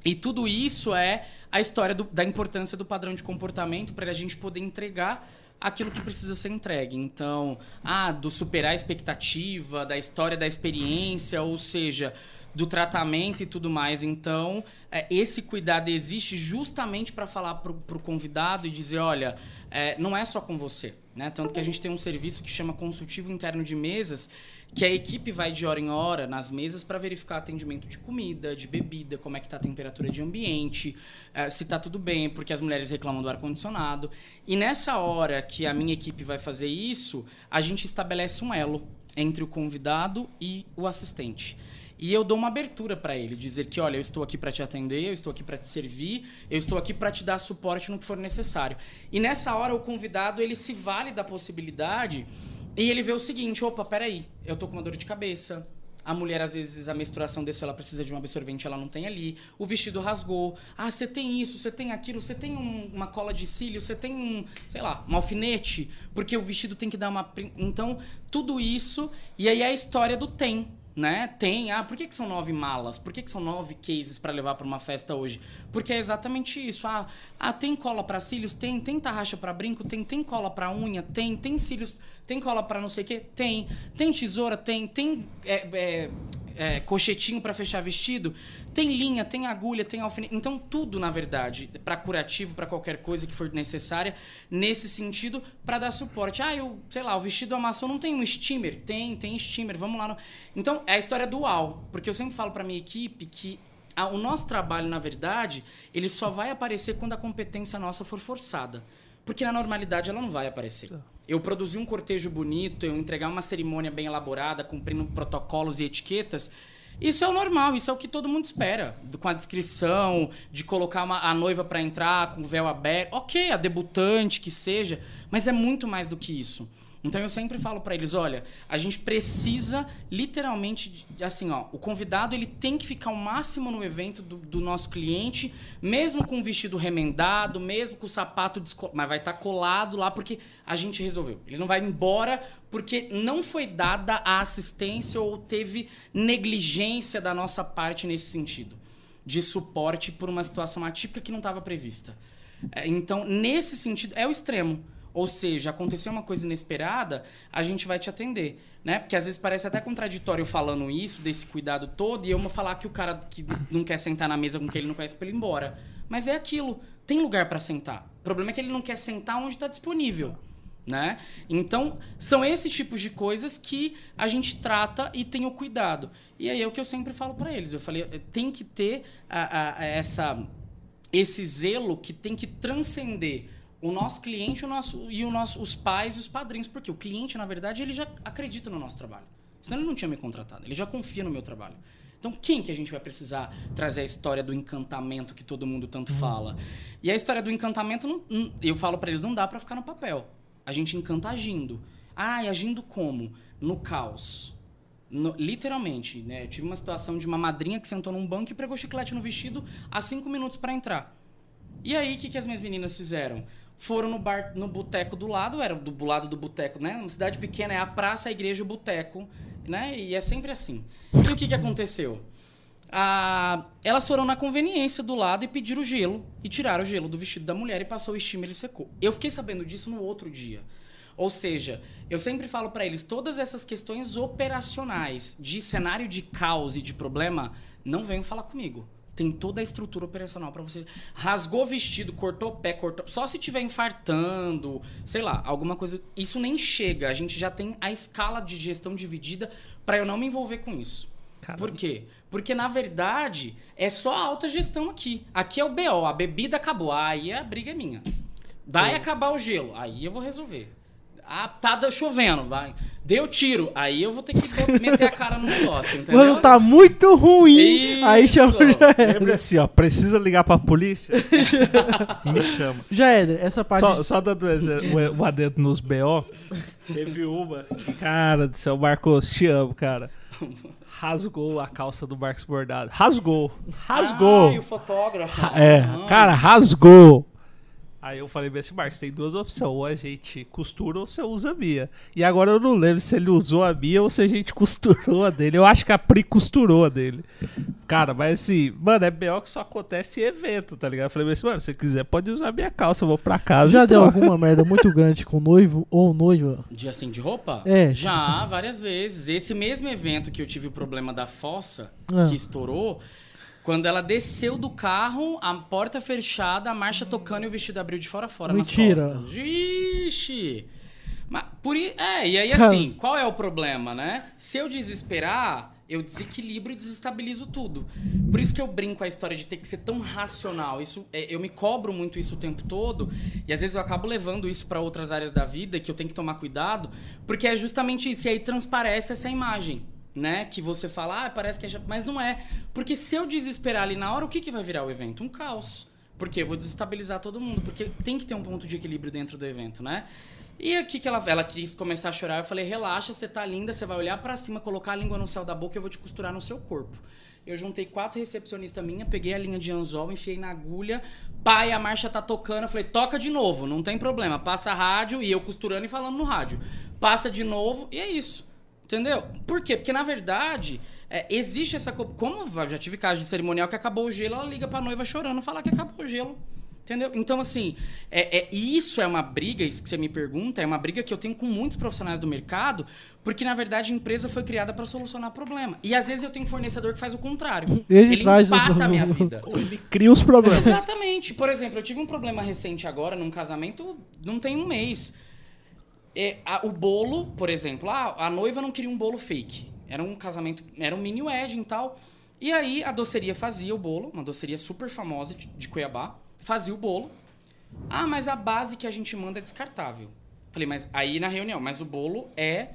e tudo isso é a história do- da importância do padrão de comportamento para a gente poder entregar aquilo que precisa ser entregue. Então, ah, do superar a expectativa, da história da experiência, ou seja, do tratamento e tudo mais. Então, é, esse cuidado existe justamente para falar para o convidado e dizer, olha, é, não é só com você. Né? Tanto que a gente tem um serviço que chama consultivo interno de mesas, que a equipe vai de hora em hora nas mesas para verificar atendimento de comida, de bebida, como é que tá a temperatura de ambiente, eh, se tá tudo bem, porque as mulheres reclamam do ar-condicionado. E nessa hora que a minha equipe vai fazer isso, a gente estabelece um elo entre o convidado e o assistente. E eu dou uma abertura para ele, dizer que, olha, eu estou aqui para te atender, eu estou aqui para te servir, eu estou aqui para te dar suporte no que for necessário. E nessa hora o convidado ele se vale da possibilidade e ele vê o seguinte, opa, peraí, eu tô com uma dor de cabeça. A mulher, às vezes, a menstruação desceu, ela precisa de um absorvente, ela não tem ali. O vestido rasgou. Ah, você tem isso, você tem aquilo, você tem um- uma cola de cílio, você tem um, sei lá, um alfinete, porque o vestido tem que dar uma. Então, tudo isso. E aí é a história do tem. Né? Tem, ah, por que, que são nove malas? Por que, que são nove cases para levar para uma festa hoje? Porque é exatamente isso. Ah, ah tem cola para cílios? Tem. Tem tarraxa para brinco? Tem. Tem cola para unha? Tem. Tem cílios? Tem cola para não sei o quê? Tem. Tem tesoura? Tem. Tem é, é, é, cochetinho para fechar vestido? Tem linha, tem agulha, tem alfinete. Então, tudo, na verdade, para curativo, para qualquer coisa que for necessária, nesse sentido, para dar suporte. Ah, eu, sei lá, o vestido amassou, não tem um steamer? Tem, tem steamer, vamos lá. No... Então, é a história dual. Porque eu sempre falo para minha equipe que a, o nosso trabalho, na verdade, ele só vai aparecer quando a competência nossa for forçada. Porque na normalidade ela não vai aparecer. Eu produzir um cortejo bonito, eu entregar uma cerimônia bem elaborada, cumprindo protocolos e etiquetas, isso é o normal, isso é o que todo mundo espera. Com a descrição, de colocar uma, a noiva para entrar com o véu aberto. Ok, a debutante que seja, mas é muito mais do que isso. Então eu sempre falo para eles, olha, a gente precisa literalmente, assim, ó, o convidado ele tem que ficar o máximo no evento do, do nosso cliente, mesmo com o vestido remendado, mesmo com o sapato descolado, mas vai estar tá colado lá porque a gente resolveu. Ele não vai embora porque não foi dada a assistência ou teve negligência da nossa parte nesse sentido, de suporte por uma situação atípica que não estava prevista. É, então, nesse sentido, é o extremo. Ou seja, aconteceu uma coisa inesperada, a gente vai te atender, né? Porque às vezes parece até contraditório falando isso, desse cuidado todo, e eu vou falar que o cara que não quer sentar na mesa com quem ele não conhece para ele ir embora. Mas é aquilo, tem lugar para sentar. O problema é que ele não quer sentar onde está disponível. Né? Então, são esses tipos de coisas que a gente trata e tem o cuidado. E aí é o que eu sempre falo para eles. Eu falei, tem que ter a, a essa, esse zelo que tem que transcender o nosso cliente o nosso, e o nosso, os pais e os padrinhos. Porque o cliente, na verdade, ele já acredita no nosso trabalho. Senão ele não tinha me contratado. Ele já confia no meu trabalho. Então, quem que a gente vai precisar trazer a história do encantamento que todo mundo tanto fala? E a história do encantamento, não, eu falo para eles, não dá para ficar no papel. A gente encanta agindo. Ah, e agindo como? No caos. No, literalmente, né? Eu tive uma situação de uma madrinha que sentou num banco e pregou chiclete no vestido há cinco minutos para entrar. E aí, o que, que as minhas meninas fizeram? Foram no bar, no boteco do lado, era do lado do boteco, né? Uma cidade pequena é a praça, a igreja, o boteco, né? E é sempre assim. E o que, que aconteceu? Ah, elas foram na conveniência do lado e pediram gelo e tiraram o gelo do vestido da mulher e passou o steamer e secou. Eu fiquei sabendo disso no outro dia. Ou seja, eu sempre falo para eles, todas essas questões operacionais de cenário de caos e de problema, não venham falar comigo tem toda a estrutura operacional para você. Rasgou vestido, cortou pé, cortou. Só se tiver infartando, sei lá, alguma coisa. Isso nem chega. A gente já tem a escala de gestão dividida para eu não me envolver com isso. Caramba. Por quê? Porque, na verdade, é só a alta gestão aqui. Aqui é o BO, a bebida acabou. Aí a briga é minha. Vai é. acabar o gelo. Aí eu vou resolver. Ah, tá chovendo, vai. Deu tiro. Aí eu vou ter que meter a cara no negócio, entendeu? Quando tá muito ruim, Isso. aí chama já Lembra assim, ó, precisa ligar pra polícia? Me chama. Já é, essa parte... Só, só dando um adendo nos BO, teve uma cara do céu, Marcos, te amo, cara. Rasgou a calça do Marcos Bordado. Rasgou. Rasgou. Ai, o fotógrafo. É, cara, rasgou. Aí eu falei bem assim, Marcos, tem duas opções. Ou a gente costura ou você usa a minha. E agora eu não lembro se ele usou a minha ou se a gente costurou a dele. Eu acho que a Pri costurou a dele. Cara, mas assim, mano, é B.O. que só acontece em evento, tá ligado? Eu falei assim, mano, se você quiser pode usar a minha calça, eu vou pra casa. Já deu alguma merda muito grande com noivo ou noiva? De assim, de roupa? É. Já, tipo assim. várias vezes. Esse mesmo evento que eu tive o problema da fossa, ah. que estourou... Quando ela desceu do carro, a porta fechada, a marcha tocando e o vestido abriu de fora a fora Mentira. nas costas. Ixi! Mas, por, é, e aí assim, qual é o problema, né? Se eu desesperar, eu desequilibro e desestabilizo tudo. Por isso que eu brinco a história de ter que ser tão racional. Isso, é, eu me cobro muito isso o tempo todo e às vezes eu acabo levando isso para outras áreas da vida que eu tenho que tomar cuidado, porque é justamente isso. E aí transparece essa imagem né? Que você fala, ah, parece que é. Mas não é. Porque se eu desesperar ali na hora, o que, que vai virar o evento? Um caos. Porque eu vou desestabilizar todo mundo. Porque tem que ter um ponto de equilíbrio dentro do evento, né? E aqui que ela, ela quis começar a chorar, eu falei, relaxa, você tá linda, você vai olhar para cima, colocar a língua no céu da boca e eu vou te costurar no seu corpo. Eu juntei quatro recepcionistas minha, peguei a linha de anzol, enfiei na agulha, pai, a marcha tá tocando, eu falei, toca de novo, não tem problema, passa a rádio, e eu costurando e falando no rádio. Passa de novo, e é isso. Entendeu? Por quê? Porque, na verdade, é, existe essa. co- Como eu já tive caso de cerimonial que acabou o gelo, ela liga pra noiva chorando falar que acabou o gelo. Entendeu? Então, assim, é, é- isso é uma briga, isso que você me pergunta, é uma briga que eu tenho com muitos profissionais do mercado, porque, na verdade, a empresa foi criada para solucionar problema. E às vezes eu tenho fornecedor que faz o contrário. Ele Ele, traz o- empata a minha vida. Ou ele cria os problemas. Exatamente. Por exemplo, eu tive um problema recente agora num casamento, não tem um mês. É, a- o bolo, por exemplo, ah, a noiva não queria um bolo fake. Era um casamento, era um mini wedding e tal. E aí a doceria fazia o bolo, uma doceria super famosa de, de Cuiabá, fazia o bolo. Ah, mas a base que a gente manda é descartável. Falei, mas aí na reunião, mas o bolo é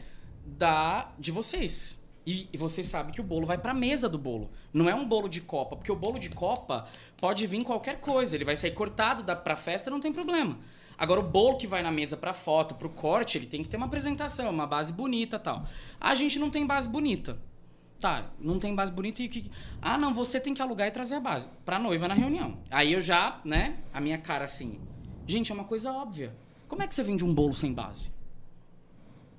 da de vocês. E, e vocês sabem que o bolo vai pra mesa do bolo. Não é um bolo de copa, porque o bolo de copa pode vir qualquer coisa, ele vai sair cortado da pra festa, não tem problema. Agora o bolo que vai na mesa pra foto, pro corte, ele tem que ter uma apresentação, uma base bonita, tal. A gente não tem base bonita. Tá, não tem base bonita e que. Ah, não, você tem que alugar e trazer a base. Pra noiva na reunião. Aí eu já, né, a minha cara assim. Gente, é uma coisa óbvia. Como é que você vende um bolo sem base?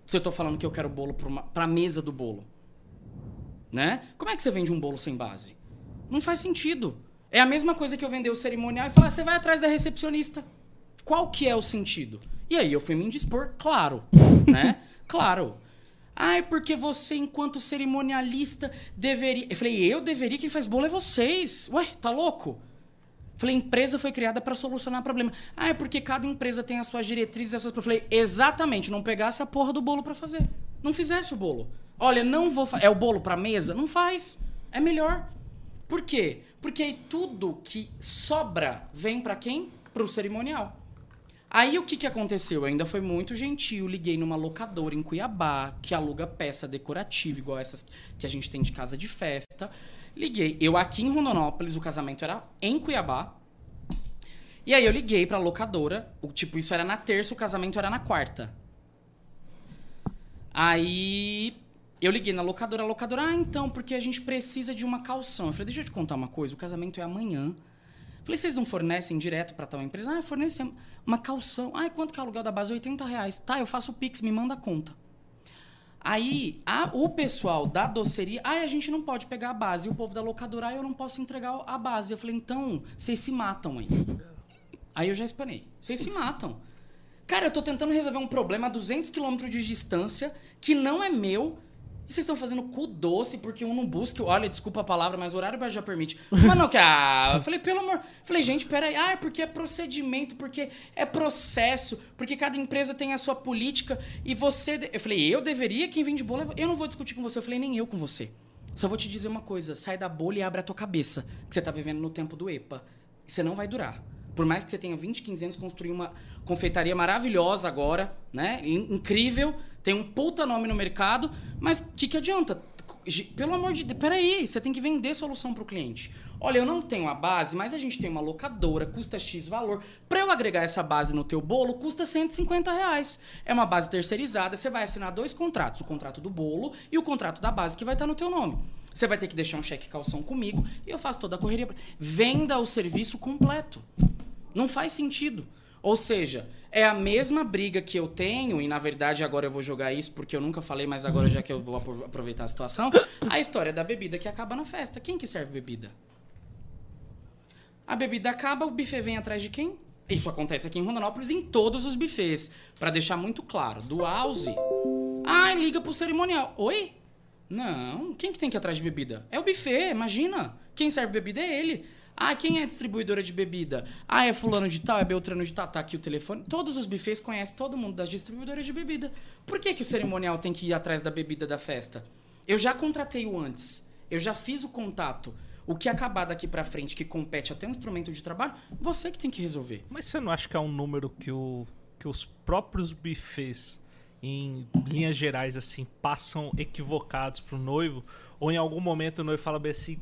Se eu tô falando que eu quero bolo pra, uma, pra mesa do bolo. Né? Como é que você vende um bolo sem base? Não faz sentido. É a mesma coisa que eu vender o cerimonial e falar, você vai atrás da recepcionista. Qual que é o sentido? E aí eu fui me indispor, claro, né? Claro. Ah, é porque você, enquanto cerimonialista, deveria. Eu falei, eu deveria, quem faz bolo é vocês. Ué, tá louco? Falei, empresa foi criada para solucionar problema. Ah, é porque cada empresa tem as suas diretrizes e as suas. Eu falei, exatamente, não pegasse a porra do bolo para fazer. Não fizesse o bolo. Olha, não vou fazer. É o bolo para mesa? Não faz. É melhor. Por quê? Porque aí tudo que sobra vem para quem? Pro cerimonial. Aí o que, que aconteceu? Eu ainda foi muito gentil, liguei numa locadora em Cuiabá, que aluga peça decorativa, igual essas que a gente tem de casa de festa. Liguei. Eu aqui em Rondonópolis, o casamento era em Cuiabá. E aí eu liguei pra locadora. O, tipo, isso era na terça, o casamento era na quarta. Aí eu liguei na locadora, a locadora, ah, então, porque a gente precisa de uma calção. Eu falei, deixa eu te contar uma coisa, o casamento é amanhã. Falei, vocês não fornecem direto para tal empresa? Ah, fornecemos. Uma calção. Ah, quanto que é o aluguel da base? 80 reais. Tá, eu faço o Pix, me manda a conta. Aí, a- o pessoal da doceria, ah, a gente não pode pegar a base. E o povo da locadora, ah, eu não posso entregar a base. Eu falei, então, vocês se matam aí. Aí eu já espanei. Vocês se matam. Cara, eu tô tentando resolver um problema a 200 quilômetros de distância, que não é meu, e vocês estão fazendo cu doce porque um não busca. Olha, desculpa a palavra, mas o horário já permite. Mas não, que ah, eu falei, pelo amor. Falei, gente, peraí. Ah, é porque é procedimento, porque é processo, porque cada empresa tem a sua política e você. Eu falei, eu deveria, quem vende bolo, eu não vou discutir com você. Eu falei, nem eu com você. Só vou te dizer uma coisa: sai da bolha e abre a tua cabeça, que você tá vivendo no tempo do EPA. Você não vai durar. Por mais que você tenha 20, 15 anos, construir uma confeitaria maravilhosa agora, né? In- Incrível, tem um puta nome no mercado, mas o que, que adianta? Pelo amor de Deus, peraí, você tem que vender solução pro cliente. Olha, eu não tenho a base, mas a gente tem uma locadora, custa X valor. Pra eu agregar essa base no teu bolo, custa 150 reais. É uma base terceirizada, você vai assinar dois contratos, o contrato do bolo e o contrato da base que vai estar no teu nome. Você vai ter que deixar um cheque calção comigo e eu faço toda a correria. Venda o serviço completo. Não faz sentido. Ou seja, é a mesma briga que eu tenho, e na verdade agora eu vou jogar isso porque eu nunca falei, mas agora já que eu vou apro- aproveitar a situação, a história da bebida que acaba na festa. Quem que serve bebida? A bebida acaba, o buffet vem atrás de quem? Isso acontece aqui em Rondonópolis em todos os buffets. Pra deixar muito claro. Do house. Ah, liga pro cerimonial. Oi? Não, quem que tem que ir atrás de bebida? É o buffet, imagina. Quem serve bebida é ele. Ah, quem é distribuidora de bebida? Ah, é fulano de tal, é Beltrano de tal, tá aqui o telefone. Todos os buffets conhecem todo mundo das distribuidoras de bebida. Por que, que o cerimonial tem que ir atrás da bebida da festa? Eu já contratei o antes. Eu já fiz o contato. O que acabar daqui pra frente, que compete até um instrumento de trabalho, você que tem que resolver. Mas você não acha que é um número que, o, que os próprios buffets, em linhas gerais, assim, passam equivocados pro noivo? Ou em algum momento o noivo fala bem assim.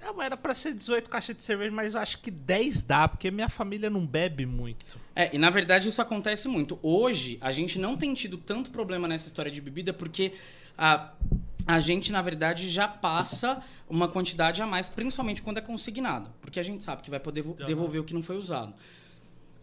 "Não, era pra ser 18 caixas de cerveja, mas eu acho que 10 dá, porque minha família não bebe muito. É, e na verdade isso acontece muito. Hoje, a gente não tem tido tanto problema nessa história de bebida porque a, a gente, na verdade, já passa uma quantidade a mais, principalmente quando é consignado. Porque a gente sabe que vai poder vo- devolver o que não foi usado.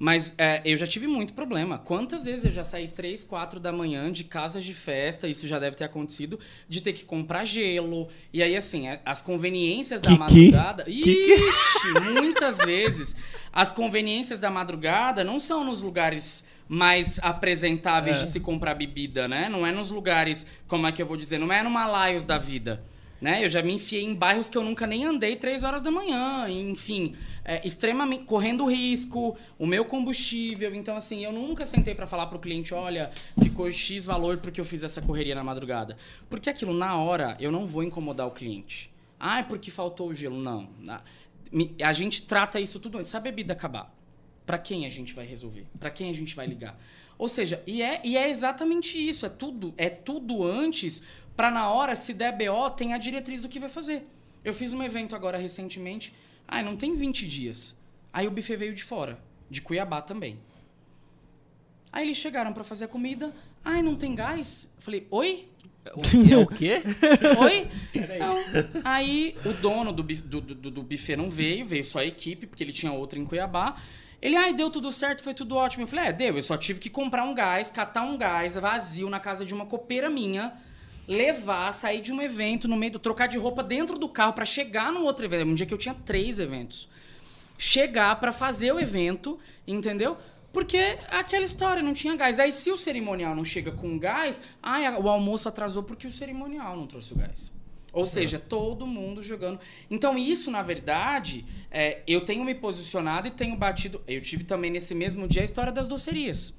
Mas é, eu já tive muito problema. Quantas vezes eu já saí 3, 4 da manhã de casas de festa, isso já deve ter acontecido, de ter que comprar gelo. E aí, assim, é, as conveniências da madrugada. Kiki? Ixi, muitas vezes. As conveniências da madrugada não são nos lugares mais apresentáveis É. de se comprar bebida, né? Não é nos lugares, como é que eu vou dizer, não é numa Laios da vida. Né? Eu já me enfiei em bairros que eu nunca nem andei três horas da manhã, enfim, é, extremamente correndo risco, o meu combustível. Então, assim, eu nunca sentei pra falar pro cliente, olha, ficou X valor porque eu fiz essa correria na madrugada. Porque aquilo, na hora, eu não vou incomodar o cliente. Ah, é porque faltou o gelo. Não. A gente trata isso tudo antes. Se a bebida acabar, Pra quem a gente vai resolver? Pra quem a gente vai ligar? Ou seja, e é, e é exatamente isso. É tudo, é tudo antes pra na hora, se der BO, tem a diretriz do que vai fazer. Eu fiz um evento agora recentemente. Ai, não tem 20 dias. Aí o buffet veio de fora, de Cuiabá também. Aí eles chegaram pra fazer a comida. Ai, não tem gás? Eu falei, oi? É o quê? Oi? Não. Aí o dono do, do, do, do buffet não veio, veio só a equipe, porque ele tinha outra em Cuiabá. Ele, ai, deu tudo certo, foi tudo ótimo. Eu falei, é, deu, eu só tive que comprar um gás, catar um gás vazio na casa de uma copeira minha, levar, sair de um evento no meio do. trocar de roupa dentro do carro pra chegar no outro evento. Um dia que eu tinha três eventos. Chegar pra fazer o evento, entendeu? Porque é aquela história, não tinha gás. Aí se o cerimonial não chega com gás, ai, o almoço atrasou porque o cerimonial não trouxe o gás. Ou seja, todo mundo jogando. Então, isso, na verdade, é, eu tenho me posicionado e tenho batido. Eu tive também nesse mesmo dia a história das docerias.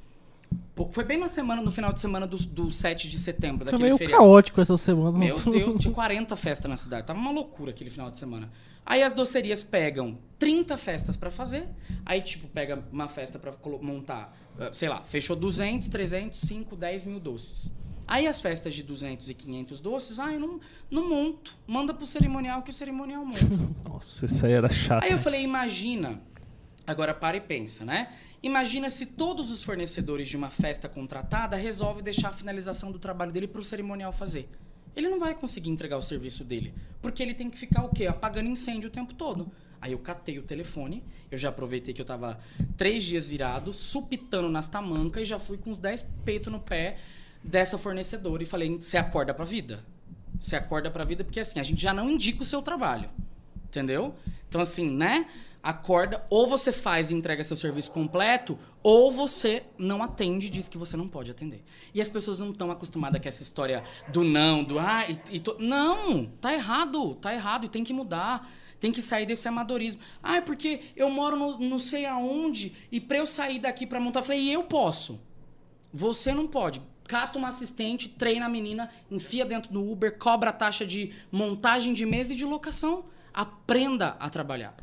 Foi bem na semana, no final de semana do, do 7 de setembro, Foi daquele meio feriado. caótico essa semana. Meu Deus, tinha 40 festas na cidade. Tava uma loucura aquele final de semana. Aí as docerias pegam 30 festas pra fazer. Aí, tipo, pega uma festa pra colo- montar, eh, sei lá, fechou 200, 300, 5, 10 mil doces. Aí as festas de 200 e 500 doces, ah, eu não, não monto. Manda pro cerimonial que o cerimonial monta. Nossa, isso aí era chato. Aí eu falei, imagina. Agora para e pensa, né? Imagina se todos os fornecedores de uma festa contratada resolvem deixar a finalização do trabalho dele para o cerimonial fazer. Ele não vai conseguir entregar o serviço dele, porque ele tem que ficar o quê? Apagando incêndio o tempo todo. Aí eu catei o telefone, eu já aproveitei que eu tava três dias virado, supitando nas tamancas e já fui com uns 10 peitos no pé dessa fornecedora e falei, você acorda pra vida? Você acorda pra vida porque assim, a gente já não indica o seu trabalho. Entendeu? Então, assim, né? Acorda, ou você faz e entrega seu serviço completo, ou você não atende e diz que você não pode atender. E as pessoas não estão acostumadas com essa história do não, do ah, e, e não, tá errado, tá errado e tem que mudar. Tem que sair desse amadorismo. Ah, é porque eu moro no não sei aonde e pra eu sair daqui pra montar, eu falei, e eu posso. Você não pode. Cata uma assistente, treina a menina, enfia dentro do Uber, cobra a taxa de montagem de mesa e de locação. Aprenda a trabalhar.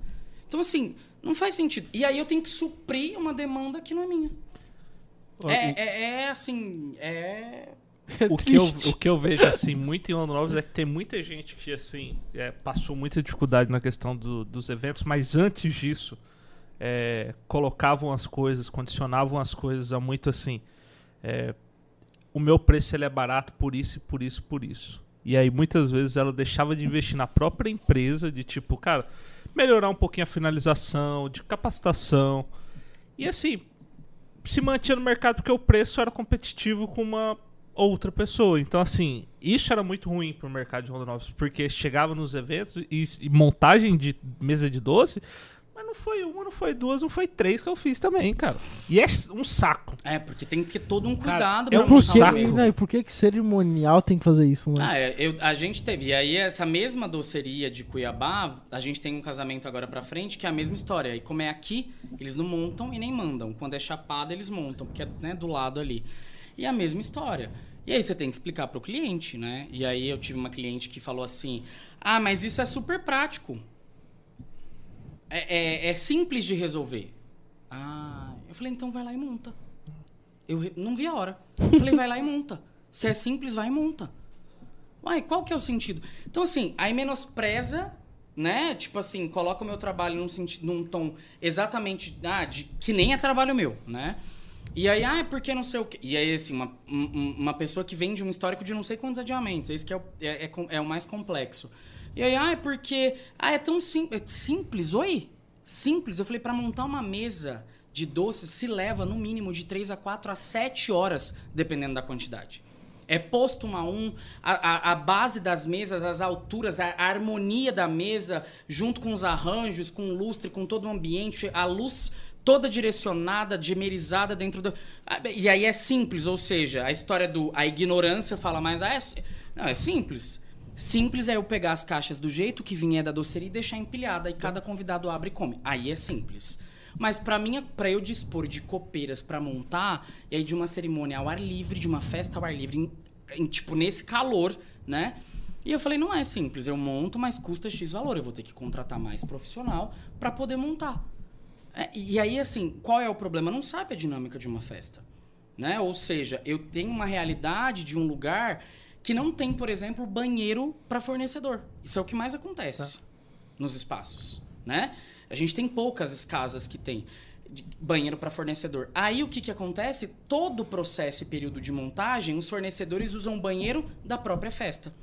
Então, assim, não faz sentido. E aí eu tenho que suprir uma demanda que não é minha. É, é, é assim, é... o, que eu, o que eu vejo, assim, muito em Novos é que tem muita gente que, assim, é, passou muita dificuldade na questão do- dos eventos, mas antes disso, é, colocavam as coisas, condicionavam as coisas a muito assim. é, o meu preço ele é barato por isso, e por isso, por isso. E aí muitas vezes ela deixava de investir na própria empresa, de tipo, cara, melhorar um pouquinho a finalização, de capacitação. E assim, se mantinha no mercado porque o preço era competitivo com uma outra pessoa. Então, assim, isso era muito ruim pro mercado de Rondonópolis, porque chegava nos eventos e, e montagem de mesa de doce, mas não foi uma, não foi duas, não foi três que eu fiz também, cara. E é um saco. É, porque tem que ter todo um Cara, cuidado é pra um saco. né, e por que que cerimonial tem que fazer isso, né? Ah, é, eu- a gente teve. E aí, essa mesma doceria de Cuiabá, a gente tem um casamento agora pra frente, que é a mesma história. E como é aqui, eles não montam e nem mandam. Quando é chapado, eles montam, porque é né, do lado ali. E é a mesma história. E aí você tem que explicar pro cliente, né? E aí eu tive uma cliente que falou assim: Ah, mas isso é super prático. É, é- é simples de resolver. Ah, eu falei, então vai lá e monta. Eu não vi a hora. Eu falei, vai lá e monta. Se é simples, vai e monta. Uai, qual que é o sentido? Então, assim, aí menospreza, né? Tipo assim, coloca o meu trabalho num, senti- num tom exatamente ah, de, que nem é trabalho meu, né? E aí, ah, é porque não sei o quê. E aí, assim, uma, um- um- uma pessoa que vem de um histórico de não sei quantos adiamentos. Esse que é o, é, é é o mais complexo. E aí, ah, é porque. Ah, é tão sim, é simples. Oi? Simples. Eu falei, pra montar uma mesa de doces se leva no mínimo de 3 a 4 a 7 horas, dependendo da quantidade. É posto um a um, a, a, a base das mesas, as alturas, a, a, harmonia da mesa, junto com os arranjos, com o lustre, com todo o ambiente, a luz toda direcionada, dimerizada dentro do. Ah, e aí é simples, ou seja, a história do. A ignorância fala mais. Ah, é, não, é simples. Simples é eu pegar as caixas do jeito que vinha da doceria e deixar empilhada e cada convidado abre e come. Aí é simples. Mas para mim, para eu dispor de copeiras para montar, e aí de uma cerimônia ao ar livre, de uma festa ao ar livre, em, em, tipo nesse calor, né? E eu falei, não é simples, eu monto, mas custa X valor, eu vou ter que contratar mais profissional para poder montar. É, e aí, assim, qual é o problema? Não sabe a dinâmica de uma festa. Né? Ou seja, eu tenho uma realidade de um lugar que não tem, por exemplo, banheiro para fornecedor. Isso é o que mais acontece tá. nos espaços. Né? A gente tem poucas casas que tem banheiro para fornecedor. Aí o que, que acontece? Todo o processo e período de montagem, os fornecedores usam o banheiro da própria festa.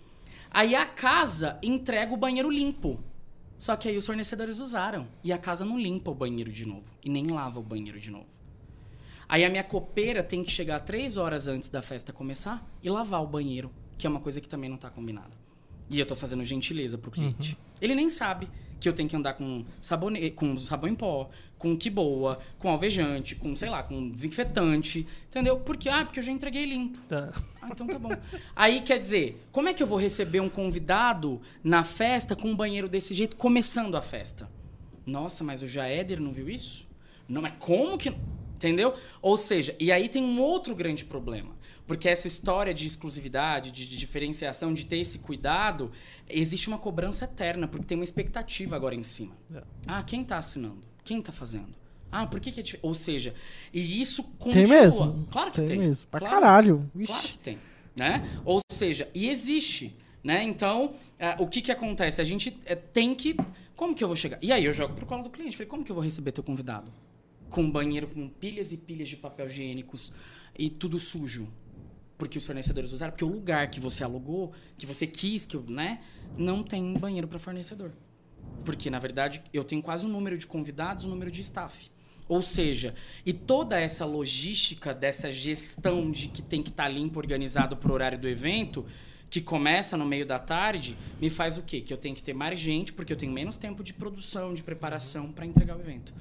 Aí a casa entrega o banheiro limpo. Só que aí os fornecedores usaram. E a casa não limpa o banheiro de novo. E nem lava o banheiro de novo. Aí a minha copeira tem que chegar três horas antes da festa começar e lavar o banheiro, que é uma coisa que também não está combinada. E eu estou fazendo gentileza pro cliente. Uhum. Ele nem sabe que eu tenho que andar com, sabone... com sabão em pó, com que boa, com alvejante, com, sei lá, com desinfetante, entendeu? Porque, ah, porque eu já entreguei limpo. Tá. Ah, então tá bom. Aí, quer dizer, como é que eu vou receber um convidado na festa com um banheiro desse jeito, começando a festa? Nossa, mas o Jaéder não viu isso? Não, mas como que... Entendeu? Ou seja, e aí tem um outro grande problema. Porque essa história de exclusividade, de, de, diferenciação, de ter esse cuidado, existe uma cobrança eterna, porque tem uma expectativa agora em cima. É. Ah, quem está assinando? Quem está fazendo? Ah, por que, que é diferente? Ou seja, e isso continua. Tem mesmo. Claro que tem. Tem mesmo. Pra claro, caralho. Ixi. Claro que tem. Né? Ou seja, e existe. Né? Então, é, o que, que acontece? A gente é, tem que. Como que eu vou chegar? E aí eu jogo pro colo do cliente. Falei, como que eu vou receber teu convidado? Com um banheiro com pilhas e pilhas de papel higiênicos e tudo sujo porque os fornecedores usaram, porque o lugar que você alugou, que você quis, que né, não tem banheiro para fornecedor. Porque, na verdade, eu tenho quase o um número de convidados, o um número de staff. Ou seja, e toda essa logística dessa gestão de que tem que estar tá limpo, organizado para o horário do evento, que começa no meio da tarde, me faz o quê? Que eu tenho que ter mais gente, porque eu tenho menos tempo de produção, de preparação para entregar o evento.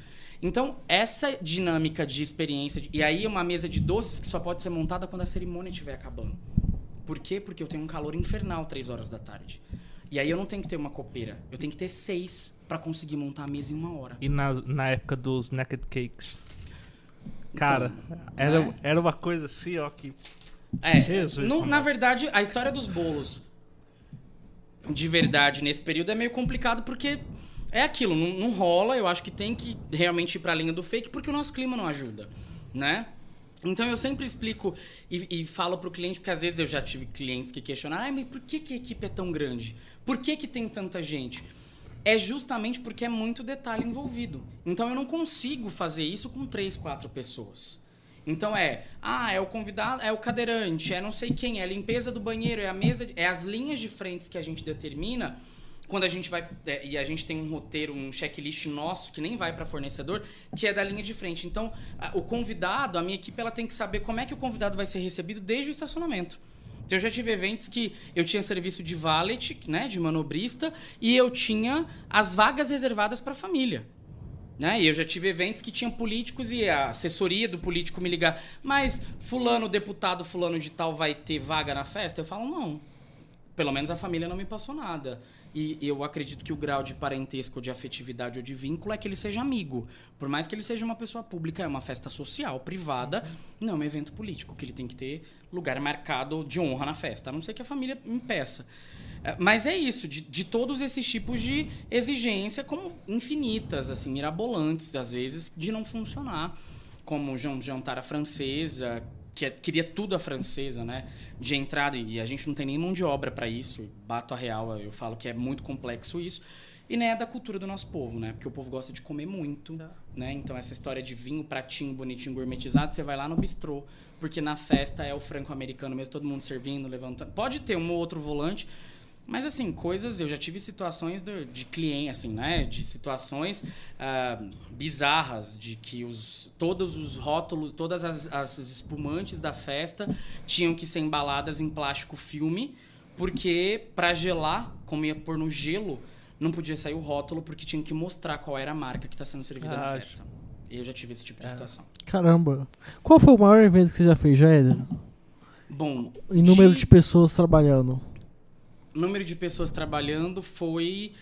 Então, essa dinâmica de experiência. De... E aí, uma mesa de doces que só pode ser montada quando a cerimônia estiver acabando. Por quê? Porque eu tenho um calor infernal três horas da tarde. E aí eu não tenho que ter uma copeira. Eu tenho que ter seis para conseguir montar a mesa em uma hora. E na, na época dos Naked Cakes? Cara, então, era, é. era uma coisa assim, ó, que. É, Jesus, no, na verdade, a história dos bolos de verdade nesse período é meio complicado porque é aquilo, não, não, rola. Eu acho que tem que realmente ir para a linha do fake porque o nosso clima não ajuda, né? Então eu sempre explico e, e falo para o cliente, porque às vezes eu já tive clientes que questionam, ah, mas por que, que a equipe é tão grande? Por que, que tem tanta gente? É justamente porque é muito detalhe envolvido. Então eu não consigo fazer isso com três, quatro pessoas. Então é, ah, é o convidado, é o cadeirante, é não sei quem, é a limpeza do banheiro, é a mesa, é as linhas de frentes que a gente determina quando a gente vai é, e a gente tem um roteiro, um checklist nosso que nem vai para fornecedor, que é da linha de frente. Então, a, o convidado, a minha equipe, ela tem que saber como é que o convidado vai ser recebido desde o estacionamento. Então, eu já tive eventos que eu tinha serviço de valet, né, de manobrista, e eu tinha as vagas reservadas para família. Né? E eu já tive eventos que tinham políticos e a assessoria do político me ligar, mas fulano, deputado fulano de tal vai ter vaga na festa? Eu falo, não. Pelo menos a família não me passou nada. E eu acredito que o grau de parentesco, de afetividade ou de vínculo é que ele seja amigo. Por mais que ele seja uma pessoa pública, é uma festa social, privada, não é um evento político, que ele tem que ter lugar marcado de honra na festa, a não ser que a família impeça. É, mas é isso, de, de todos esses tipos de exigência, como infinitas, assim, mirabolantes, às vezes, de não funcionar. Como jantar à francesa, que é, queria tudo a francesa, né? De entrada, e a gente não tem nem mão de obra para isso. Bato a real, eu falo que é muito complexo isso. E nem é da cultura do nosso povo, né? Porque o povo gosta de comer muito, tá. né? Então essa história de vinho, pratinho, bonitinho, gourmetizado, você vai lá no bistrô, porque na festa é o franco-americano mesmo, todo mundo servindo, levantando. Pode ter um ou outro volante, Mas assim, coisas, eu já tive situações de, de cliente, assim, né? De situações ah, bizarras, de que os, todos os rótulos, todas as, as espumantes da festa tinham que ser embaladas em plástico filme, porque para gelar, como ia pôr no gelo, não podia sair o rótulo, porque tinha que mostrar qual era a marca que está sendo servida na Ah, festa. Eu já tive esse tipo de situação. Caramba. Qual foi o maior evento que você já fez, Jaeder? Bom, Em número de- de pessoas trabalhando. Número de pessoas trabalhando foi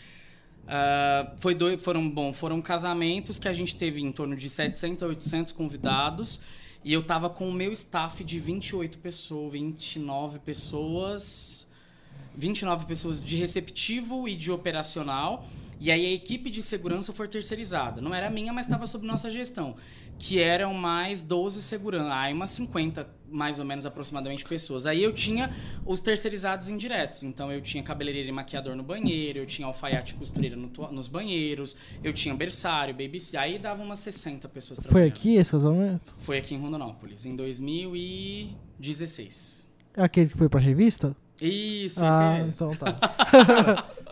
ah, foi dois, foram bom foram casamentos que a gente teve em torno de 700 a 800 convidados e eu tava com o meu staff de 28 pessoas 29 pessoas 29 pessoas de receptivo e de operacional e aí a equipe de segurança foi terceirizada não era minha mas estava sob nossa gestão que eram mais 12 segurança aí umas 50 mais ou menos aproximadamente pessoas aí eu tinha os terceirizados indiretos então eu tinha cabeleireiro e maquiador no banheiro eu tinha alfaiate e costureira no nos banheiros eu tinha berçário babysitter aí dava umas 60 pessoas Foi trabalhando. aqui esse casamento? foi aqui em Rondonópolis em 2016 É aquele que foi pra revista? Isso ah, é esse. então tá.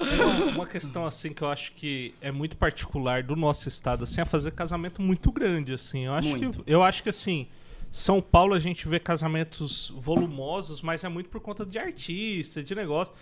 Uma, uma questão assim que eu acho que é muito particular do nosso estado, assim, é fazer casamento muito grande, assim. Eu acho Muito. que eu acho que assim, São Paulo a gente vê casamentos volumosos, mas é muito por conta de artista, de negócio.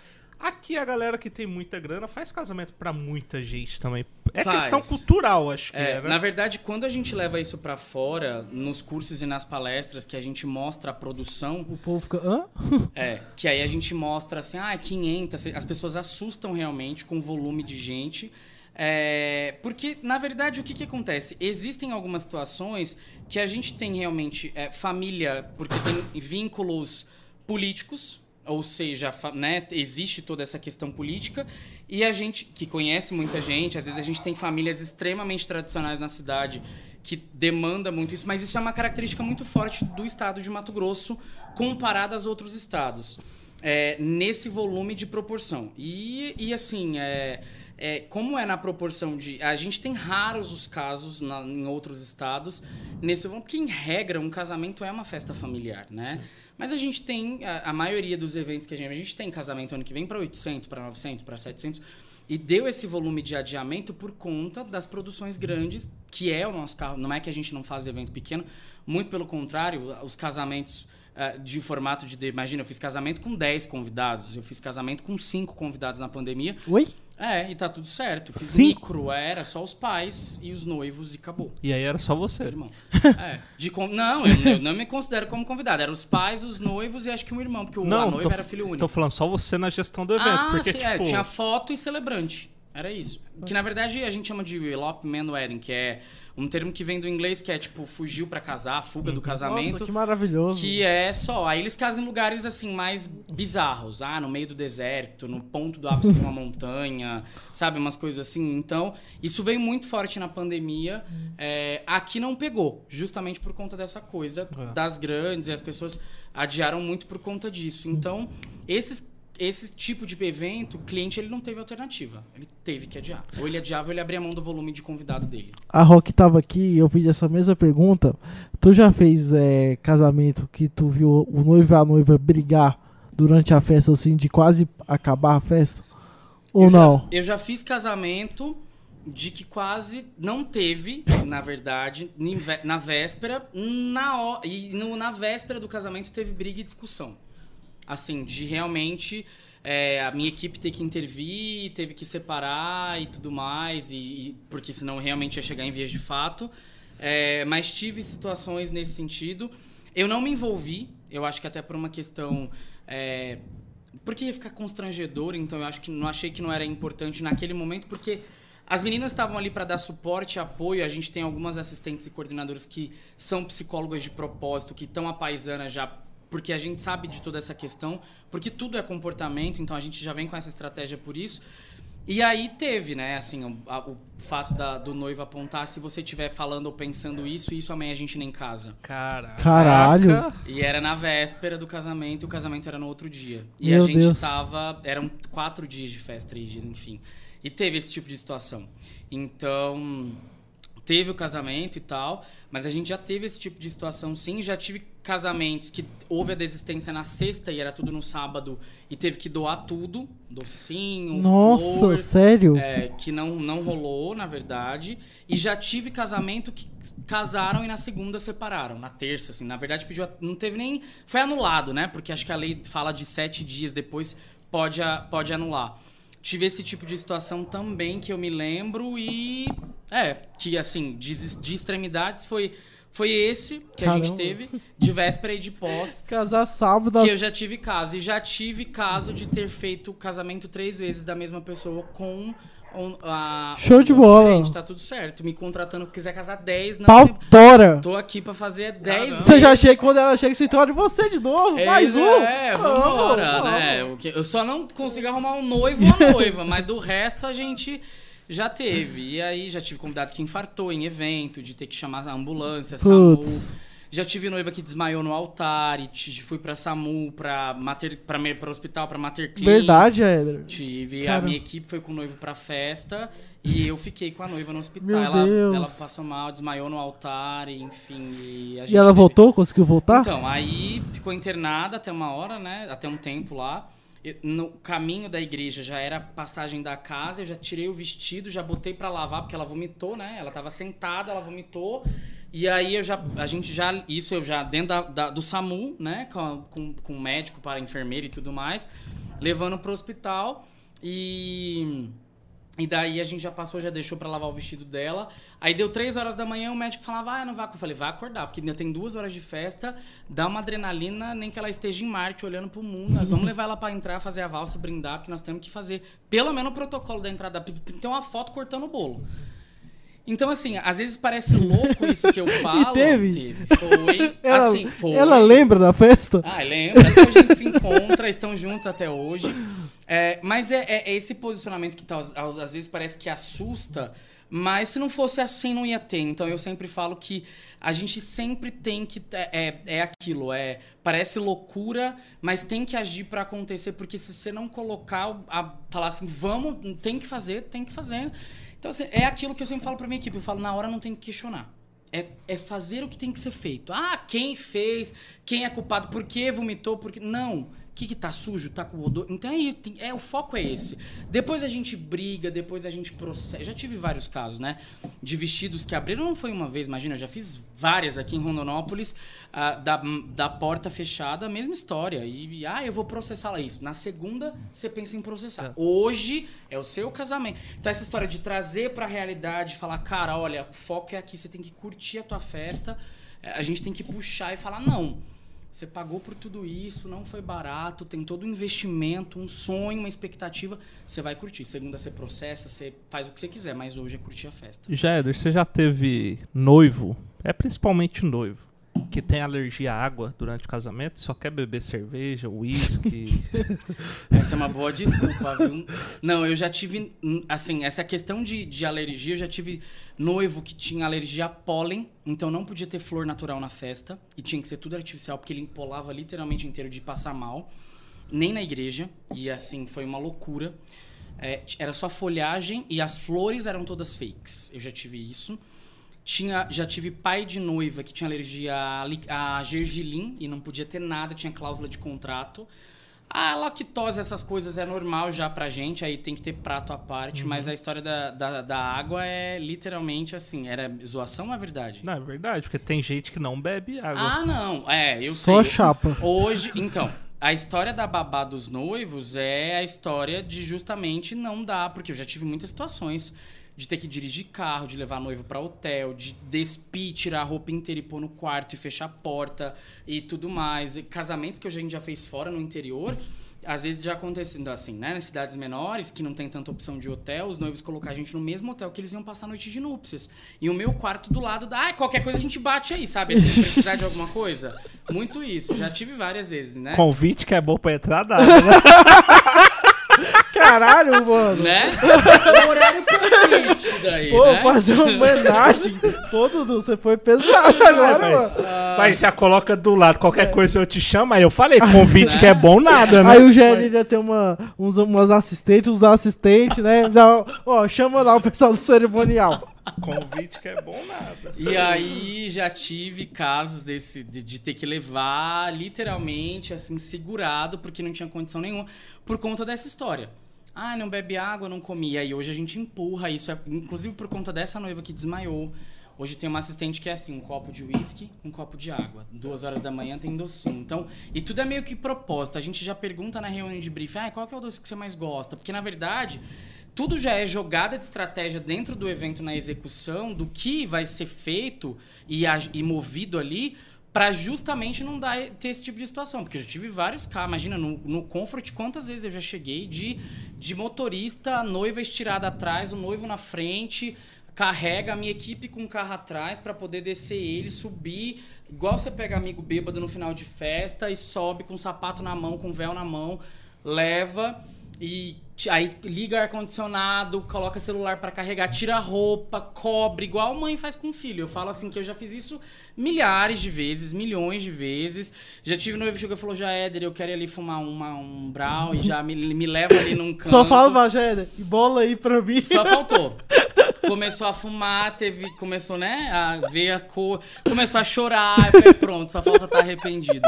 Aqui a galera que tem muita grana faz casamento pra muita gente também. É Faz. questão cultural, acho que É, é, né? Na verdade, quando a gente leva isso pra fora, nos cursos e nas palestras, que a gente mostra a produção, O povo fica. Hã? é, que aí a gente mostra assim, ah, 500, as pessoas assustam realmente com o volume de gente. É, porque, na verdade, o que, que acontece? Existem algumas situações que a gente tem realmente é, família, porque tem vínculos políticos, ou seja, né, existe toda essa questão política, e a gente, que conhece muita gente, às vezes a gente tem famílias extremamente tradicionais na cidade que demanda muito isso, mas isso é uma característica muito forte do estado de Mato Grosso comparado aos outros estados, é, nesse volume de proporção. E, e assim, é, é, como é na proporção de. A gente tem raros os casos na- em outros estados nesse volume, porque em regra um casamento é uma festa familiar, né? Mas a gente tem a, a maioria dos eventos que a gente. A gente tem casamento ano que vem para 800, para 900, para 700. E deu esse volume de adiamento por conta das produções grandes, que é o nosso carro. Não é que a gente não faz evento pequeno, muito pelo contrário, os casamentos eh, de formato de. Imagina, eu fiz casamento com 10 convidados, eu fiz casamento com 5 convidados na pandemia. Oi? É, e tá tudo certo. Fiz Cinco? micro, era só os pais e os noivos e acabou. E aí era só Meu você. irmão. É. De Não, eu, eu não me considero como convidado. Eram os pais, os noivos e acho que um irmão, porque o a Não, noiva tô, era filho único. tô falando só você na gestão do evento, ah, porque sim, tipo, é, tinha foto e celebrante. Era isso. Que na verdade a gente chama de elopement wedding, que é um termo que vem do inglês que é tipo fugiu pra casar, fuga do casamento. Nossa, que maravilhoso. Que é só. Aí eles casam em lugares assim mais bizarros. Ah, no meio do deserto, no ponto do ápice de uma montanha, sabe? Umas coisas assim. Então, isso veio muito forte na pandemia. É, aqui não pegou, justamente por conta dessa coisa É. das grandes e as pessoas adiaram muito por conta disso. Então, esses. Esse tipo de evento, o cliente ele não teve alternativa. Ele teve que adiar. Ou ele adiava ou ele abria mão do volume de convidado dele. A Rock tava aqui e eu fiz essa mesma pergunta. Tu já fez é, casamento que tu viu o noivo e a noiva brigar durante a festa, assim, de quase acabar a festa? Ou eu não? Já, eu já fiz casamento de que quase não teve, na verdade, na véspera, na, e no- na véspera do casamento teve briga e discussão. Assim, de realmente é, a minha equipe ter que intervir, teve que separar e tudo mais, e, e- porque senão realmente ia chegar em vias de fato. É, mas tive situações nesse sentido. Eu não me envolvi, eu acho que até por uma questão. é, porque ia ficar constrangedor, então eu acho que não achei que não era importante naquele momento, porque as meninas estavam ali para dar suporte apoio. A gente tem algumas assistentes e coordenadoras que são psicólogas de propósito, que estão a paisana já, porque a gente sabe de toda essa questão, porque tudo é comportamento, então a gente já vem com essa estratégia por isso. E aí teve, né, assim, o, a- o fato da- do noivo apontar se você estiver falando ou pensando isso, isso amanhã a gente nem casa. Caraca. Caralho. E era na véspera do casamento e o casamento era no outro dia. E Meu a gente Deus. tava. Eram quatro dias de festa, três dias, enfim. E teve esse tipo de situação. Então. Teve o casamento e tal, mas a gente já teve esse tipo de situação sim. Já tive casamentos que houve a desistência na sexta e era tudo no sábado e teve que doar tudo, docinho, Nossa, flor, sério? é, que não, não rolou, na verdade. E já tive casamento que casaram e na segunda separaram, na terça, assim. Na verdade, pediu. a- Não teve nem. Foi anulado, né? Porque acho que a lei fala de sete dias depois pode, pode anular. Tive esse tipo de situação também que eu me lembro e. É, que assim, de, de extremidades foi. Foi esse que a gente Caramba. teve, de véspera e de pós. Casar sábado. Que eu já tive caso. E já tive caso de ter feito casamento três vezes da mesma pessoa com um, a. Show de bola. diferente, Tá tudo certo. Me contratando, quiser casar 10, não. Pau tora. Tô aqui pra fazer 10 Você já chega quando ela chega, você troca de você de novo. É, mais um. É, Vamos, vambora, vamos. né? O que- Eu só não consigo arrumar um noivo ou uma noiva, mas do resto a gente já teve. E aí já tive convidado que infartou em evento, de ter que chamar a ambulância, SAMU. Já tive noiva que desmaiou no altar e fui pra SAMU, pra, mater, pra, pra hospital, pra Mater Clinic. Verdade, Éder. Tive. Cara. A minha equipe foi com o noivo pra festa e eu fiquei com a noiva no hospital. Meu ela, Deus. ela passou mal, desmaiou no altar, e, enfim. E, E ela teve- voltou? Conseguiu voltar? Então, aí ficou internada até uma hora, né? Até um tempo lá. No caminho da igreja já era passagem da casa, eu já tirei o vestido, já botei pra lavar, porque ela vomitou, né? Ela tava sentada, ela vomitou. E aí eu já. A gente já. Isso eu já dentro da, da- do SAMU, né? Com, com, com médico para enfermeira e tudo mais, levando pro hospital. E. E daí a gente já passou, já deixou pra lavar o vestido dela. Aí deu três horas da manhã, o médico falava, ah, não vai. Eu falei, vai acordar, porque ainda tem duas horas de festa, dá uma adrenalina, nem que ela esteja em Marte olhando pro mundo. Nós vamos levar ela pra entrar, fazer a valsa, brindar, porque nós temos que fazer pelo menos o protocolo da entrada. Tem uma foto cortando o bolo. Então, assim, às vezes parece louco isso que eu falo. teve? Foi. Ela, assim, foi. ela lembra da festa? Ah, lembra. Hoje a gente se encontra, estão juntos até hoje. É, mas é, é- é esse posicionamento que tá, às, vezes parece que assusta, mas se não fosse assim não ia ter. Então eu sempre falo que a gente sempre tem que. É, é aquilo, é. Parece loucura, mas tem que agir pra acontecer, porque se você não colocar, a, falar assim, vamos, tem que fazer, tem que fazer. Então, assim, é aquilo que eu sempre falo pra minha equipe. Eu falo, na hora não tem que questionar. É, é fazer o que tem que ser feito. Ah, quem fez? Quem é culpado? Por que vomitou? Por que... Não. O que, que tá sujo? Tá com odor? Então é, isso, tem- é o foco é esse. Depois a gente briga, depois a gente processa. Já tive vários casos, né? De vestidos que abriram, não foi uma vez, imagina, eu já fiz várias aqui em Rondonópolis, ah, da, da porta fechada, a mesma história. E, ah, eu vou processar isso. Na segunda, você pensa em processar. Hoje é o seu casamento. Então essa história de trazer pra realidade, falar, cara, olha, o foco é aqui, você tem que curtir a tua festa. Eh, A gente tem que puxar e falar, não. Você pagou por tudo isso, não foi barato, tem todo um investimento, um sonho, uma expectativa. Você vai curtir. Segunda você processa, você faz o que você quiser, mas hoje é curtir a festa. Jéder, você já teve noivo, é principalmente noivo, que tem alergia à água durante o casamento, só quer beber cerveja, uísque. Essa é uma boa desculpa, viu? Não, eu já tive, hum, assim, essa questão de, de alergia, eu já tive noivo que tinha alergia a pólen, então não podia ter flor natural na festa, e tinha que ser tudo artificial, porque ele empolava literalmente inteiro de passar mal, nem na igreja, e assim, foi uma loucura. É, era só folhagem e as flores eram todas fakes. Eu já tive isso. Tinha, já tive pai de noiva que tinha alergia a, a gergelim e não podia ter nada, tinha cláusula de contrato. A lactose, essas coisas é normal já pra gente, aí tem que ter prato à parte, mas a história da, da, da água é literalmente assim, era zoação ou é verdade? Não, é verdade, porque tem gente que não bebe água. Ah, não, é, eu Só sei. chapa. Hoje, então, a história da babá dos noivos é a história de justamente não dar, porque eu já tive muitas situações de ter que dirigir carro, de levar noivo pra hotel, de despir, tirar a roupa inteira e pôr no quarto e fechar a porta e tudo mais. E casamentos que a gente já fez fora no interior, às vezes já acontecendo assim, né? Nas cidades menores, que não tem tanta opção de hotel, os noivos colocar a gente no mesmo hotel que eles iam passar a noite de núpcias. E o meu quarto do lado da. Ah, qualquer coisa a gente bate aí, sabe? Se precisar de alguma coisa. Muito isso. Já tive várias vezes, né? Convite que é bom pra entrar nada, né? Caralho, mano. Né? O horário convite daí, Pô, né? fazer uma homenagem. Pô, Dudu, você foi pesado agora, mas, mano. mas já coloca do lado, qualquer coisa eu te chamo, aí eu falei, convite que é bom nada, né? Aí o Gério ia ter uma, uns, umas assistentes, uns assistentes, né? Já, ó, chama lá o pessoal do cerimonial. Convite que é bom nada. E aí já tive casos desse de, de ter que levar literalmente assim segurado porque não tinha condição nenhuma por conta dessa história. Ah, não bebe água, não comia. E aí hoje a gente empurra isso, é, inclusive por conta dessa noiva que desmaiou. Hoje tem uma assistente que é assim, um copo de uísque, um copo de água. Duas horas da manhã tem docinho. Então, e tudo é meio que propósito. A gente já pergunta na reunião de briefing, ah, qual que é o doce que você mais gosta? Porque, na verdade, tudo já é jogada de estratégia dentro do evento na execução, do que vai ser feito e, e movido ali, para justamente não dar ter esse tipo de situação. Porque eu já tive vários casos. Imagina, no, no Comfort, quantas vezes eu já cheguei de, de motorista, noiva estirada atrás, o noivo na frente, carrega a minha equipe com o carro atrás para poder descer ele, subir, igual você pega amigo bêbado no final de festa e sobe com sapato na mão, com véu na mão, leva e aí liga ar-condicionado, coloca celular para carregar, tira a roupa, cobre, igual mãe faz com o filho. Eu falo assim que eu já fiz isso milhares de vezes, milhões de vezes. Já tive noivo que chegou e falou, eu quero ir ali fumar uma, um brau e já me, me leva ali num canto. Só fala, Éder, bola aí pra mim. Só faltou. Começou a fumar, teve, começou, né, a ver a cor, começou a chorar, eu falei, pronto, só falta estar tá arrependido.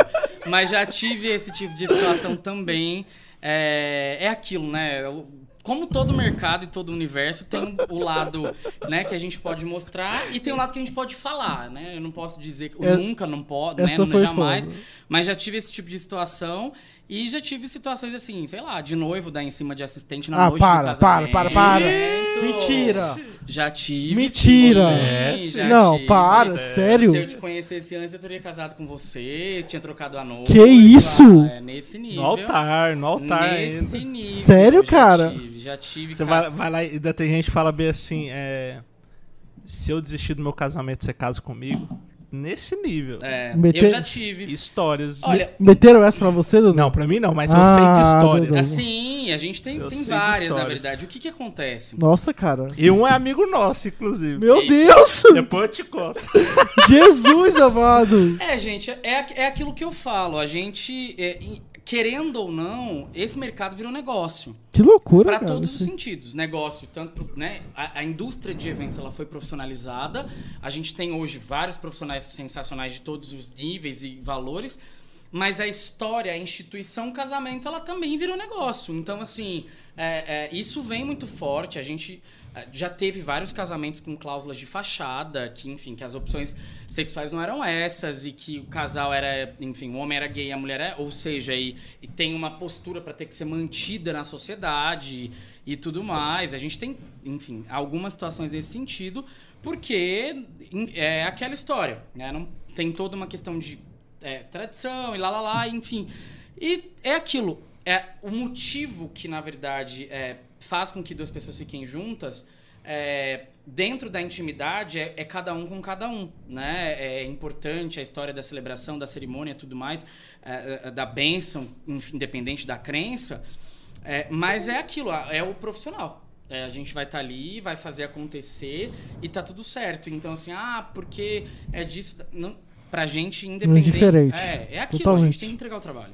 Mas já tive esse tipo de situação também é, é aquilo, né? Como todo mercado e todo universo tem o lado, né, que a gente pode mostrar e tem o lado que a gente pode falar, né? Eu não posso dizer que nunca, não pode, né, não, jamais, foda. mas já tive esse tipo de situação e já tive situações assim, sei lá, de noivo dar em cima de assistente na ah, noite para, do casamento. para, para, para. Mentira. Já tive. Mentira. Sim, já não, tive. para, é. sério? Se eu te conhecesse antes, eu teria casado com você, tinha trocado a noiva. Que isso? É, nesse nível. No altar, no altar nesse ainda. nível. Sério, cara? Já tive, já tive. Você vai, vai, lá e ainda tem gente que fala bem assim, é... Se eu desistir do meu casamento, você casa comigo? Nesse nível. É, Meter... eu já tive. Histórias. Olha, meteram essa pra você, Dudu? Não, pra mim não, mas ah, eu sei de histórias. Dudu. Assim, a gente tem, tem várias, na verdade. O que que acontece? Nossa, cara. E um é amigo nosso, inclusive. Meu e... Deus! Depois eu te conto. Jesus amado! É, gente, é, é aquilo que eu falo. A gente... É, querendo ou não, esse mercado virou negócio. Que loucura, Para todos os sentidos. Negócio, tanto, né? A, a, indústria de eventos ela foi profissionalizada. A gente tem hoje vários profissionais sensacionais de todos os níveis e valores. Mas a história, a instituição casamento, ela também virou negócio. Então, assim, é, é, isso vem muito forte. A gente já teve vários casamentos com cláusulas de fachada, que, enfim, que as opções sexuais não eram essas e que o casal era, enfim, o homem era gay a mulher é, ou seja, e, e tem uma postura para ter que ser mantida na sociedade e tudo mais. A gente tem, enfim, algumas situações nesse sentido, porque é aquela história, né? Não tem toda uma questão de é, tradição e lá lá lá, enfim. E é aquilo. É o motivo que, na verdade, é, faz com que duas pessoas fiquem juntas, é, dentro da intimidade, é, é, cada um com cada um, né? É importante a história da celebração, da cerimônia tudo mais, é, é da bênção, independente da crença, é, mas é aquilo, é o profissional. É, a gente vai estar tá ali, vai fazer acontecer e tá tudo certo. Então, assim, ah, porque é disso... Não, pra gente, independente... É. É, é aquilo, Totalmente. a gente tem que entregar o trabalho.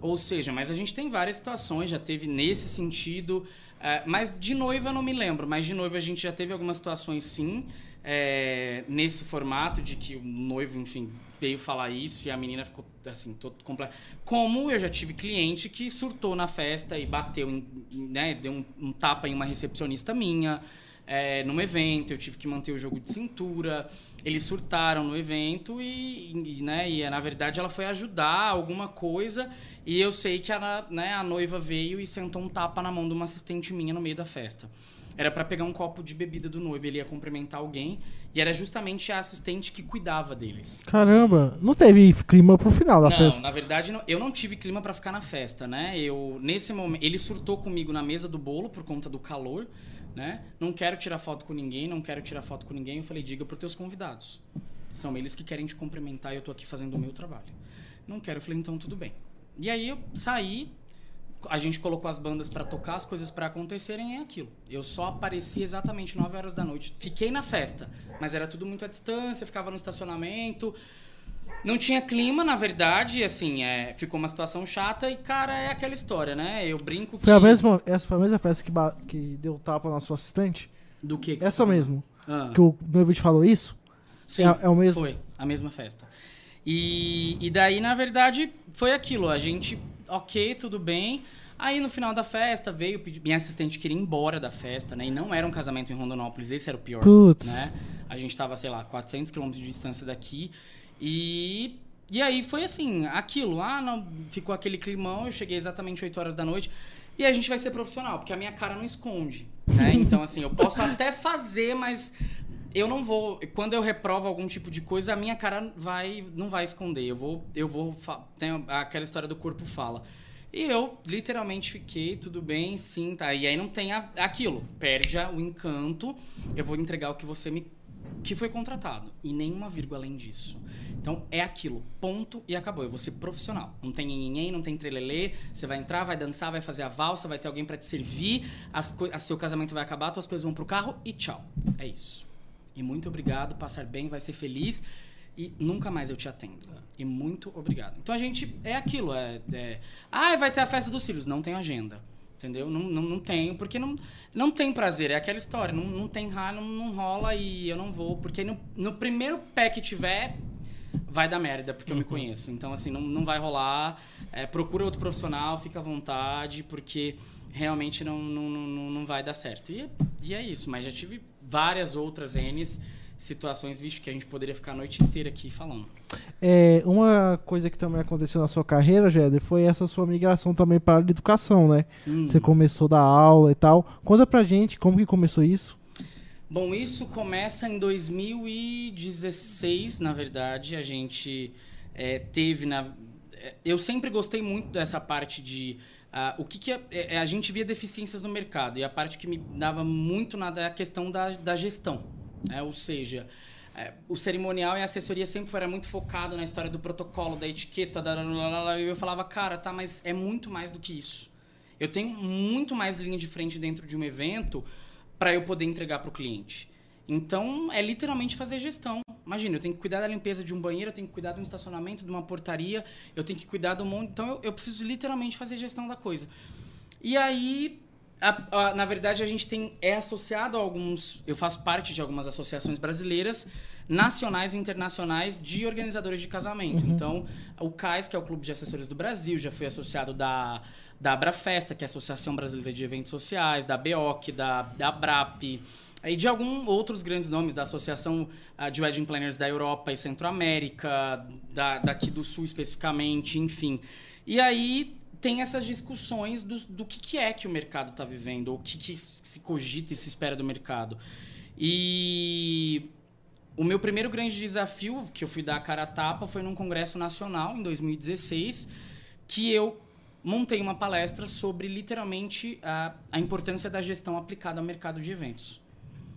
Ou seja, mas a gente tem várias situações, já teve nesse sentido... É, mas de noiva eu não me lembro, mas de noiva a gente já teve algumas situações sim, é, nesse formato de que o noivo, enfim, veio falar isso e a menina ficou assim, todo completo. Como eu já tive cliente que surtou na festa e bateu, em, né, deu um, um tapa em uma recepcionista minha. É, num evento, eu tive que manter o jogo de cintura. Eles surtaram no evento e, e, né, e na verdade ela foi ajudar alguma coisa e eu sei que a, né, a noiva veio e sentou um tapa na mão de uma assistente minha no meio da festa. Era para pegar um copo de bebida do noivo, ele ia cumprimentar alguém, e era justamente a assistente que cuidava deles. Caramba, não teve clima pro final da não, festa. Não, na verdade, não, eu não tive clima para ficar na festa, né? Eu nesse momento, ele surtou comigo na mesa do bolo por conta do calor, né? Não quero tirar foto com ninguém, não quero tirar foto com ninguém. Eu falei, diga para teus convidados. São eles que querem te cumprimentar e eu tô aqui fazendo o meu trabalho. Não quero, eu falei, então tudo bem. E aí eu saí, a gente colocou as bandas para tocar, as coisas para acontecerem é aquilo. Eu só apareci exatamente 9 horas da noite. Fiquei na festa, mas era tudo muito à distância, ficava no estacionamento. Não tinha clima, na verdade, assim, é, ficou uma situação chata e, cara, é aquela história, né? Eu brinco foi que... A mesma, essa foi a mesma festa que, que deu tapa na sua assistente? Do que? que essa mesmo. Ah. Que o noivo te falou isso? Sim, É- é o mesmo? Foi, a mesma festa. E, e daí, na verdade, foi aquilo. A gente, ok, tudo bem. Aí no final da festa veio, pedir- minha assistente queria ir embora da festa, né? E não era um casamento em Rondonópolis, esse era o pior. Putz. Né? A gente tava, sei lá, 400 quilômetros de distância daqui. E, e aí foi assim, aquilo. Ah, não, ficou aquele climão, eu cheguei exatamente 8 horas da noite. E a gente vai ser profissional, porque a minha cara não esconde. Né? Então, assim, eu posso até fazer, mas eu não vou. Quando eu reprovo algum tipo de coisa, a minha cara vai, não vai esconder. Eu vou. Eu vou. Tem aquela história do corpo fala. E eu literalmente fiquei, tudo bem, sim, tá. E aí não tem a- aquilo. Perde o encanto. Eu vou entregar o que você me. que foi contratado. E nenhuma vírgula além disso. Então é aquilo. Ponto e acabou. Eu vou ser profissional. Não tem ninguém, não tem trelelê. Você vai entrar, vai dançar, vai fazer a valsa, vai ter alguém pra te servir. As seu casamento vai acabar, tuas coisas vão pro carro e tchau. É isso. E muito obrigado, passar bem, vai ser feliz. E nunca mais eu te atendo. E muito obrigado. Então a gente. É aquilo. É, é, ah, vai ter a festa dos filhos. Não tem agenda. Entendeu? Não, não, não tenho, porque não, não tem prazer. É aquela história. Não, não tem ra, não, não rola e eu não vou. Porque no, no primeiro pé que tiver, vai dar merda, porque eu me conheço. Então, assim, não, não vai rolar. É, procura outro profissional, fica à vontade, porque realmente não, não, não, não vai dar certo. E, é- e é isso. Mas já tive várias outras N's situações, visto que a gente poderia ficar a noite inteira aqui falando. É, uma coisa que também aconteceu na sua carreira, Jéder, foi essa sua migração também para a educação, né? Hum. Você começou da aula e tal. Conta pra gente como que começou isso. Bom, isso começa em 2016, na verdade. A gente é, teve na. é, Eu sempre gostei muito dessa parte de. ah, o que, que é- é, a gente via deficiências no mercado e a parte que me dava muito nada é a questão da, da gestão. né? Ou seja, é, o cerimonial e a assessoria sempre foi era muito focado na história do protocolo, da etiqueta, da, e eu falava, cara, tá, mas é muito mais do que isso. Eu tenho muito mais linha de frente dentro de um evento para eu poder entregar para o cliente. Então, é literalmente fazer gestão. Imagina, eu tenho que cuidar da limpeza de um banheiro, eu tenho que cuidar do estacionamento, de uma portaria, eu tenho que cuidar do monte. Então, eu, eu preciso literalmente fazer gestão da coisa. E aí, a- a- na verdade, a gente tem é associado a alguns. Eu faço parte de algumas associações brasileiras, nacionais e internacionais, de organizadores de casamento. Então, o CAIS, que é o Clube de Assessores do Brasil, já foi associado da, da Abrafesta, que é a Associação Brasileira de Eventos Sociais, da BEOC, da, da ABRAP, e de alguns outros grandes nomes, da Associação ah, de Wedding Planners da Europa e Centro-América, da, daqui do Sul especificamente, enfim. E aí tem essas discussões do, do que, que é que o mercado está vivendo, ou o que, que se cogita e se espera do mercado. E o meu primeiro grande desafio, que eu fui dar a cara a tapa, foi num congresso nacional, em 2016, que eu montei uma palestra sobre, literalmente, a, a importância da gestão aplicada ao mercado de eventos.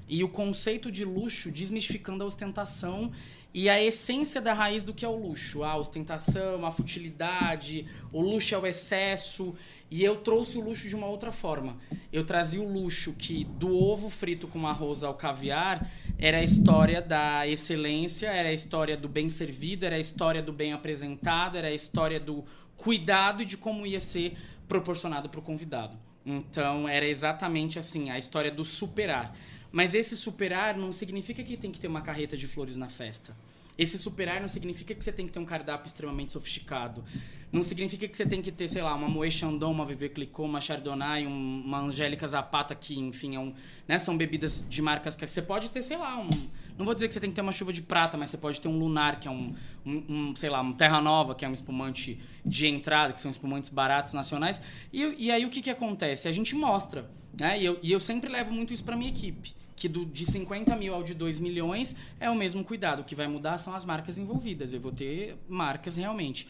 E o conceito de luxo desmistificando a ostentação e a essência da raiz do que é o luxo. A ostentação, a futilidade, o luxo é o excesso. E eu trouxe o luxo de uma outra forma. Eu trazia o luxo que do ovo frito com arroz ao caviar era a história da excelência, era a história do bem servido, era a história do bem apresentado, era a história do cuidado e de como ia ser proporcionado para o convidado. Então era exatamente assim, a história do superar. Mas esse superar não significa que tem que ter uma carreta de flores na festa. Esse superar não significa que você tem que ter um cardápio extremamente sofisticado. Não significa que você tem que ter, sei lá, uma Moët Chandon, uma Viver Clicquot, uma Chardonnay, um- uma Angélica Zapata, que, enfim, é um, né, são bebidas de marcas que você pode ter, sei lá, um... Não vou dizer que você tem que ter uma chuva de prata, mas você pode ter um Lunar, que é um, um, um, sei lá, um Terra Nova, que é um espumante de entrada, que são espumantes baratos nacionais. E, e aí o que, que acontece? A gente mostra, né? E eu, e eu sempre levo muito isso para minha equipe. Que do, de 50 mil ao de 2 milhões é o mesmo cuidado. O que vai mudar são as marcas envolvidas. Eu vou ter marcas realmente.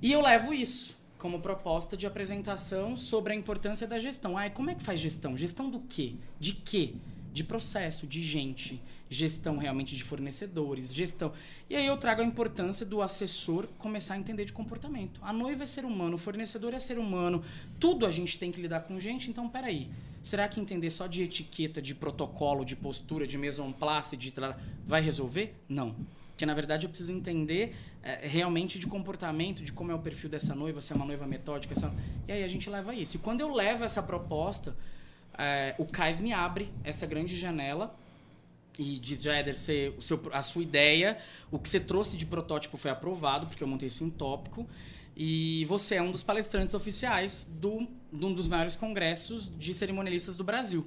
E eu levo isso como proposta de apresentação sobre a importância da gestão. Ah, como é que faz gestão? Gestão do quê? De quê? De processo, de gente, gestão realmente de fornecedores, gestão. E aí eu trago a importância do assessor começar a entender de comportamento. A noiva é ser humano, o fornecedor é ser humano, tudo a gente tem que lidar com gente, então peraí. Será que entender só de etiqueta, de protocolo, de postura, de maison place, de vai resolver? Não. Porque na verdade eu preciso entender é, realmente de comportamento, de como é o perfil dessa noiva, se é uma noiva metódica. Se é... E aí a gente leva isso. E quando eu levo essa proposta, é, o CAIS me abre essa grande janela e já deve ser o seu, a sua ideia, o que você trouxe de protótipo foi aprovado, porque eu montei isso em tópico, e você é um dos palestrantes oficiais do, de um dos maiores congressos de cerimonialistas do Brasil.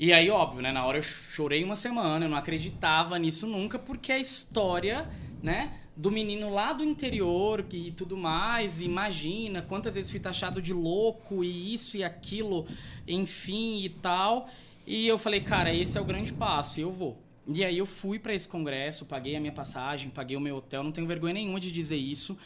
E aí, óbvio, né? Na hora eu chorei uma semana, eu não acreditava nisso nunca, porque a história, né? Do menino lá do interior e tudo mais, imagina quantas vezes fui taxado de louco e isso e aquilo, enfim e tal. E eu falei, cara, esse é o grande passo, e eu vou. E aí eu fui para esse congresso, paguei a minha passagem, paguei o meu hotel, não tenho vergonha nenhuma de dizer isso.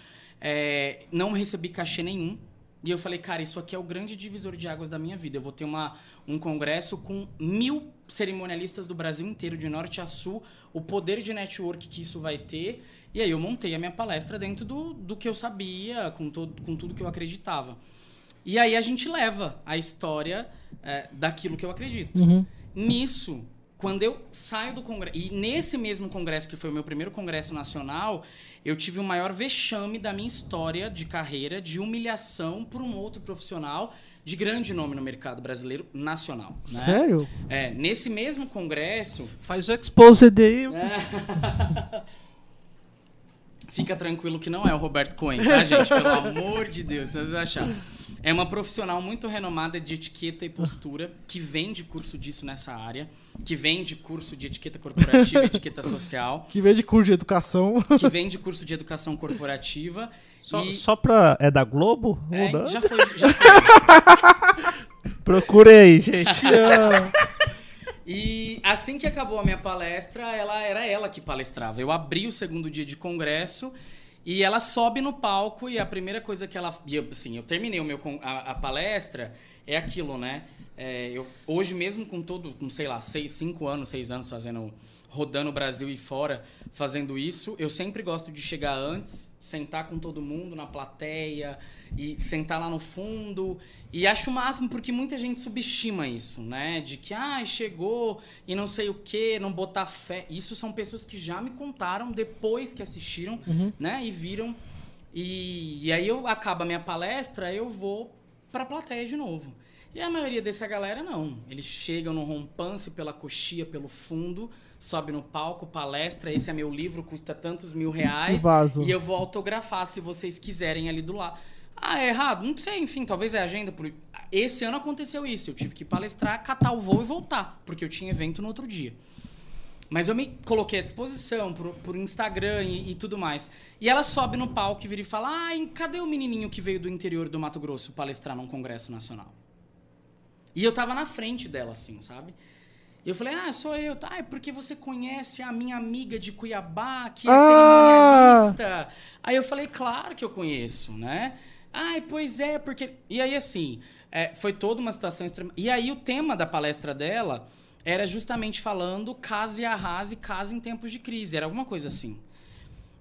É, não recebi cachê nenhum, e eu falei, cara, isso aqui é o grande divisor de águas da minha vida. Eu vou ter uma, um congresso com mil cerimonialistas do Brasil inteiro, de norte a sul, o poder de network que isso vai ter. E aí eu montei a minha palestra dentro do, do que eu sabia, com, todo, com tudo que eu acreditava. E aí a gente leva a história é, daquilo que eu acredito. Uhum. Nisso, quando eu saio do congresso, e nesse mesmo congresso, que foi o meu primeiro congresso nacional, eu tive o maior vexame da minha história de carreira, de humilhação por um outro profissional de grande nome no mercado brasileiro nacional. Né? Sério? É, nesse mesmo congresso. Faz o exposed aí. É... Fica tranquilo que não é o Roberto Cohen, tá, gente? Pelo amor de Deus, vocês achar. É uma profissional muito renomada de etiqueta e postura, que vende curso disso nessa área, que vende curso de etiqueta corporativa e etiqueta social. Que vende curso de educação. Que vende curso de educação corporativa. Só, e... só pra. É da Globo? É, já foi, já foi. Procure aí, gente. E assim que acabou a minha palestra, ela era ela que palestrava. Eu abri o segundo dia de congresso e ela sobe no palco e a primeira coisa que ela. E eu, assim, eu terminei o meu, a, a palestra, é aquilo, né? É, eu, hoje mesmo com todo, com sei lá, seis, cinco anos, seis anos fazendo. Rodando o Brasil e fora, fazendo isso, eu sempre gosto de chegar antes, sentar com todo mundo na plateia e sentar lá no fundo. E acho o máximo porque muita gente subestima isso, né? De que, ah, chegou e não sei o que, não botar fé. Isso são pessoas que já me contaram depois que assistiram, né? E viram. E, e aí eu acaba a minha palestra, eu vou pra plateia de novo. E a maioria dessa galera não. Eles chegam no rompance pela coxia, pelo fundo, sobe no palco, palestra, esse é meu livro, custa tantos mil reais. Vaso. E eu vou autografar se vocês quiserem ali do lado. Ah, é errado? Não sei, enfim, talvez é agenda. Por... Esse ano aconteceu isso. Eu tive que palestrar, catar o voo e voltar, porque eu tinha evento no outro dia. Mas eu me coloquei à disposição por, por Instagram e, e tudo mais. E ela sobe no palco e vira e fala: Ai, cadê o menininho que veio do interior do Mato Grosso palestrar num congresso nacional? E eu tava na frente dela, assim, sabe? E eu falei, ah, sou eu. Ah, é porque você conhece a minha amiga de Cuiabá, que é Ah! cerimonialista. Aí eu falei, claro que eu conheço, né? Ai, pois é, porque... E aí, assim, é, foi toda uma situação extrema... E aí o tema da palestra dela era justamente falando case e arrase, case em tempos de crise. Era alguma coisa assim.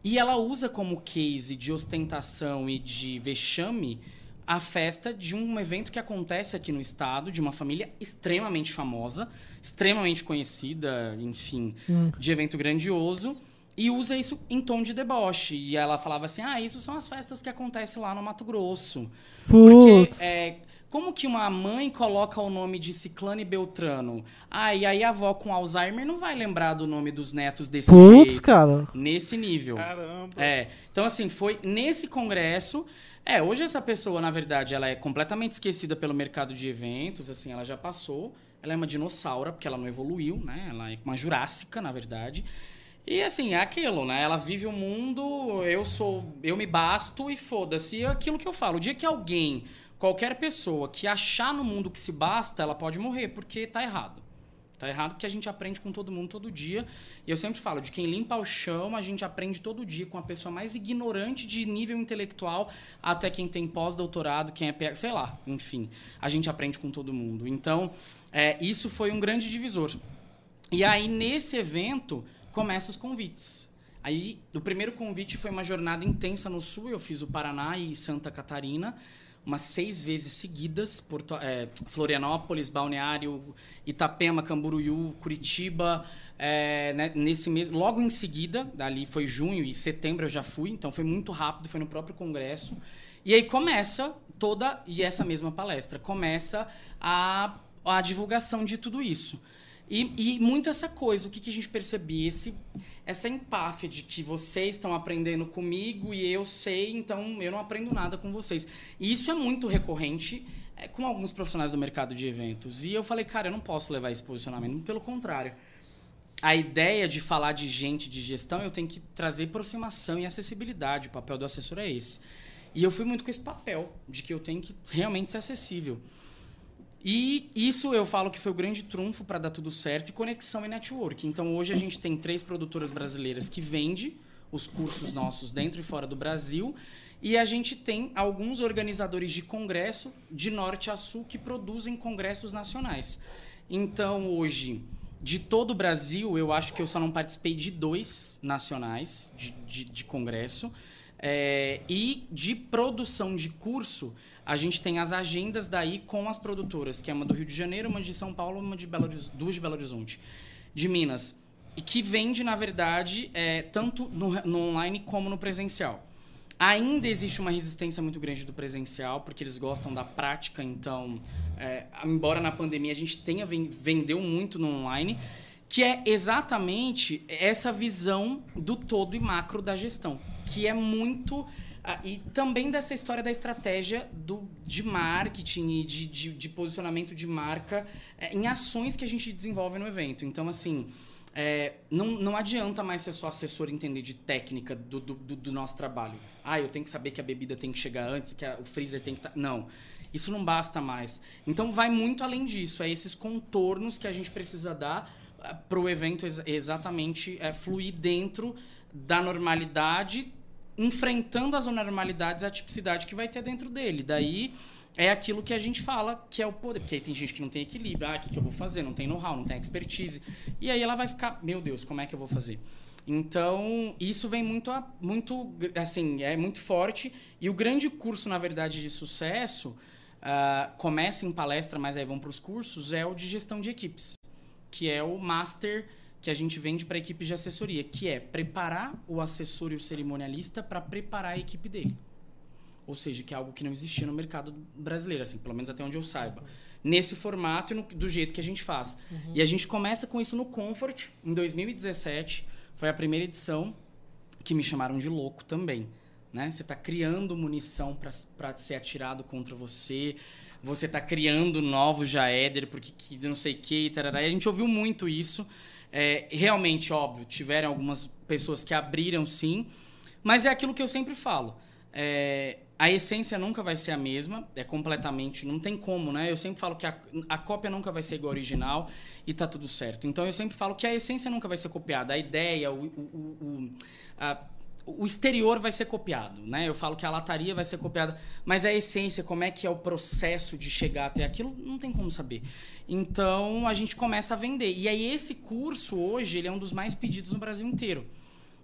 E ela usa como case de ostentação e de vexame a festa de um evento que acontece aqui no estado, de uma família extremamente famosa, extremamente conhecida, enfim, de evento grandioso, e usa isso em tom de deboche. E ela falava assim: ah, isso são as festas que acontecem lá no Mato Grosso. Porque Putz. é, como que uma mãe coloca o nome de Ciclano e Beltrano? Ah, e aí a avó com Alzheimer não vai lembrar do nome dos netos desse Putz, jeito. cara. Nesse nível. Caramba. É. Então, assim, foi nesse congresso. É, hoje essa pessoa, na verdade, ela é completamente esquecida pelo mercado de eventos, assim, ela já passou. Ela é uma dinossauro, porque ela não evoluiu, né? Ela é uma jurássica, na verdade. E assim, é aquilo, né? Ela vive o mundo, eu sou, eu me basto e foda-se. É aquilo que eu falo, o dia que alguém, qualquer pessoa que achar no mundo que se basta, ela pode morrer, porque tá errado. Tá errado porque a gente aprende com todo mundo todo dia. E eu sempre falo, de quem limpa o chão, a gente aprende todo dia com a pessoa mais ignorante de nível intelectual até quem tem pós-doutorado, quem é, sei lá, enfim. A gente aprende com todo mundo. Então, é, isso foi um grande divisor. E aí, nesse evento, começam os convites. Aí, o primeiro convite foi uma jornada intensa no Sul. Eu fiz o Paraná e Santa Catarina, umas seis vezes seguidas. Porto, é, Florianópolis, Balneário, Itapema, Camboriú, Curitiba. é, né, nesse mesmo, logo em seguida, dali foi junho e setembro eu já fui. Então, foi muito rápido, foi no próprio congresso. E aí começa toda, e essa mesma palestra, começa a, a divulgação de tudo isso. E, e muito essa coisa, o que, que a gente percebia? Esse, essa empáfia de que vocês estão aprendendo comigo e eu sei, então eu não aprendo nada com vocês. E isso é muito recorrente é, com alguns profissionais do mercado de eventos. E eu falei, cara, eu não posso levar esse posicionamento, pelo contrário. A ideia de falar de gente, de gestão, eu tenho que trazer aproximação e acessibilidade. O papel do assessor é esse. E eu fui muito com esse papel, de que eu tenho que realmente ser acessível. E isso eu falo que foi o grande trunfo para dar tudo certo e conexão e network. Então hoje a gente tem três produtoras brasileiras que vendem os cursos nossos dentro e fora do Brasil. E a gente tem alguns organizadores de congresso de norte a sul que produzem congressos nacionais. Então hoje, de todo o Brasil, eu acho que eu só não participei de dois nacionais de, de, de congresso. É, e de produção de curso, a gente tem as agendas daí com as produtoras, que é uma do Rio de Janeiro, uma de São Paulo, uma de Belo Horizonte, duas de Belo Horizonte, de Minas, e que vende, na verdade, é, tanto no, no online como no presencial. Ainda existe uma resistência muito grande do presencial, porque eles gostam da prática, então, é, embora na pandemia a gente tenha vendeu muito no online, que é exatamente essa visão do todo e macro da gestão, que é muito ah, e também dessa história da estratégia do, de marketing e de, de, de posicionamento de marca é, em ações que a gente desenvolve no evento. Então, assim, é, não, não adianta mais ser só assessor entender de técnica do, do, do, nosso trabalho. Ah, eu tenho que saber que a bebida tem que chegar antes, que a, o freezer tem que estar. Tá... Não. Isso não basta mais. Então, vai muito além disso. É esses contornos que a gente precisa dar ah, para o evento ex exatamente é, fluir dentro da normalidade enfrentando as anormalidades, a tipicidade que vai ter dentro dele. Daí é aquilo que a gente fala que é o poder. Porque aí tem gente que não tem equilíbrio. Ah, o que, que eu vou fazer? Não tem know-how, não tem expertise. E aí ela vai ficar, meu Deus, como é que eu vou fazer? Então, isso vem muito, a, muito assim, é muito forte. E o grande curso, na verdade, de sucesso, uh, começa em palestra, mas aí vão para os cursos, é o de gestão de equipes, que é o Master que a gente vende para a equipe de assessoria, que é preparar o assessor e o cerimonialista para preparar a equipe dele. Ou seja, que é algo que não existia no mercado brasileiro, assim, pelo menos até onde eu saiba. Nesse formato e no, do jeito que a gente faz. Uhum. E a gente começa com isso no Comfort, em 2017. Foi a primeira edição que me chamaram de louco também. Né? Você está criando munição para ser atirado contra você. Você está criando novos Jaeder, porque que não sei o que. E a gente ouviu muito isso. É, realmente, óbvio, tiveram algumas pessoas que abriram sim, mas é aquilo que eu sempre falo. É, a essência nunca vai ser a mesma, é completamente, não tem como, né? Eu sempre falo que a, a cópia nunca vai ser igual ao original e tá tudo certo. Então eu sempre falo que a essência nunca vai ser copiada, a ideia, o, o, o a, o exterior vai ser copiado, né? Eu falo que a lataria vai ser copiada, mas a essência, como é que é o processo de chegar até aquilo, não tem como saber. Então a gente começa a vender. E aí esse curso hoje ele é um dos mais pedidos no Brasil inteiro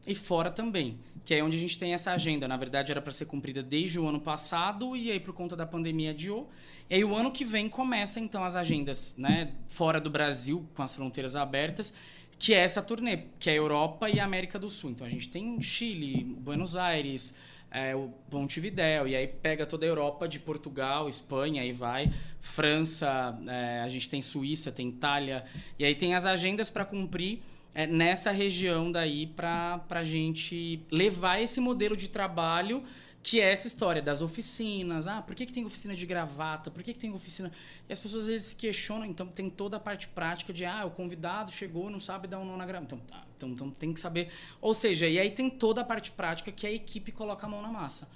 e fora também, que é onde a gente tem essa agenda. Na verdade era para ser cumprida desde o ano passado e aí por conta da pandemia adiou. E aí o ano que vem começa então as agendas, né, fora do Brasil com as fronteiras abertas que é essa turnê, que é a Europa e a América do Sul. Então a gente tem Chile, Buenos Aires, é, o Montevidéu, e aí pega toda a Europa de Portugal, Espanha, aí vai, França, é, a gente tem Suíça, tem Itália, e aí tem as agendas para cumprir é, nessa região daí para a gente levar esse modelo de trabalho que é essa história das oficinas. Ah, por que, que tem oficina de gravata? Por que, que tem oficina. E as pessoas às vezes se questionam, então tem toda a parte prática de ah, o convidado chegou, não sabe dar um nó na gravata. Então, tá, então, então tem que saber. Ou seja, e aí tem toda a parte prática que a equipe coloca a mão na massa.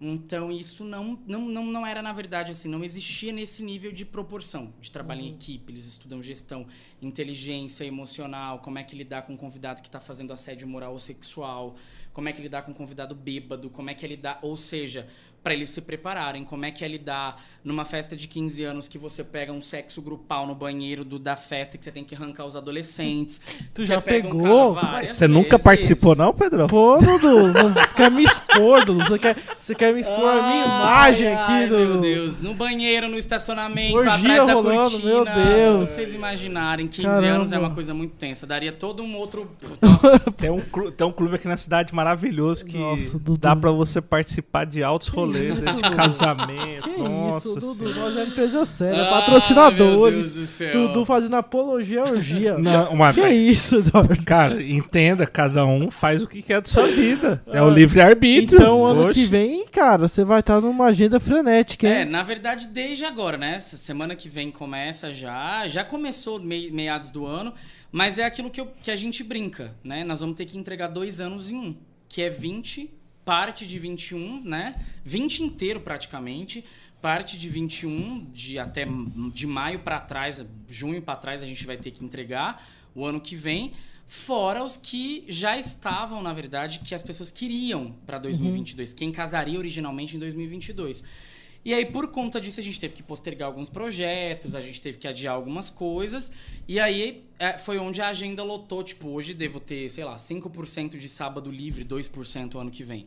Então, isso não, não, não, não era, na verdade, assim, não existia nesse nível de proporção de trabalho uhum. em equipe. Eles estudam gestão, inteligência emocional, como é que lidar com um convidado que está fazendo assédio moral ou sexual, como é que lidar com um convidado bêbado, como é que é lidar, ou seja, para eles se prepararem, como é que é lidar numa festa de 15 anos que você pega um sexo grupal no banheiro do, da festa que você tem que arrancar os adolescentes. Tu já pegou? Um você nunca participou não, Pedro? Pô, Dudu, quer me expor, Dudu. Você quer, você quer me expor a minha imagem Ai, aqui, ai, Dudu. Meu Deus, no banheiro, no estacionamento, Orgia atrás da rolando, cortina. meu Deus. Tudo vocês imaginarem. 15 Caramba. anos é uma coisa muito tensa. Daria todo um outro. Nossa, Tem um, tem um clube aqui na cidade maravilhoso que Nossa, Dudu. dá pra você participar de altos rolês, de casamento. Que Nossa isso, Dudu? Nós é empresa séria, Ah, meu patrocinadores. Deus do céu. Dudu fazendo apologia à orgia. Não, mas, que isso, Eduardo? Cara, entenda, cada um faz o que quer da sua vida. É o livre-arbítrio. Então, ano Oxe. que vem, cara, você vai estar numa agenda frenética, É, hein? na verdade, desde agora, né? Essa semana que vem começa já. Já começou mei- meados do ano, mas é aquilo que, eu- que a gente brinca, né? Nós vamos ter que entregar dois anos em um, que é 20, parte de 21, né? 20 inteiro praticamente. Parte de 21, de até de maio pra trás, junho pra trás, a gente vai ter que entregar o ano que vem. Fora os que já estavam, na verdade, que as pessoas queriam pra 2022. Quem casaria originalmente em 2022. E aí, por conta disso, a gente teve que postergar alguns projetos, a gente teve que adiar algumas coisas. E aí, é, foi onde a agenda lotou. Tipo, hoje devo ter, sei lá, 5% de sábado livre, 2% ano que vem.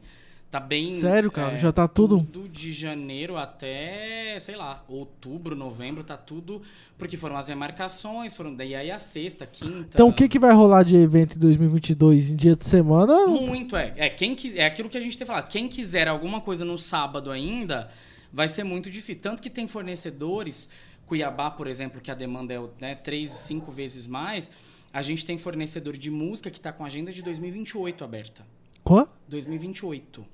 Tá bem... Sério, cara? é, Já tá tudo? Tudo de janeiro até, sei lá, outubro, novembro, tá tudo... Porque foram as remarcações, foram... Daí aí a sexta, quinta... Então, o que, que vai rolar de evento em 2022 em dia de semana? Muito, é. É, quem é aquilo que a gente tem falado. Quem quiser alguma coisa no sábado ainda, vai ser muito difícil. Tanto que tem fornecedores, Cuiabá, por exemplo, que a demanda é né, três, cinco vezes mais. A gente tem fornecedor de música que está com a agenda de 2028 aberta. Qual? 2028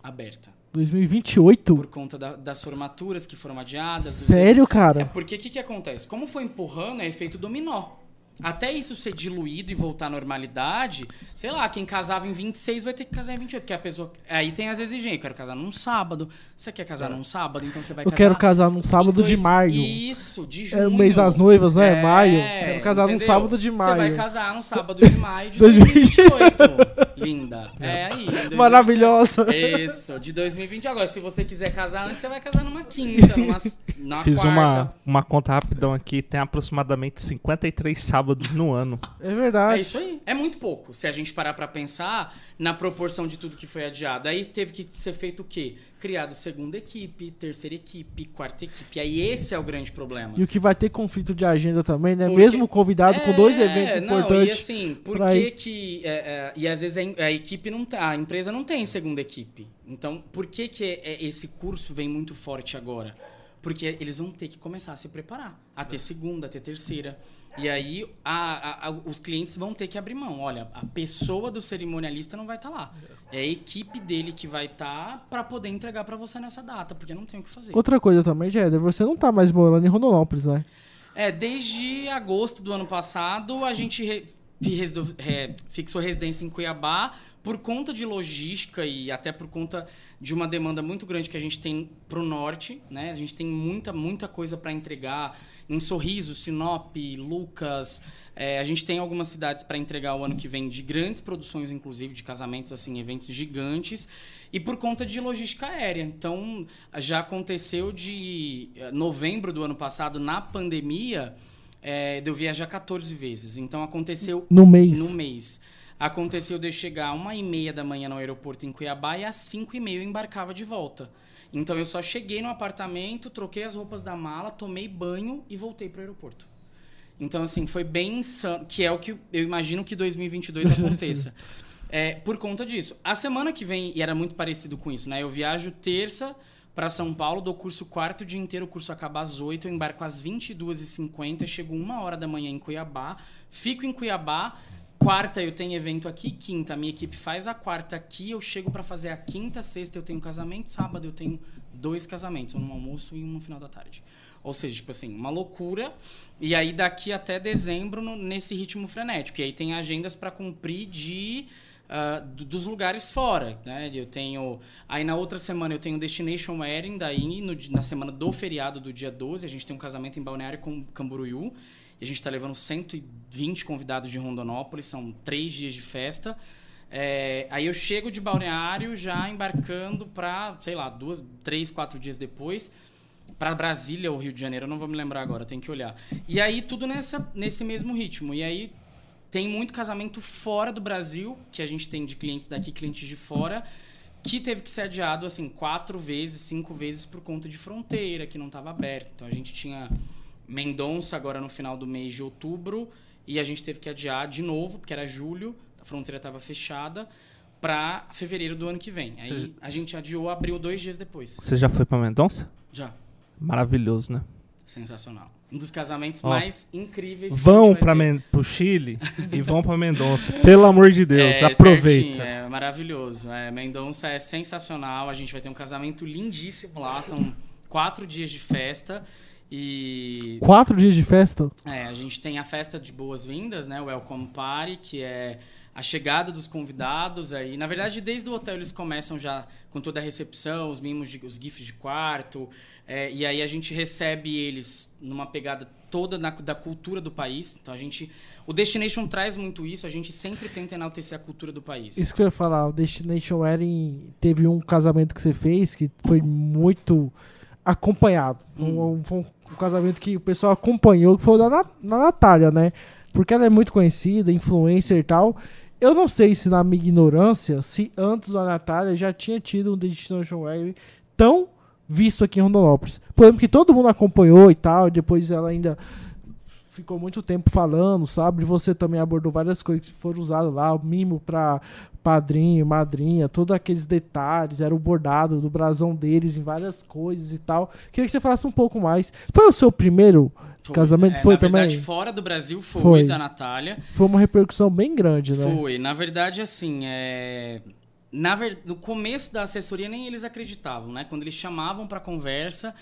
aberta. 2028? Por conta da- das formaturas que foram adiadas. dos Sério, É cara? porque o que, que acontece? Como foi empurrando, é efeito dominó. Até isso ser diluído e voltar à normalidade, sei lá, quem casava em 26 vai ter que casar em 28, porque a pessoa. Aí tem as exigências. Eu quero casar num sábado. Você quer casar num sábado? Então você vai Eu casar. quero casar num sábado em de dois- maio. Isso, de junho. É o mês das noivas, né? É, maio. Quero casar num entendeu? sábado de maio. Você vai casar num sábado de maio de 2028. 2028. Linda. É aí. em 2028. Maravilhosa. Isso, de 2020. Agora, se você quiser casar antes, você vai casar numa quinta, numa, numa Fiz quarta. uma, uma conta rapidão aqui, tem aproximadamente 53 sábados no ano. É É verdade. isso aí. É muito pouco. Se a gente parar pra pensar na proporção de tudo que foi adiado. Aí teve que ser feito o quê? Criado segunda equipe, terceira equipe, quarta equipe. Aí esse é o grande problema. E o que vai ter conflito de agenda também, né? Porque- Mesmo convidado com dois É, eventos não, importantes. E assim, por pra que que. é, é, e às vezes a, a equipe não tem. A empresa não tem segunda equipe. Então, por que, que é- é- esse curso vem muito forte agora? Porque eles vão ter que começar a se preparar. A ter segunda, a ter terceira. E aí a- a- a- os clientes vão ter que abrir mão. Olha, a pessoa do cerimonialista não vai estar lá. É a equipe dele que vai estar para poder entregar para você nessa data, porque não tem o que fazer. Outra coisa também, Jéder, você não tá mais morando em Rondonópolis, né? É, desde agosto do ano passado, a gente re- re- fixou residência em Cuiabá por conta de logística e até por conta de uma demanda muito grande que a gente tem pro norte, né? A gente tem muita, muita coisa para entregar em Sorriso, Sinop, Lucas. É, a gente tem algumas cidades para entregar o ano que vem de grandes produções, inclusive de casamentos, assim, eventos gigantes. E por conta de logística aérea. Então, já aconteceu de eh, novembro do ano passado, na pandemia, eh, de eu viajar 14 vezes. Então, aconteceu No mês. no mês. Aconteceu de eu chegar uma e meia da manhã no aeroporto em Cuiabá e às cinco e meia eu embarcava de volta. Então eu só cheguei no apartamento, troquei as roupas da mala, tomei banho e voltei pro aeroporto. Então assim, foi bem insano, que é o que eu imagino que 2022 aconteça. É, por conta disso. A semana que vem, e era muito parecido com isso, né? Eu viajo terça para São Paulo, dou curso quarto o dia inteiro, o curso acaba às 8, eu embarco às 22h50, chego uma hora da manhã em Cuiabá, fico em Cuiabá, quarta eu tenho evento aqui, quinta minha equipe faz a quarta aqui, eu chego para fazer a quinta, sexta eu tenho casamento, sábado eu tenho dois casamentos, um no almoço e um no final da tarde. Ou seja, tipo assim, uma loucura. E aí daqui até dezembro no- nesse ritmo frenético. E aí tem agendas para cumprir de do- dos lugares fora, né? Eu tenho aí na outra semana eu tenho Destination Wedding, daí no na semana do feriado do dia 12, a gente tem um casamento em Balneário com Camboriú. A gente está levando 120 convidados de Rondonópolis, são três dias de festa. É, aí eu chego de Balneário já embarcando para, sei lá, duas, três, quatro dias depois para Brasília ou Rio de Janeiro, eu não vou me lembrar agora, tem que olhar. E aí tudo nessa, nesse mesmo ritmo. E aí tem muito casamento fora do Brasil, que a gente tem de clientes daqui, clientes de fora. que teve que ser adiado assim quatro vezes, cinco vezes por conta de fronteira que não estava aberta. Então a gente tinha Mendonça agora no final do mês de outubro e a gente teve que adiar de novo porque era julho, a fronteira estava fechada para fevereiro do ano que vem. Aí Você- a gente adiou, abriu dois dias depois. Você já foi pra Mendonça? Já. Maravilhoso, né? Sensacional. Um dos casamentos Ó, mais incríveis. Vão. Men pro Chile e vão pra Mendonça. Pelo amor de Deus, É, aproveita. pertinho, é maravilhoso. É, Mendonça é sensacional. A gente vai ter um casamento lindíssimo lá. São quatro dias de festa. E Quatro dias de festa? é, a gente tem a festa de boas-vindas, né? O Welcome Party, que é a chegada dos convidados. Aí, na verdade, desde o hotel eles começam já com toda a recepção, os mimos, de, os gifs de quarto. é, e aí a gente recebe eles numa pegada toda na- da cultura do país. Então a gente, o Destination traz muito isso. A gente sempre tenta enaltecer a cultura do país. Isso que eu ia falar, o Destination Wedding teve um casamento que você fez que foi muito acompanhado. Foi Hum. um, foi um casamento que o pessoal acompanhou, que foi o da Na- na Natália, né? Porque ela é muito conhecida, influencer e tal. Eu não sei se na minha ignorância, se antes da Natália já tinha tido um Destination Wedding tão visto aqui em Rondonópolis. Por exemplo, que todo mundo acompanhou e tal, depois ela ainda ficou muito tempo falando, sabe? Você também abordou várias coisas que foram usadas lá, o mimo pra padrinho, madrinha, todos aqueles detalhes, era o bordado do brasão deles em várias coisas e tal. Queria que você falasse um pouco mais. Foi o seu primeiro Foi. casamento? É, foi na também? verdade, fora do Brasil foi, Foi. da Natália. Foi uma repercussão bem grande, né? Foi. Na verdade, assim, é... Na ver... no começo da assessoria nem eles acreditavam, né? Quando eles chamavam para conversa,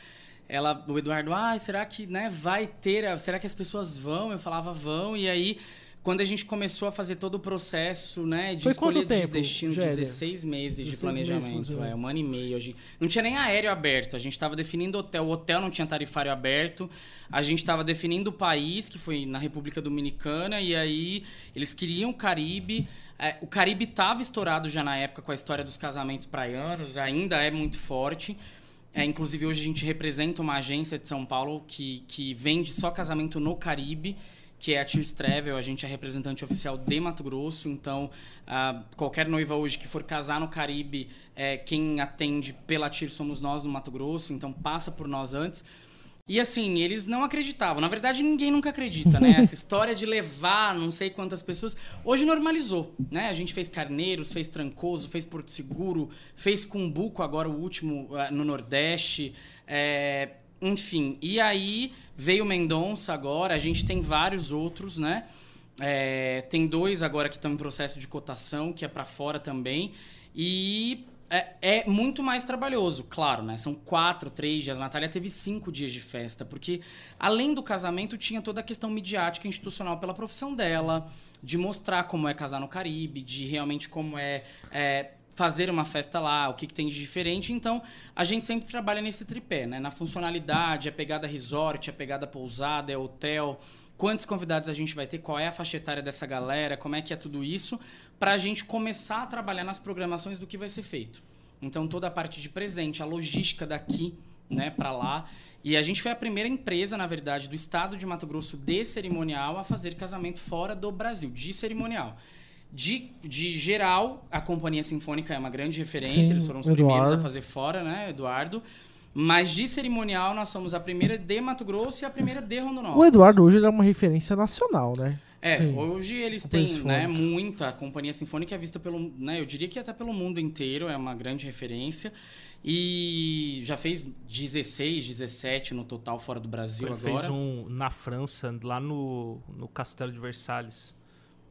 ela, o Eduardo, ah, será que né, vai ter, será que as pessoas vão? Eu falava, vão, e aí quando a gente começou a fazer todo o processo, né, de Foi escolha de tempo, destino, Gélia? 16 meses 16 de meses, planejamento, ou é, um ano e meio. Não tinha nem aéreo aberto, a gente estava definindo hotel, o hotel não tinha tarifário aberto, a gente estava definindo o país, que foi na República Dominicana, e aí eles queriam o Caribe. É, o Caribe estava estourado já na época com a história dos casamentos praianos, ainda é muito forte. É, inclusive, hoje a gente representa uma agência de São Paulo que, que vende só casamento no Caribe, que é a Tears Travel. A gente é representante oficial de Mato Grosso. Então, ah, qualquer noiva hoje que for casar no Caribe, é, quem atende pela Tears somos nós no Mato Grosso. Então, passa por nós antes. E assim, eles não acreditavam. Na verdade, ninguém nunca acredita, né? Essa história de levar não sei quantas pessoas. Hoje normalizou, né? A gente fez Carneiros, fez Trancoso, fez Porto Seguro, fez Cumbuco, agora o último eh, no Nordeste. É, enfim, e aí veio Mendonça agora, a gente tem vários outros, né? É, tem dois agora que estão em processo de cotação, que é para fora também. E é, é muito mais trabalhoso, claro, né? São quatro, três dias. A Natália teve cinco dias de festa, porque além do casamento, tinha toda a questão midiática e institucional pela profissão dela, de mostrar como é casar no Caribe, de realmente como é, é fazer uma festa lá, o que, que tem de diferente. Então, a gente sempre trabalha nesse tripé, né? Na funcionalidade, a pegada resort, a pegada pousada, é hotel, quantos convidados a gente vai ter, qual é a faixa etária dessa galera, como é que é tudo isso, para a gente começar a trabalhar nas programações do que vai ser feito. Então, toda a parte de presente, a logística daqui, né, para lá. E a gente foi a primeira empresa, na verdade, do estado de Mato Grosso de cerimonial a fazer casamento fora do Brasil, de cerimonial. De, de geral, a Companhia Sinfônica é uma grande referência, Sim, eles foram os Eduardo. primeiros a fazer fora, né, Eduardo? Mas de cerimonial, nós somos a primeira de Mato Grosso e a primeira de Rondonópolis. O Eduardo hoje é uma referência nacional, né? É, Sim. hoje eles têm né, muita. A Companhia Sinfônica é vista pelo. Né, eu diria que até pelo mundo inteiro, é uma grande referência. E já fez 16, 17 no total fora do Brasil Ele agora. fez um na França, lá no, no Castelo de Versalhes.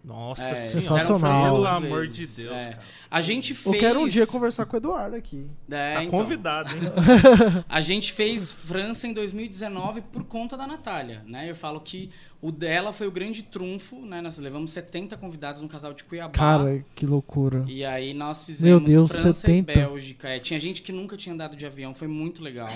Nossa É, senhora. Sensacional. Pelo amor de Deus, É. cara. A gente fez. Eu quero um dia conversar com o Eduardo aqui. É, Tá então. convidado, hein? A gente fez França em 2019 por conta da Natália, né? Eu falo que o dela foi o grande trunfo, né? Nós levamos 70 convidados no casal de Cuiabá. Cara, que loucura. E aí nós fizemos Deus, França 70. e Bélgica. É, tinha gente que nunca tinha andado de avião, foi muito legal.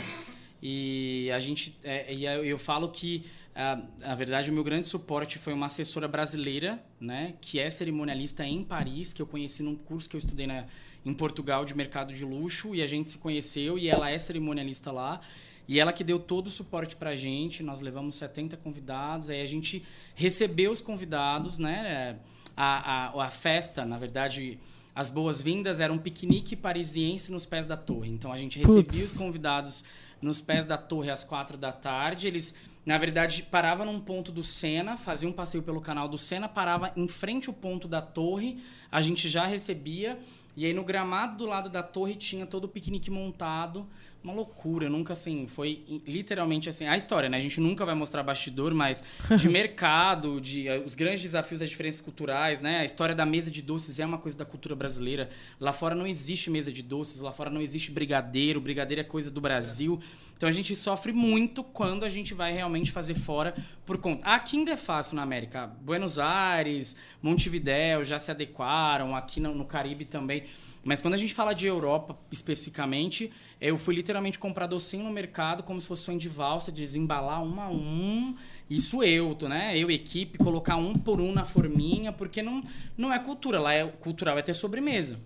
E a gente. é, e eu, eu falo que, ah, na verdade, o meu grande suporte foi uma assessora brasileira, né? Que é cerimonialista em Paris, que eu conheci num curso que eu estudei na, em Portugal de mercado de luxo, e a gente se conheceu, e ela é cerimonialista lá. E ela que deu todo o suporte pra gente, nós levamos 70 convidados, aí a gente recebeu os convidados, né? A, a, a festa, na verdade, as boas-vindas era um piquenique parisiense nos pés da torre. Então a gente recebia os convidados nos pés da torre às quatro da tarde. Eles, na verdade, paravam num ponto do Sena, faziam um passeio pelo canal do Sena, parava em frente ao ponto da torre, a gente já recebia. E aí no gramado do lado da torre tinha todo o piquenique montado. Uma loucura, nunca assim, foi literalmente assim, a história, né? A gente nunca vai mostrar bastidor, mas de mercado, de eh, os grandes desafios das diferenças culturais, né? A história da mesa de doces é uma coisa da cultura brasileira. Lá fora não existe mesa de doces, lá fora não existe brigadeiro, brigadeiro é coisa do Brasil. Então a gente sofre muito quando a gente vai realmente fazer fora por conta. Aqui ainda é fácil na América. Buenos Aires, Montevidéu já se adequaram, aqui no, no Caribe também. Mas quando a gente fala de Europa especificamente, eu fui literalmente comprar docinho no mercado como se fosse sonho de valsa, desembalar um a um. Isso eu, né? Eu, equipe, colocar um por um na forminha, porque não, não é cultura. Lá é cultural, é ter sobremesa.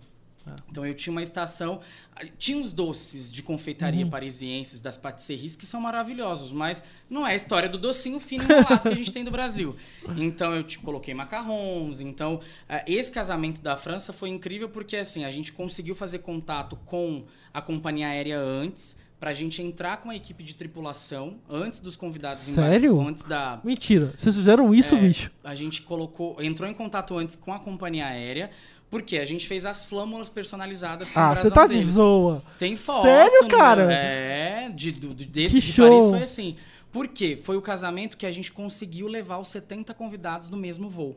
Então eu tinha uma estação. Tinha os doces de confeitaria parisienses das patisseries que são maravilhosos, mas não é a história do docinho fino enrolado que a gente tem do Brasil. Então eu te coloquei macarrons. Então eh, esse casamento da França foi incrível porque assim a gente conseguiu fazer contato com a companhia aérea antes. Pra gente entrar com a equipe de tripulação antes dos convidados Sério? embarcar- antes da, Mentira. Vocês fizeram isso, É, bicho? a gente colocou, entrou em contato antes com a companhia aérea, porque a gente fez as flâmulas personalizadas com o Ah, você brasão tá de deles. zoa. Tem foto. Sério, no- cara? É, de, do, do- desse Que de show. Paris foi assim. Por quê? Foi o casamento que a gente conseguiu levar os 70 convidados no mesmo voo.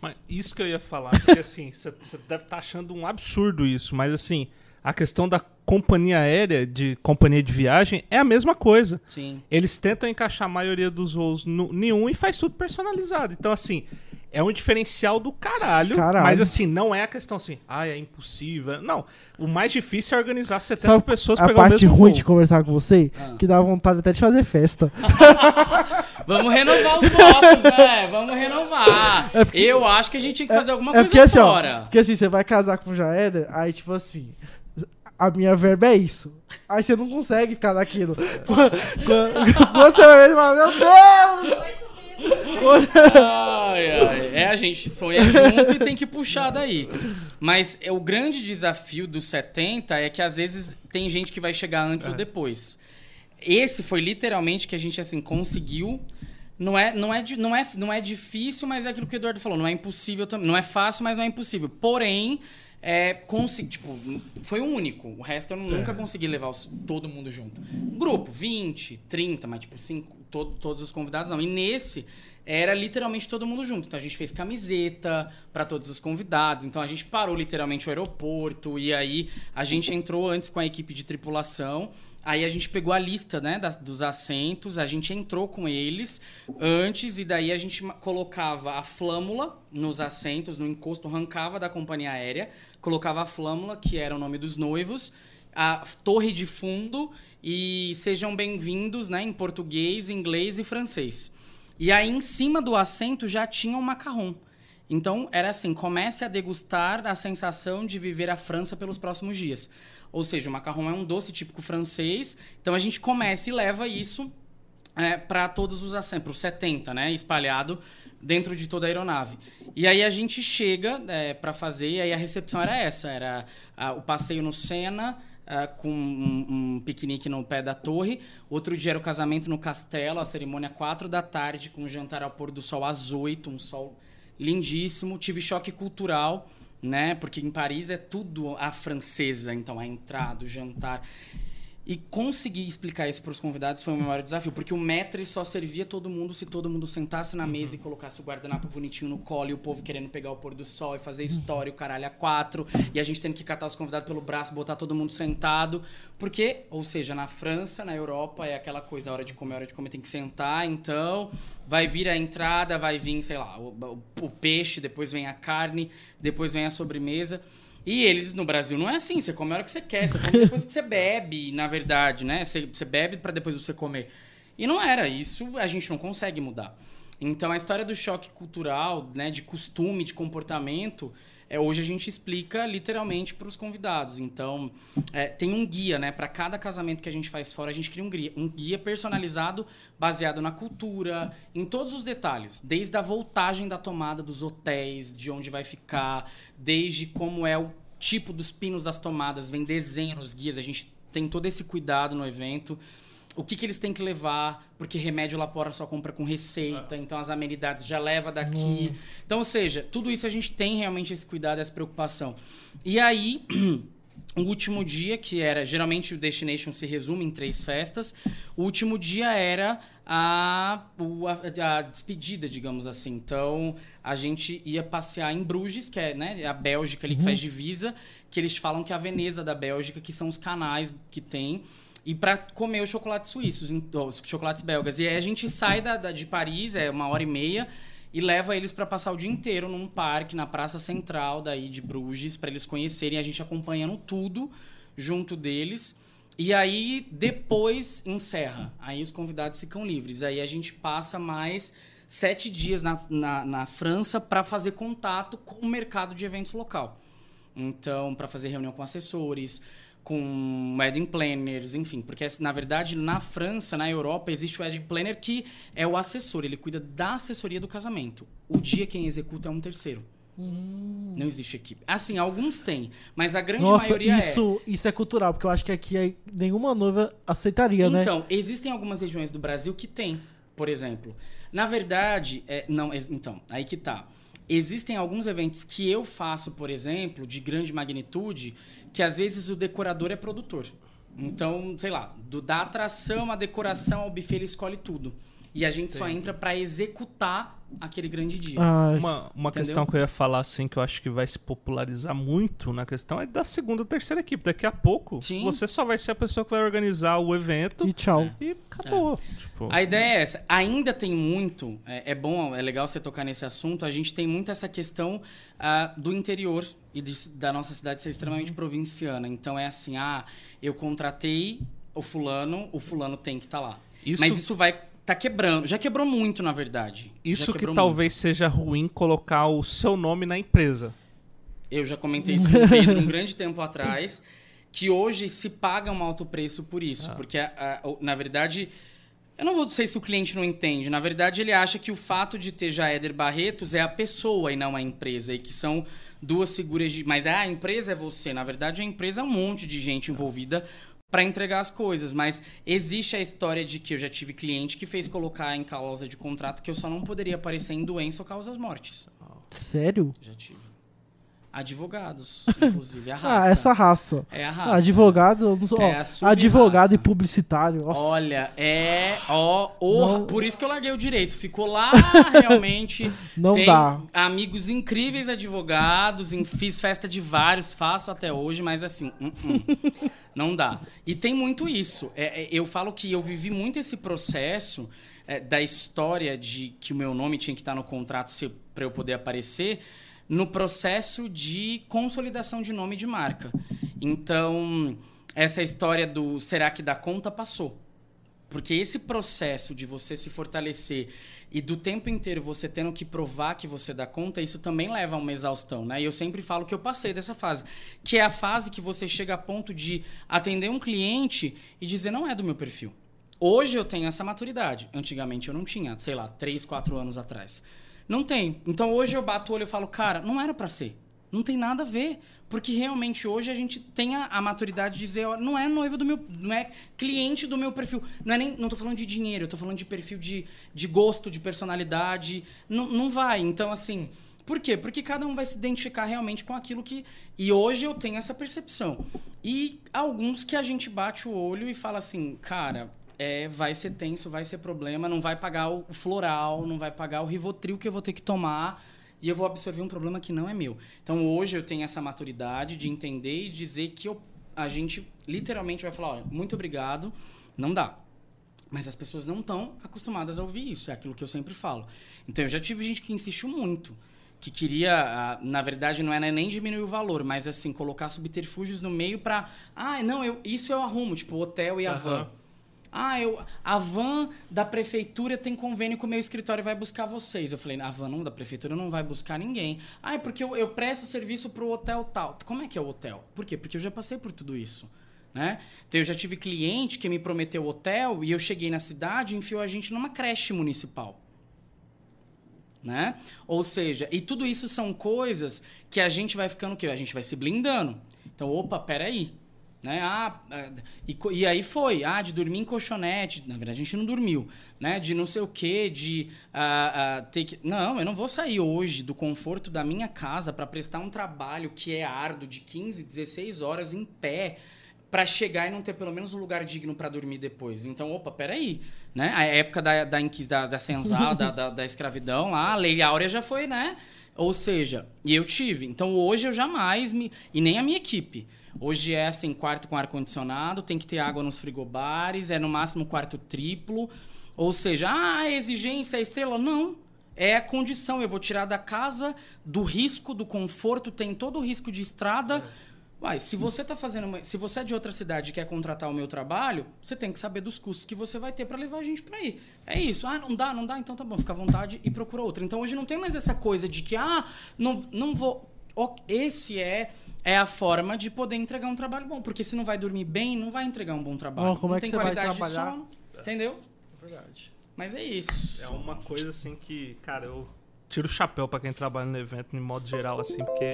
Mas isso que eu ia falar, porque assim, você deve estar achando um absurdo isso, mas assim, a questão da companhia aérea, de companhia de viagem, é a mesma coisa. Sim. Eles tentam encaixar a maioria dos voos no, em um e faz tudo personalizado. Então, assim, é um diferencial do caralho, Caralho. Mas, assim, não é a questão assim, ah, é impossível. Não. O mais difícil é organizar 70 Sabe pessoas a pegar o parte mesmo ruim voo. de conversar com você? Ah. Que dá vontade até de fazer festa. Vamos renovar os votos, né? Vamos renovar. É porque- Eu acho que a gente tinha que fazer alguma é coisa porque assim, ó, fora. porque assim, você vai casar com o Jaeder, aí tipo assim, a minha verba é isso. Aí você não consegue ficar naquilo. Quando, quando você vai ver, você fala, meu Deus! Ai, ai. É, a gente sonha junto e tem que puxar daí. Mas é, o grande desafio dos 70 é que às vezes tem gente que vai chegar antes ou depois. Esse foi literalmente que a gente assim conseguiu. Não é, não, é, não, é, não é difícil, mas é aquilo que o Eduardo falou. Não é impossível também. Não é fácil, mas não é impossível. Porém, é, consegui, tipo, foi o único. O resto eu nunca consegui levar os- todo mundo junto. Grupo, 20, 30, mas tipo, cinco, todo- todos os convidados não. E nesse era literalmente todo mundo junto. Então a gente fez camiseta para todos os convidados. Então a gente parou literalmente o aeroporto e aí a gente entrou antes com a equipe de tripulação. Aí a gente pegou a lista né, das- dos assentos, a gente entrou com eles antes e daí a gente colocava a flâmula nos assentos, no encosto, arrancava da companhia aérea, colocava a flâmula, que era o nome dos noivos, a torre de fundo e sejam bem-vindos né, em português, inglês e francês. E aí em cima do assento já tinha um macarrão. Então era assim, comece a degustar a sensação de viver a França pelos próximos dias. Ou seja, o macarrão é um doce típico francês. Então a gente começa e leva isso para todos os assentos, para os 70, né? Espalhado dentro de toda a aeronave. E aí a gente chega para fazer, e aí a recepção era essa: era ah, o passeio no Sena. Ah, com um, um piquenique no pé da torre. Outro dia era o casamento no castelo, a cerimônia 4 da tarde, com o jantar ao pôr do sol às 8, um sol lindíssimo. Tive choque cultural, né? Porque em Paris é tudo a francesa, então a entrada, o jantar. E conseguir explicar isso para os convidados foi o meu maior desafio, porque o maître só servia todo mundo se todo mundo sentasse na mesa e colocasse o guardanapo bonitinho no colo e o povo querendo pegar o pôr do sol e fazer história, o caralho a quatro, e a gente tendo que catar os convidados pelo braço, botar todo mundo sentado, porque, ou seja, na França, na Europa, é aquela coisa, a hora de comer, a hora de comer tem que sentar, então vai vir a entrada, vai vir, sei lá, o, o- o peixe, depois vem a carne, depois vem a sobremesa. E eles no Brasil não é assim, você come a hora que você quer, você come depois que você bebe, na verdade, né? Você, você bebe para depois você comer. E não era, isso a gente não consegue mudar. Então a história do choque cultural, né, de costume, de comportamento, é, hoje a gente explica literalmente para os convidados. Então é, tem um guia, né, para cada casamento que a gente faz fora, a gente cria um guia, um guia personalizado baseado na cultura, em todos os detalhes, desde a voltagem da tomada dos hotéis, de onde vai ficar, desde como é o tipo dos pinos das tomadas, vem desenho nos guias, a gente tem todo esse cuidado no evento. O que, que eles têm que levar, porque remédio lá fora só compra com receita, então as amenidades já leva daqui. Então, ou seja, tudo isso a gente tem realmente esse cuidado, essa preocupação. E aí, o último dia, que era. Geralmente o Destination se resume em três festas. O último dia era a, a, a despedida, digamos assim. Então, a gente ia passear em Bruges, que é né, a Bélgica ali que faz divisa, que eles falam que é a Veneza da Bélgica, que são os canais que tem. E para comer os chocolates suíços, os chocolates belgas. E aí a gente sai da, da- de Paris, é uma hora e meia, e leva eles para passar o dia inteiro num parque, na praça central daí de Bruges, para eles conhecerem, a gente acompanhando tudo junto deles. E aí depois encerra. Aí os convidados ficam livres. Aí a gente passa mais sete dias na, na, na França para fazer contato com o mercado de eventos local. Então, para fazer reunião com assessores, com wedding planners, enfim, porque na verdade na França, na Europa, existe o wedding planner que é o assessor, ele cuida da assessoria do casamento. O dia quem executa é um terceiro. Não existe equipe. Assim, alguns têm, mas a grande Nossa, maioria é. isso, isso é cultural, porque eu acho que aqui nenhuma noiva aceitaria, né? Então, existem algumas regiões do Brasil que tem, por exemplo. Na verdade, é, não, então, aí que tá. Existem alguns eventos que eu faço, por exemplo, de grande magnitude, que às vezes o decorador é produtor. Então, sei lá, do, da atração, a decoração, ao buffet, ele escolhe tudo. E a gente só entra pra executar aquele grande dia. Ah, Uma, uma Entendeu? questão que eu ia falar, assim, que eu acho que vai se popularizar muito na questão é da segunda ou terceira equipe. Daqui a pouco, Sim. você só vai ser a pessoa que vai organizar o evento e tchau. e acabou. Tipo, A ideia é essa. Ainda tem muito, é, é bom, é legal você tocar nesse assunto. A gente tem muito essa questão ah, do interior e de- da nossa cidade ser extremamente provinciana. Então é assim, ah, eu contratei o fulano, o fulano tem que estar lá. Isso- Mas isso vai tá quebrando. Já quebrou muito, na verdade. Isso que talvez seja ruim colocar o seu nome na empresa. Eu já comentei isso com o Pedro um grande tempo atrás, que hoje se paga um alto preço por isso. Porque, a- a- o- na verdade, eu não vou sei se o cliente não entende. Na verdade, ele acha que o fato de ter Jaéder Barretos é a pessoa e não a empresa. E que são duas figuras de. Mas ah, a empresa é você. Na verdade, a empresa é um monte de gente envolvida para entregar as coisas. Mas existe a história de que eu já tive cliente que fez colocar em causa de contrato que eu só não poderia aparecer em doença ou causas mortes. Sério? Já tive. Advogados, inclusive, a raça. Ah, essa raça. É a raça. Advogado, sou- ó, É advogado e publicitário. Nossa. Olha, é. Ó, o- Não- por isso que eu larguei o direito. Ficou lá realmente. Não Tem dá. amigos incríveis advogados, em- fiz festa de vários, faço até hoje, mas assim, hum, não dá. E tem muito isso. É, é, eu falo que eu vivi muito esse processo é, da história de que o meu nome tinha que estar no contrato para eu poder aparecer, no processo de consolidação de nome de marca. Então, essa história do será que dá conta passou. Porque esse processo de você se fortalecer e do tempo inteiro você tendo que provar que você dá conta, isso também leva a uma exaustão, né? E eu sempre falo que eu passei dessa fase, que é a fase que você chega a ponto de atender um cliente e dizer não é do meu perfil. Hoje eu tenho essa maturidade. Antigamente eu não tinha, sei lá, 3, 4 anos atrás. Não tenho. Então hoje eu bato o olho e falo, cara, não era pra ser. Não tem nada a ver. Porque realmente hoje a gente tem a, a maturidade de dizer, não é noiva do meu. não é cliente do meu perfil. Não é nem. Não tô falando de dinheiro, eu tô falando de perfil de, de gosto, de personalidade. Não, não vai. Então, assim. Por quê? Porque cada um vai se identificar realmente com aquilo que. E hoje eu tenho essa percepção. E alguns que a gente bate o olho e fala assim, cara, é, vai ser tenso, vai ser problema, não vai pagar o floral, não vai pagar o Rivotril que eu vou ter que tomar e eu vou absorver um problema que não é meu. Então hoje eu tenho essa maturidade de entender e dizer que eu, a gente literalmente vai falar, olha, muito obrigado, não dá. Mas as pessoas não estão acostumadas a ouvir isso, é aquilo que eu sempre falo. Então eu já tive gente que insistiu muito, que queria, na verdade não era nem diminuir o valor, mas assim, colocar subterfúgios no meio pra, ah, não, eu, isso eu arrumo, tipo, o hotel e a van. Ah, eu, a van da prefeitura tem convênio com o meu escritório e vai buscar vocês. Eu falei, a van não, da prefeitura não vai buscar ninguém. Ah, é porque eu, eu presto serviço pro hotel tal. Como é que é o hotel? Por quê? Porque eu já passei por tudo isso. Né? Então eu já tive cliente que me prometeu hotel e eu cheguei na cidade e enfiou a gente numa creche municipal. né? Ou seja, e tudo isso são coisas que a gente vai ficando o quê? A gente vai se blindando. Então, opa, peraí. Né? Ah, ah, e, e aí foi, ah, de dormir em colchonete, na verdade a gente não dormiu, né? De não sei o quê, de ah, ah, ter que... Não, eu não vou sair hoje do conforto da minha casa para prestar um trabalho que é árduo de 15, 16 horas em pé para chegar e não ter pelo menos um lugar digno para dormir depois. Então, opa, peraí, né? A época da, da, da, da senzala, da, da, da escravidão lá, a lei áurea já foi, né? Ou seja, e eu tive. Então, hoje eu jamais me... E nem a minha equipe. Hoje é assim, quarto com ar-condicionado, tem que ter água nos frigobares, é no máximo quarto triplo. Ou seja, ah, a exigência, a estrela. Não. É a condição. Eu vou tirar da casa, do risco, do conforto, tem todo o risco de estrada. Uai, se você tá fazendo. uma- se você é de outra cidade e quer contratar o meu trabalho, você tem que saber dos custos que você vai ter para levar a gente para aí. É isso. Ah, não dá, não dá, então tá bom, fica à vontade e procura outra. Então hoje não tem mais essa coisa de que, ah, não, não vou. Esse é. É a forma de poder entregar um trabalho bom. Porque se não vai dormir bem, não vai entregar um bom trabalho. Ó, como não é que tem você vai qualidade de trabalhar? sono, entendeu? Verdade. Mas é isso. É uma coisa assim que, cara, eu tiro o chapéu pra quem trabalha no evento, de modo geral, assim, porque.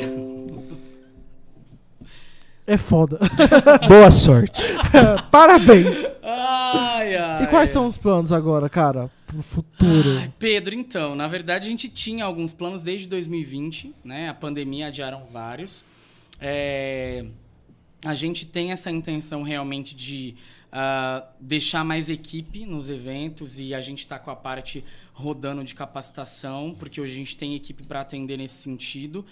É foda. Boa sorte. Parabéns. Ai, ai. E quais são os planos agora, cara, pro futuro? Ai, Pedro, então, na verdade a gente tinha alguns planos desde 2020, né? A pandemia adiaram vários. É, A gente tem essa intenção realmente de ah, deixar mais equipe nos eventos e a gente está com a parte rodando de capacitação, porque hoje a gente tem equipe para atender nesse sentido.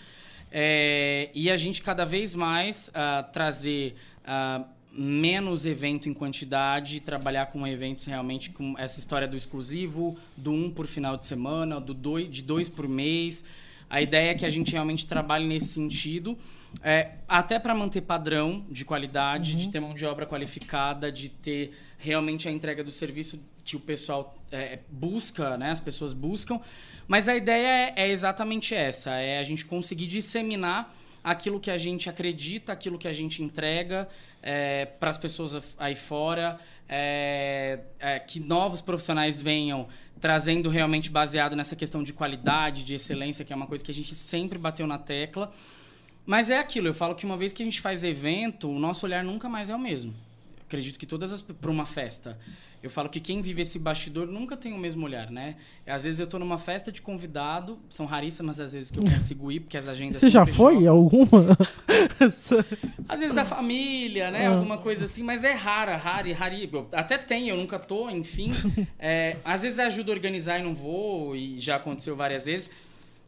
É, e a gente cada vez mais ah, trazer ah, menos evento em quantidade e trabalhar com eventos realmente com essa história do exclusivo, do um por final de semana, do dois, de dois por mês. A ideia é que a gente realmente trabalhe nesse sentido, é, até para manter padrão de qualidade, de ter mão de obra qualificada, de ter realmente a entrega do serviço que o pessoal é, busca, né? As pessoas buscam. Mas a ideia é, é exatamente essa: é a gente conseguir disseminar aquilo que a gente acredita, aquilo que a gente entrega para as pessoas aí fora, é, é, que novos profissionais venham trazendo realmente baseado nessa questão de qualidade, de excelência, que é uma coisa que a gente sempre bateu na tecla. Mas é aquilo, eu falo que uma vez que a gente faz evento, o nosso olhar nunca mais é o mesmo. Acredito que todas as para uma festa. Eu falo que quem vive esse bastidor nunca tem o mesmo olhar, né? Às vezes eu tô numa festa de convidado, são raríssimas as vezes que eu consigo ir, porque as agendas Você já sempre foi alguma? Às vezes da família, né? Ah. Alguma coisa assim, mas é rara, rara e eu Até tem, eu nunca tô, enfim. É, às vezes ajuda a organizar e não vou, e já aconteceu várias vezes.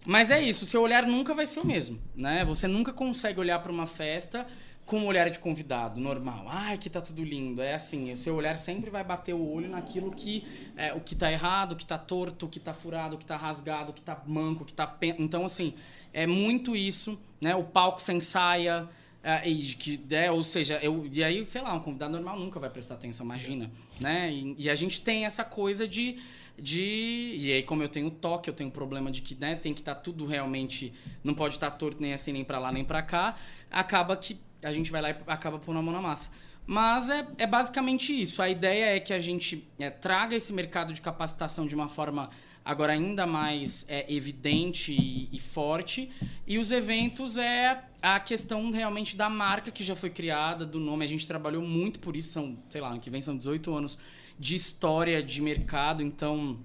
Mas é isso, seu olhar nunca vai ser o mesmo, né? Você nunca consegue olhar para uma festa com um olhar de convidado, normal. Ai, que tá tudo lindo. É assim, o seu olhar sempre vai bater o olho naquilo que é, o que tá errado, o que tá torto, o que tá furado, o que tá rasgado, o que tá manco, o que tá pen... Então, assim, é muito isso, né? O palco sem saia, é, e que, é, ou seja, eu, e aí, sei lá, um convidado normal nunca vai prestar atenção, imagina, né? E, e a gente tem essa coisa de, de... E aí, como eu tenho toque, eu tenho problema de que né, tem que estar tudo realmente... Não pode estar torto nem assim, nem pra lá, nem pra cá. Acaba que a gente vai lá e acaba pondo a mão na massa. Mas é, é basicamente isso. A ideia é que a gente é, traga esse mercado de capacitação de uma forma agora ainda mais é, evidente e, e forte. E os eventos é a questão realmente da marca que já foi criada, do nome. A gente trabalhou muito por isso. São, sei lá, ano que vem são 18 anos de história de mercado. Então,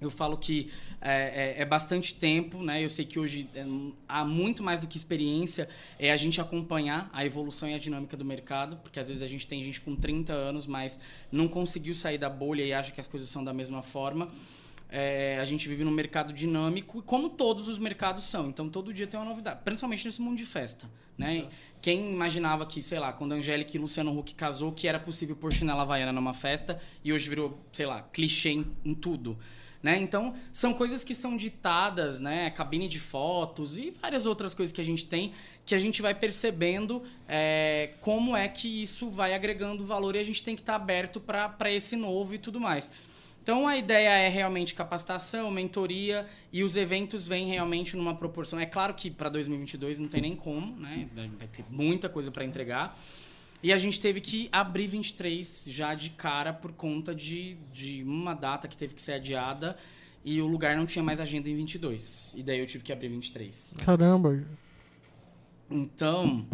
eu falo que é, é- é bastante tempo, né? Eu sei que hoje é, há muito mais do que experiência é a gente acompanhar a evolução e a dinâmica do mercado, porque às vezes a gente tem gente com 30 anos, mas não conseguiu sair da bolha e acha que as coisas são da mesma forma. É, a gente vive num mercado dinâmico, como todos os mercados são. Então, todo dia tem uma novidade, principalmente nesse mundo de festa. Né? Quem imaginava que, sei lá, quando a Angélica e Luciano Huck casou, que era possível pôr chinela havaiana numa festa e hoje virou, sei lá, clichê em, em tudo. Né? Então, são coisas que são ditadas, né? Cabine de fotos e várias outras coisas que a gente tem que a gente vai percebendo é, como é que isso vai agregando valor e a gente tem que estar aberto para esse novo e tudo mais. Então a ideia é realmente capacitação, mentoria e os eventos vêm realmente numa proporção. É claro que para 2022 não tem nem como, né? Vai ter muita coisa para entregar. E a gente teve que abrir 23 já de cara por conta de, de uma data que teve que ser adiada. e o lugar não tinha mais agenda em 22. E daí eu tive que abrir 23. Caramba. Então,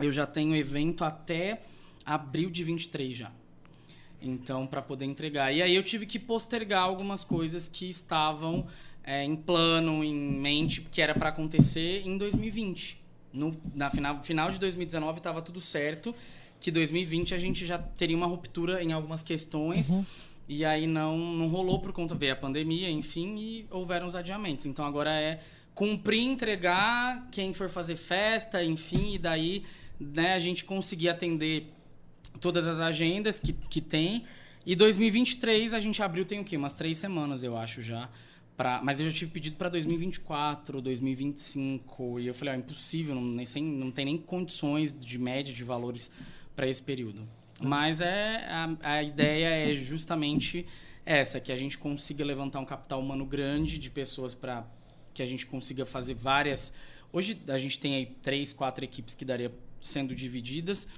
eu já tenho evento até abril de 23 já. Então, para poder entregar. E aí eu tive que postergar algumas coisas que estavam é, em plano, em mente, que era para acontecer em 2020. No, na final, final de 2019 estava tudo certo, que 2020 a gente já teria uma ruptura em algumas questões. E aí não, não rolou por conta veio a pandemia, enfim, e houveram os adiamentos. Então agora é cumprir, entregar, quem for fazer festa, enfim, e daí né, a gente conseguir atender todas as agendas que, que tem. E 2023 a gente abriu tem o quê? Umas três semanas, eu acho já. Pra, mas eu já tive pedido para 2024, 2025. E eu falei, ó, impossível, não, nem, sem, não tem nem condições de média de valores para esse período. Mas é, a, a ideia é justamente essa, que a gente consiga levantar um capital humano grande de pessoas para que a gente consiga fazer várias. Hoje a gente tem aí três, quatro equipes que daria sendo divididas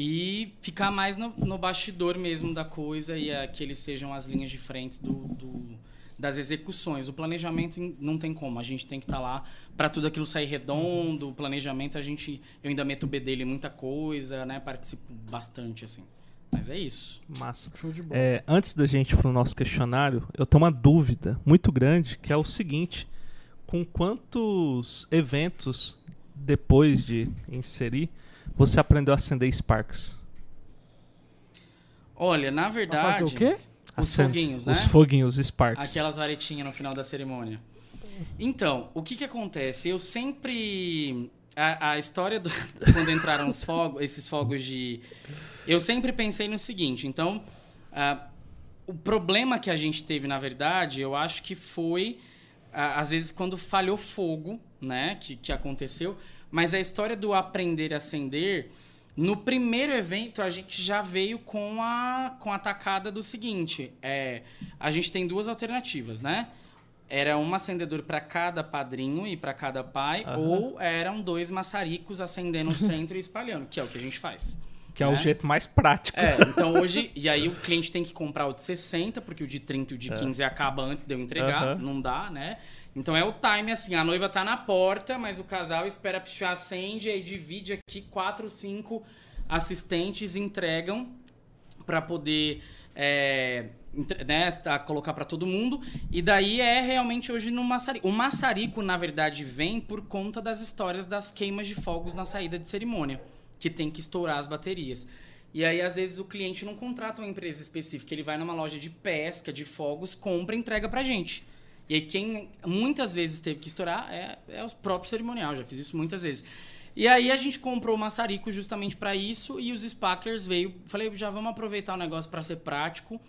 e ficar mais no, no bastidor mesmo da coisa e a, que eles sejam as linhas de frente do, do- das execuções. O planejamento não tem como, a gente tem que estar lá para tudo aquilo sair redondo. O planejamento a gente, eu ainda meto o B dele em muita coisa, né? Participo bastante assim. Mas é isso. Massa. Show de bola. É, antes da gente ir pro nosso questionário, eu tenho uma dúvida muito grande, que é o seguinte: com quantos eventos depois de inserir você aprendeu a acender Sparks? Olha, na verdade, fazer o quê? os Acen- foguinhos, né? Os foguinhos Sparks. Aquelas varetinhas no final da cerimônia. Então, o que que acontece? Eu sempre... A, a história do... Quando entraram os fogos, esses fogos de... Eu sempre pensei no seguinte, então... ah, o problema que a gente teve, na verdade, eu acho que foi... ah, às vezes, quando falhou fogo, né? Que, que aconteceu. Mas a história do aprender a acender... No primeiro evento, a gente já veio com a, com a tacada do seguinte: é, a gente tem duas alternativas, né? Era um acendedor para cada padrinho e para cada pai, Aham. ou eram dois maçaricos acendendo no centro e espalhando, que é o que a gente faz. Que é o né? jeito mais prático. É, então hoje. E aí o cliente tem que comprar o de 60, porque o de 30 e o de 15 acaba antes de eu entregar. Aham. Não dá, né? Então é o time assim: a noiva tá na porta, mas o casal espera pichar, acende, aí divide aqui quatro, cinco assistentes entregam para poder. é, né, tá, colocar para todo mundo e daí é realmente hoje no maçarico. O maçarico na verdade vem por conta das histórias das queimas de fogos na saída de cerimônia, que tem que estourar as baterias. E aí, às vezes, o cliente não contrata uma empresa específica, ele vai numa loja de pesca, de fogos, compra e entrega pra gente. E aí, quem muitas vezes teve que estourar é, é o próprio cerimonial, já fiz isso muitas vezes. E aí, a gente comprou o maçarico justamente pra isso, e os sparklers veio. Falei, já vamos aproveitar o negócio pra ser prático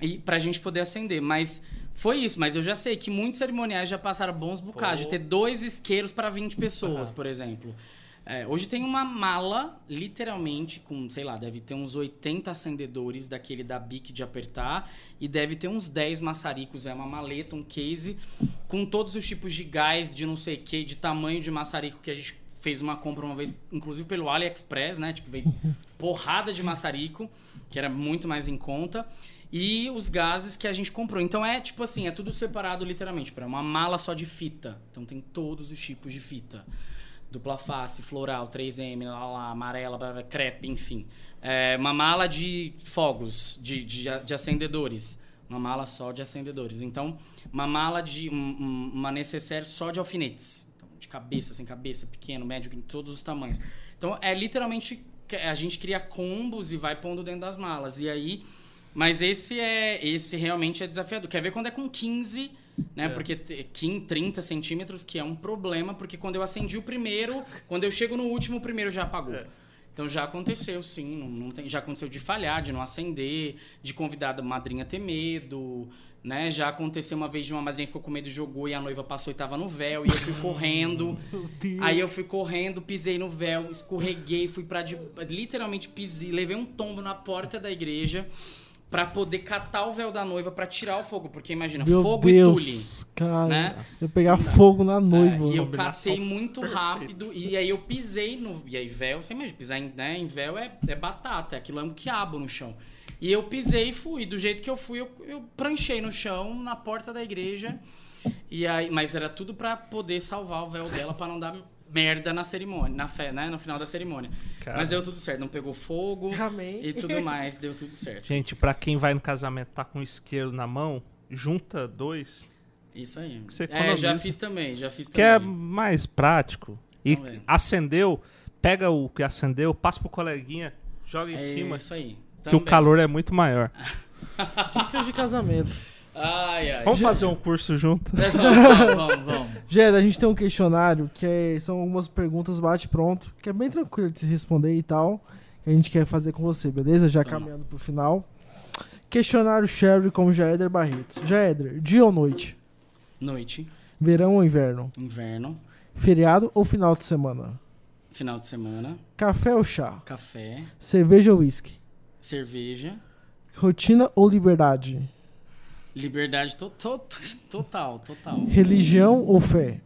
e pra gente poder acender. Mas foi isso, mas eu já sei que muitos cerimoniais já passaram bons bocados, de ter dois isqueiros para 20 pessoas, por exemplo. É, hoje tem uma mala, literalmente, com, sei lá, deve ter uns 80 acendedores daquele da Bic de apertar e deve ter uns 10 maçaricos. É uma maleta, um case, com todos os tipos de gás, de não sei o que, de tamanho de maçarico que a gente fez uma compra uma vez, inclusive pelo AliExpress, né? Tipo, veio porrada de maçarico, que era muito mais em conta. E os gases que a gente comprou. Então é tipo assim, é tudo separado literalmente. É uma mala só de fita. Então tem todos os tipos de fita. Dupla face, floral, 3M, lá, lá, amarela, blá, blá, crepe, enfim. É, uma mala de fogos, de, de, de acendedores. Uma mala só de acendedores. Então, uma mala de. Um, um, uma necessaire só de alfinetes. Então, de cabeça, sem cabeça, pequeno, médio, em todos os tamanhos. Então, é literalmente. A gente cria combos e vai pondo dentro das malas. E aí. Mas esse é. Esse realmente é desafiador. Quer ver quando é com 15, né? Porque te- 15, 30 centímetros, que é um problema, porque quando eu acendi o primeiro, quando eu chego no último, o primeiro já apagou. Então já aconteceu, sim. Não, não tem, já aconteceu de falhar, de não acender, de convidar a madrinha ter medo, né? Já aconteceu uma vez de uma madrinha ficou com medo e jogou e a noiva passou e tava no véu e eu fui correndo. Aí eu fui correndo, pisei no véu, escorreguei, fui pra de, literalmente pisei, levei um tombo na porta da igreja pra poder catar o véu da noiva pra tirar o fogo, porque imagina, Meu fogo e tule. Deus, cara. né? Eu pegar fogo na noiva. É, e eu catei muito rápido e aí eu pisei no. E aí, véu, você imagina, pisar em, né, em véu é, é batata, aquilo é um quiabo no chão. E eu pisei e fui. Do jeito que eu fui, eu, eu pranchei no chão, na porta da igreja. E aí, mas era tudo pra poder salvar o véu dela, pra não dar merda na cerimônia, na fé, né? No final da cerimônia. Cara. Mas deu tudo certo, não pegou fogo Amém. e tudo mais, deu tudo certo. Gente, pra quem vai no casamento tá com o isqueiro na mão, junta dois, Isso aí. Você É, já fiz também, já fiz que é também. mais prático. E Também. acendeu, pega o que acendeu, passa pro coleguinha, joga em É cima, isso aí. que o calor é muito maior. Dicas de casamento. Ai, ai. Vamos fazer um curso junto? vamos, vamos, vamos, vamos. Gera, a gente tem um questionário que é- são algumas perguntas bate-pronto, que é bem tranquilo de se responder e tal, que a gente quer fazer com você, beleza? Já Vamos. caminhando pro final. Questionário Sherry com Jaeder Barretos. Jaeder, dia ou noite? Noite, Verão ou inverno? inverno, Feriado ou final de semana? final de semana, Café ou chá? café, Cerveja ou whisky? cerveja, Rotina ou liberdade? Liberdade to to total, total. Religião ou fé?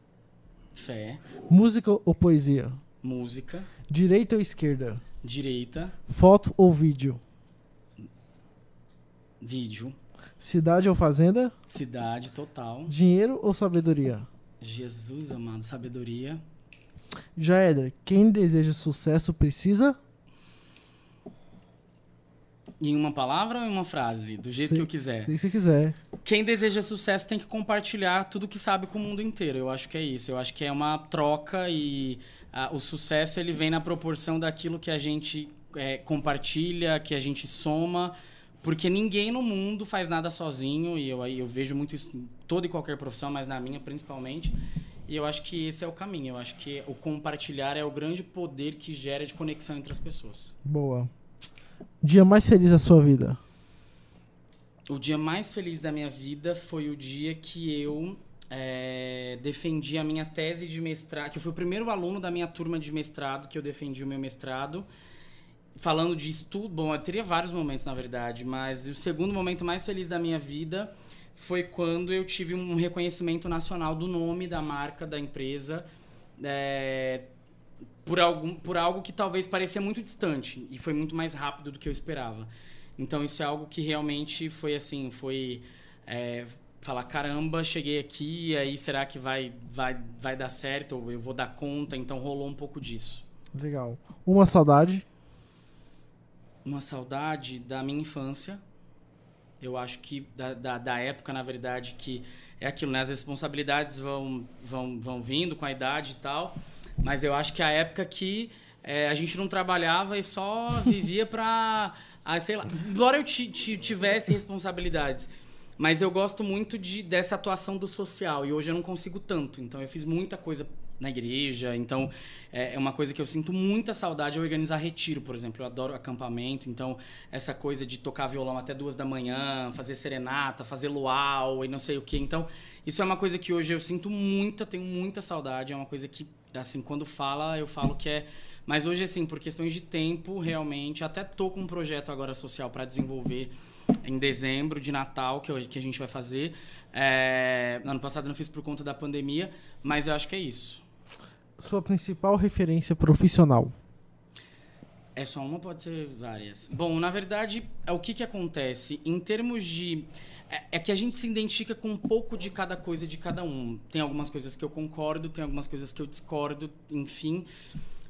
Fé, Música ou poesia? música, Direita ou esquerda? direita, Foto ou vídeo? vídeo, Cidade ou fazenda? cidade total. Dinheiro ou sabedoria? Jesus amado, sabedoria. Jaeder, quem deseja sucesso precisa? Em uma palavra ou em uma frase? Do jeito que eu quiser. Se você quiser. Quem deseja sucesso tem que compartilhar tudo que sabe com o mundo inteiro. Eu acho que é isso. Eu acho que é uma troca e ah, o sucesso ele vem na proporção daquilo que a gente é, compartilha, que a gente soma. Porque ninguém no mundo faz nada sozinho, e eu, eu vejo muito isso em toda e qualquer profissão, mas na minha principalmente. E eu acho que esse é o caminho. Eu acho que o compartilhar é o grande poder que gera de conexão entre as pessoas. Boa. Dia mais feliz da sua vida? O dia mais feliz da minha vida foi o dia que eu é, defendi a minha tese de mestrado, que eu fui o primeiro aluno da minha turma de mestrado, que eu defendi o meu mestrado. Falando de estudo, bom, eu teria vários momentos na verdade, mas o segundo momento mais feliz da minha vida foi quando eu tive um reconhecimento nacional do nome da marca, da empresa, é, por, algum, por algo que talvez parecia muito distante e foi muito mais rápido do que eu esperava. Então isso é algo que realmente foi assim, foi é, falar caramba, cheguei aqui, aí será que vai, vai, vai dar certo ou eu vou dar conta? Então rolou um pouco disso. Legal. Uma saudade? Uma saudade da minha infância. Eu acho que da, da, da época, na verdade, que é aquilo, né? As responsabilidades vão, vão, vão vindo com a idade e tal. Mas eu acho que a época que é, a gente não trabalhava e só vivia pra. Ah, sei lá. Embora eu ti- ti- tivesse responsabilidades. Mas eu gosto muito de, dessa atuação do social. E hoje eu não consigo tanto. Então eu fiz muita coisa na igreja. Então é é uma coisa que eu sinto muita saudade é organizar retiro, por exemplo. Eu adoro acampamento. Então essa coisa de tocar violão até duas da manhã, fazer serenata, fazer luau e não sei o que. Então isso é uma coisa que hoje eu sinto muita, tenho muita saudade. É uma coisa que, assim, quando fala, eu falo que é. Mas hoje, assim, por questões de tempo, realmente, até tô com um projeto agora social para desenvolver em dezembro de Natal que, eu- que a gente vai fazer. É, ano passado eu não fiz por conta da pandemia, mas eu acho que é isso. Sua principal referência profissional? É só uma, pode ser várias. Bom, na verdade, é o que, que acontece? Em termos de. É, é que a gente se identifica com um pouco de cada coisa de cada um. Tem algumas coisas que eu concordo, tem algumas coisas que eu discordo, enfim.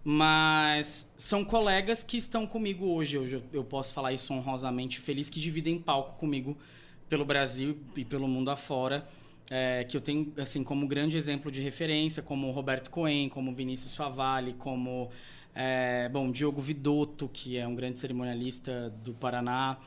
Mas são colegas que estão comigo hoje. Hoje eu, posso falar isso honrosamente feliz, que dividem palco comigo pelo Brasil e pelo mundo afora. É, que eu tenho assim como grande exemplo de referência, como o Roberto Cohen, como Vinícius Favalli, como é, bom Diogo Vidotto, que é um grande cerimonialista do Paraná,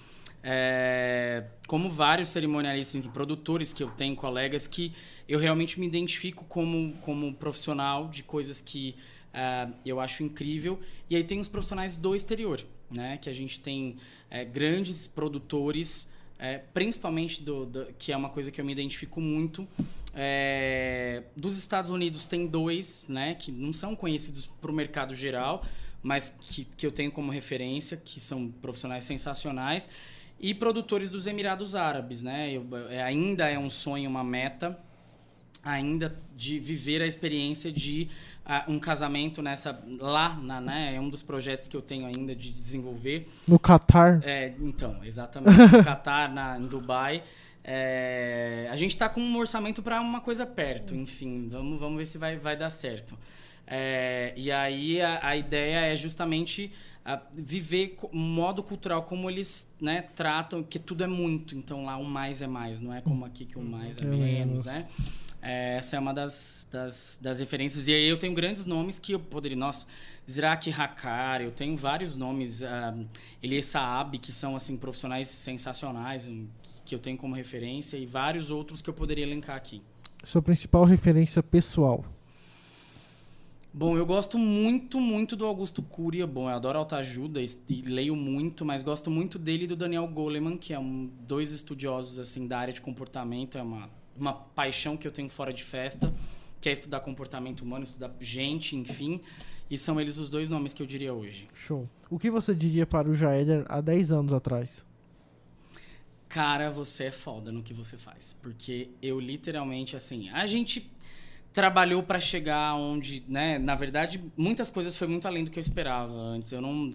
é, como vários cerimonialistas e produtores que eu tenho, colegas que eu realmente me identifico como, como profissional de coisas que ah, eu acho incrível. E aí tem os profissionais do exterior, né? Que a gente tem é, grandes produtores, é, principalmente do, do- que é uma coisa que eu me identifico muito. É, dos Estados Unidos tem dois, né? Que não são conhecidos para o mercado geral, mas que, que eu tenho como referência, que são profissionais sensacionais. E produtores dos Emirados Árabes, né? Eu- é, ainda é um sonho, uma meta ainda de viver a experiência de ah, um casamento nessa lá na né é um dos projetos que eu tenho ainda de desenvolver No Catar. é, então exatamente no Catar na em Dubai É, a gente está com um orçamento para uma coisa perto enfim vamos vamos ver se vai vai dar certo É, e aí a, a ideia é justamente ah, viver um modo cultural como eles né, tratam que tudo é muito então lá um mais é mais não é como aqui que um mais é É menos menos. né é, essa é uma das, das, das referências. E aí eu tenho grandes nomes que eu poderia. Nossa, Ziraki Hakar, eu tenho vários nomes. Um, Elie Saab, que são assim, profissionais sensacionais, que eu tenho como referência, e vários outros que eu poderia elencar aqui. Sua principal referência pessoal. Bom, eu gosto muito, muito do Augusto Curia. Bom, eu adoro autoajuda e, e leio muito, mas gosto muito dele e do Daniel Goleman, que é um, dois estudiosos assim da área de comportamento. É uma, uma paixão que eu tenho fora de festa, que é estudar comportamento humano, estudar gente, enfim. E são eles os dois nomes que eu diria hoje. Show. O que você diria para o Jaeder há 10 anos atrás? Cara, você é foda no que você faz. Porque eu literalmente, assim, a gente trabalhou pra chegar onde, né? Na verdade, muitas coisas foi muito além do que eu esperava antes. Eu não.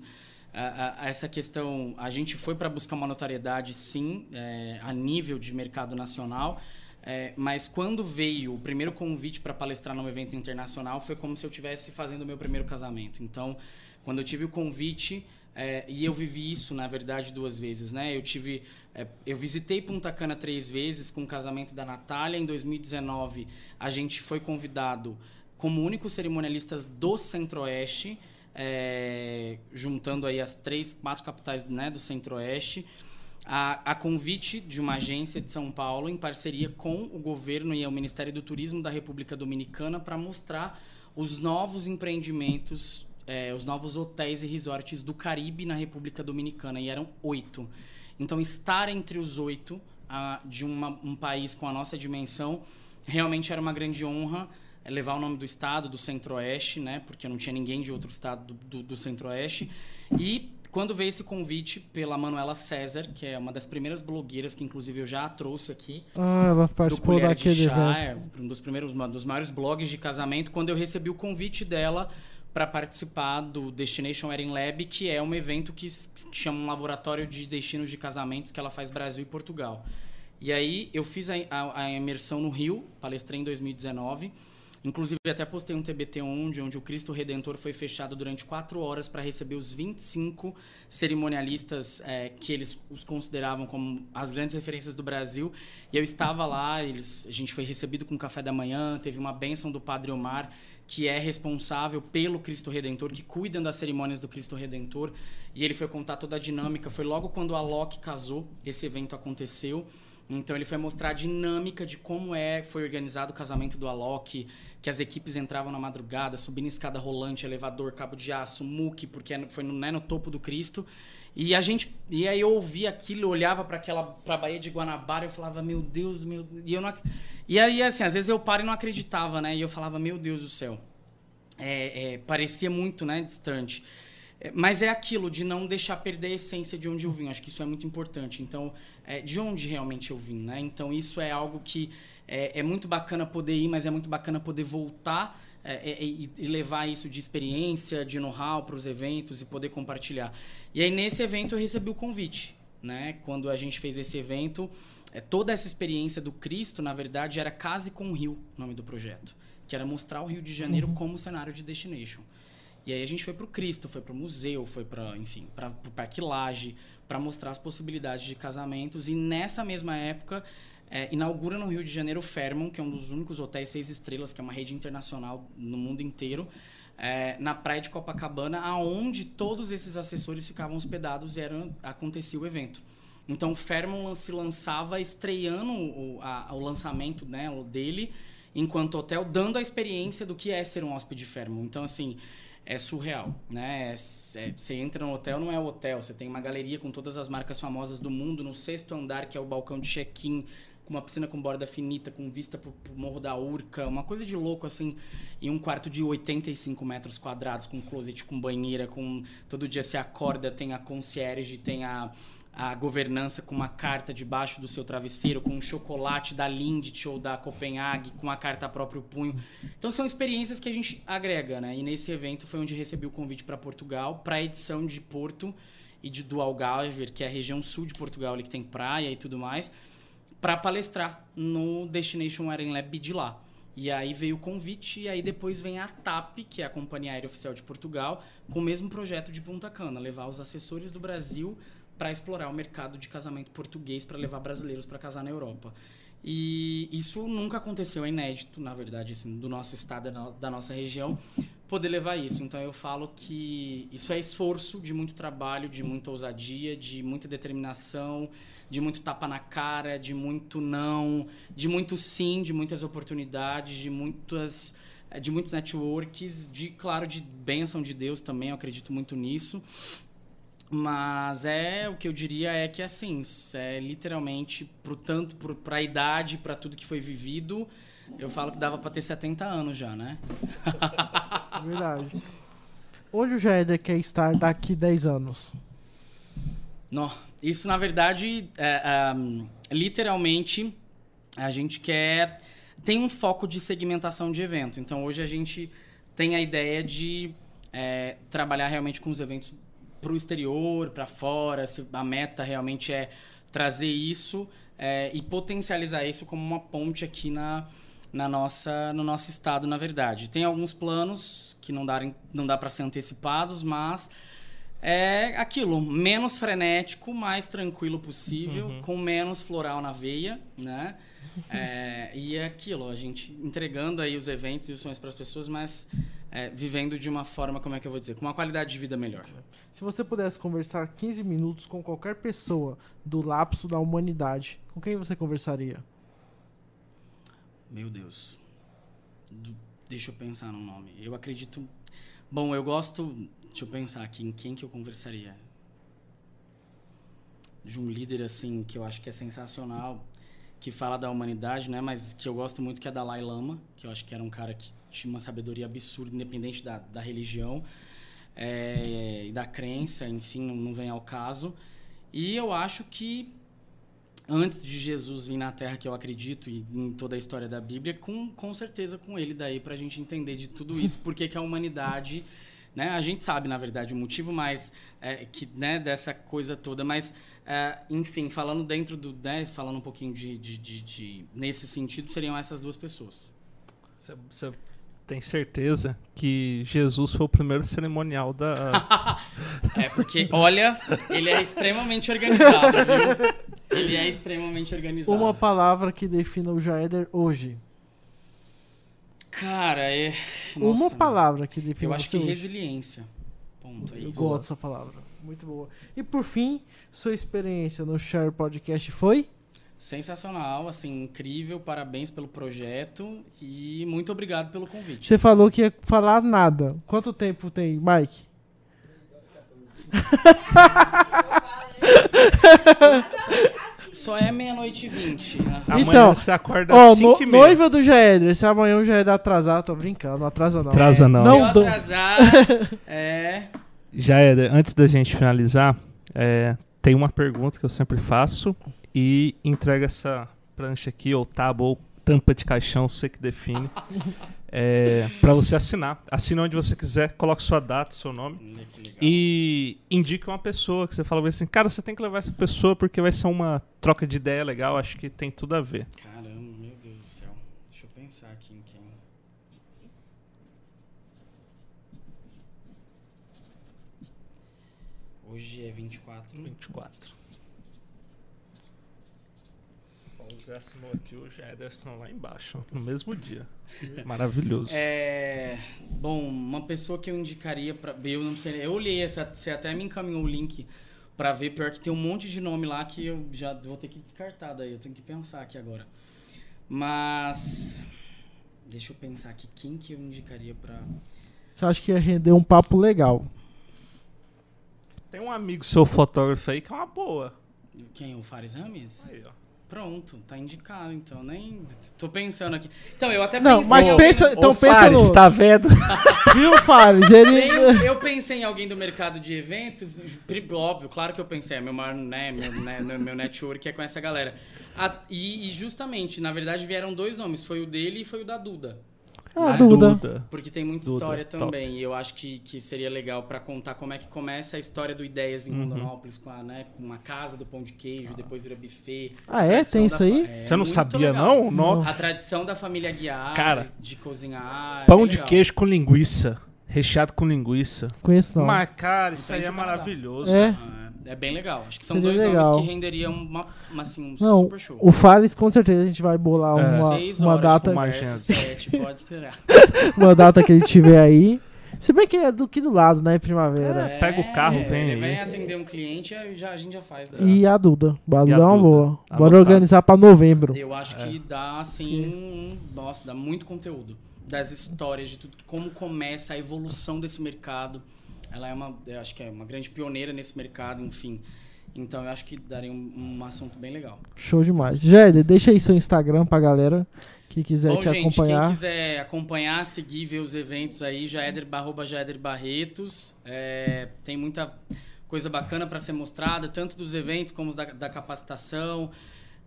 a- essa questão, a gente foi para buscar uma notoriedade, sim, é, a nível de mercado nacional. é, mas quando veio o primeiro convite para palestrar num evento internacional, foi como se eu estivesse fazendo o meu primeiro casamento. Então, quando eu tive o convite, é, e eu vivi isso, na verdade, duas vezes, né? Eu tive, é, eu visitei Punta Cana três vezes com o casamento da Natália. Em 2019, a gente foi convidado como únicos cerimonialistas do Centro-Oeste, é, juntando aí as três, quatro capitais né, do Centro-Oeste. A, a convite de uma agência de São Paulo, em parceria com o governo e o Ministério do Turismo da República Dominicana, para mostrar os novos empreendimentos, eh, os novos hotéis e resorts do Caribe na República Dominicana. E eram oito. Então, estar entre os oito ah, de uma- um país com a nossa dimensão realmente era uma grande honra eh, levar o nome do estado, do Centro-Oeste, né? Porque não tinha ninguém de outro estado do, do, do Centro-Oeste. E quando veio esse convite pela Manuela César, que é uma das primeiras blogueiras que inclusive eu já trouxe aqui, Ah, ela do participou de daquele Chá, evento. é um dos primeiros, um dos maiores blogs de casamento, quando eu recebi o convite dela para participar do Destination Wedding Lab, que é um evento que, chama um laboratório de destinos de casamentos que ela faz Brasil e Portugal. E aí eu fiz a, a- a imersão no Rio, palestrei em 2019. Inclusive, até postei um TBT onde, onde o Cristo Redentor foi fechado durante quatro horas para receber os 25 cerimonialistas eh, que eles os consideravam como as grandes referências do Brasil. E eu estava lá, eles, a gente foi recebido com café da manhã, teve uma bênção do Padre Omar, que é responsável pelo Cristo Redentor, que cuidam das cerimônias do Cristo Redentor. E ele foi contar toda a dinâmica. Foi logo quando a Loki casou, esse evento aconteceu. Então ele foi mostrar a dinâmica de como é foi organizado o casamento do Alok, que as equipes entravam na madrugada, subindo escada rolante, elevador, cabo de aço, muque, porque foi no, né, no topo do Cristo. E a gente e aí eu ouvia aquilo, olhava para aquela para Baía de Guanabara, eu falava, meu Deus, meu, e eu não E aí assim, às vezes eu paro e não acreditava, né? E eu falava, meu Deus do céu. É, é, parecia muito, né, distante. É, Mas é aquilo de não deixar perder a essência de onde eu vim. Acho que isso é muito importante. Então, é, de onde realmente eu vim, né? Então, isso é algo que é, é muito bacana poder ir, mas é muito bacana poder voltar é, é, e, e levar isso de experiência, de know-how para os eventos e poder compartilhar. E aí, nesse evento, eu recebi o convite, né? Quando a gente fez esse evento, é, toda essa experiência do Cristo, na verdade, era Case com o Rio, o nome do projeto. Que era mostrar o Rio de Janeiro como cenário de destination. E aí a gente foi pro Cristo, foi pro museu, foi para, enfim, para o Parque Lage, para mostrar as possibilidades de casamentos. E nessa mesma época, é, inaugura no Rio de Janeiro o Fairmont, que é um dos únicos hotéis seis estrelas, que é uma rede internacional no mundo inteiro, é, na praia de Copacabana, aonde todos esses assessores ficavam hospedados e era, acontecia o evento. Então o Fairmont se lançava estreando o, a- o lançamento né, dele enquanto hotel, dando a experiência do que é ser um hóspede Fairmont. Então, assim, é surreal, né? É- é- você entra no hotel, não é o hotel, você tem uma galeria com todas as marcas famosas do mundo no sexto andar, que é o balcão de check-in, com uma piscina com borda finita, com vista pro, pro Morro da Urca, uma coisa de louco, assim, e um quarto de 85 metros quadrados, com closet, com banheira, com... Todo dia você acorda, tem a concierge, tem a, a governança com uma carta debaixo do seu travesseiro, com um chocolate da Lindt ou da Copenhague, com a carta a próprio punho. Então são experiências que a gente agrega, né? E nesse evento foi onde recebi o convite para Portugal, para a edição de Porto e de do Algarve, que é a região sul de Portugal, ali que tem praia e tudo mais, para palestrar no Destination Wedding Lab de lá. E aí veio o convite, e aí depois vem a TAP, que é a Companhia Aérea Oficial de Portugal, com o mesmo projeto de Punta Cana, levar os assessores do Brasil para explorar o mercado de casamento português, para levar brasileiros para casar na Europa. E isso nunca aconteceu, é inédito, na verdade, assim, do nosso estado, da no- da nossa região, poder levar isso. Então eu falo que isso é esforço de muito trabalho, de muita ousadia, de muita determinação, de muito tapa na cara, de muito não, de muito sim, de muitas oportunidades, de muitas eh, de muitos networks, de claro de bênção de Deus também, eu acredito muito nisso. Mas é o que eu diria é que assim, é literalmente pro tanto pro, pra idade, pra tudo que foi vivido, eu falo que dava pra ter 70 anos já, né? Verdade. Onde o Jaeder quer estar daqui 10 anos? Não, isso na verdade, é, é, literalmente, a gente quer. Tem um foco de segmentação de evento. Então hoje a gente tem a ideia de é, trabalhar realmente com os eventos para o exterior, para fora. Se a meta realmente é trazer isso é, e potencializar isso como uma ponte aqui na, na nossa, no nosso estado, na verdade. Tem alguns planos que não, darem, não dá para ser antecipados, mas é aquilo, menos frenético, mais tranquilo possível, com menos floral na veia, né? É, e é aquilo, a gente entregando aí os eventos e os sonhos para as pessoas, mas é, vivendo de uma forma, como é que eu vou dizer, com uma qualidade de vida melhor. Se você pudesse conversar 15 minutos com qualquer pessoa do lapso da humanidade, com quem você conversaria? Meu Deus. Do- deixa eu pensar no nome. Eu acredito. Bom, eu gosto. Deixa eu pensar aqui em quem que eu conversaria. De um líder assim que eu acho que é sensacional, que fala da humanidade, né? Mas que eu gosto muito que é Dalai Lama, que eu acho que era um cara que tinha uma sabedoria absurda, independente da, da religião é, e da crença, enfim, não, não vem ao caso. E eu acho que antes de Jesus vir na Terra, que eu acredito, e em toda a história da Bíblia, com, com certeza com ele daí pra gente entender de tudo isso, porque que a humanidade, né, a gente sabe, na verdade, o motivo mais é, que, né, dessa coisa toda, mas, é, enfim, falando dentro do, né, falando um pouquinho de, de, de, de- nesse sentido, seriam essas duas pessoas. Você, tem certeza que Jesus foi o primeiro cerimonial da. É, porque, olha, ele é extremamente organizado, viu? Ele é extremamente organizado. Uma palavra que defina o Jaeder hoje. Cara, é... Uma nossa, palavra que define Eu acho que hoje. resiliência. Ponto, é Eu isso. gosto dessa palavra. Muito boa. E por fim, sua experiência no Share Podcast foi? Sensacional, assim, incrível. Parabéns pelo projeto e muito obrigado pelo convite. Você falou que ia falar nada. Quanto tempo tem, Mike? Só é meia-noite e vinte. Né? Amanhã Então, você acorda Ó, às no, 5 e meia. noiva do Jaeder. Se amanhã o Jaeder atrasar, tô brincando. Não atrasa não. Atrasa não. Não Se dou. eu atrasar, é... Já era, antes da gente finalizar, é, tem uma pergunta que eu sempre faço e entrega essa prancha aqui, ou tábua, ou tampa de caixão, você que define, é, para você assinar. Assina onde você quiser, coloque sua data, seu nome legal. e indique uma pessoa que você fala assim, cara, você tem que levar essa pessoa porque vai ser uma troca de ideia legal, acho que tem tudo a ver meu Deus do céu. Deixa eu pensar aqui em quem. Hoje é 24. 24. O Zé assinou aqui, o Ederson lá embaixo, no mesmo dia. Maravilhoso. É, bom, uma pessoa que eu indicaria para eu não sei, eu olhei, essa- você até me encaminhou o link pra ver, pior que tem um monte de nome lá que eu já vou ter que descartar daí, eu tenho que pensar aqui agora. Mas deixa eu pensar aqui quem que eu indicaria pra Você acha que ia render um papo legal? Tem um amigo seu fotógrafo aí que é uma boa. quem, o Fares Rames? Aí, ó. Pronto, tá indicado então, nem tô pensando aqui. Então, eu até Não, pensei mas em pensa- alguém- Então Ô, pensa Fares, no- tá vendo? Viu, Fares? Ele. Tem- eu pensei em alguém do mercado de eventos, óbvio, claro que eu pensei, é meu maior, né, meu, né, meu- meu network é com essa galera. A- e, e justamente, na verdade, vieram dois nomes, foi o dele e foi o da Duda. Ah, né? Duda. Porque tem muita Duda, história top. também. E eu acho que, que seria legal pra contar como é que começa a história do Ideias Uhum. em Rondonópolis, com, a, né, com uma casa do pão de queijo, depois vira buffet. Ah, é? Tem isso aí? fa- é Você não sabia, legal. não? No- A tradição da família Guiar, Cara, de cozinhar. é Pão bem de queijo com linguiça. Recheado com linguiça. Conheço não. Mas, cara, isso Não aí é maravilhoso. É. Ah, É bem legal. Acho que são Seria dois legal. nomes que renderiam uma, uma, assim, um Não, super show. o Fares com certeza a gente vai bolar É. uma, Seis uma data, uma conversa, sete, pode esperar. uma data que ele tiver aí. Se bem que é do que do lado, né? Primavera. É, pega o carro, vem ele aí. vem atender um cliente e já, a gente já faz. né? E a Duda. A Duda é uma boa. Bora Anotado. organizar pra novembro. Eu acho que dá, assim, um- nossa, dá muito conteúdo. Das histórias, de tudo, como começa a evolução desse mercado. Ela é uma, eu acho que é uma grande pioneira nesse mercado, enfim. Então eu acho que daria um, um assunto bem legal. Show demais. Jéder, deixa aí seu Instagram pra galera que quiser Bom, te gente, acompanhar. quem quiser acompanhar, seguir, ver os eventos aí, Jaeder, arroba Jaeder Barretos. É, tem muita coisa bacana para ser mostrada, tanto dos eventos como da, da capacitação.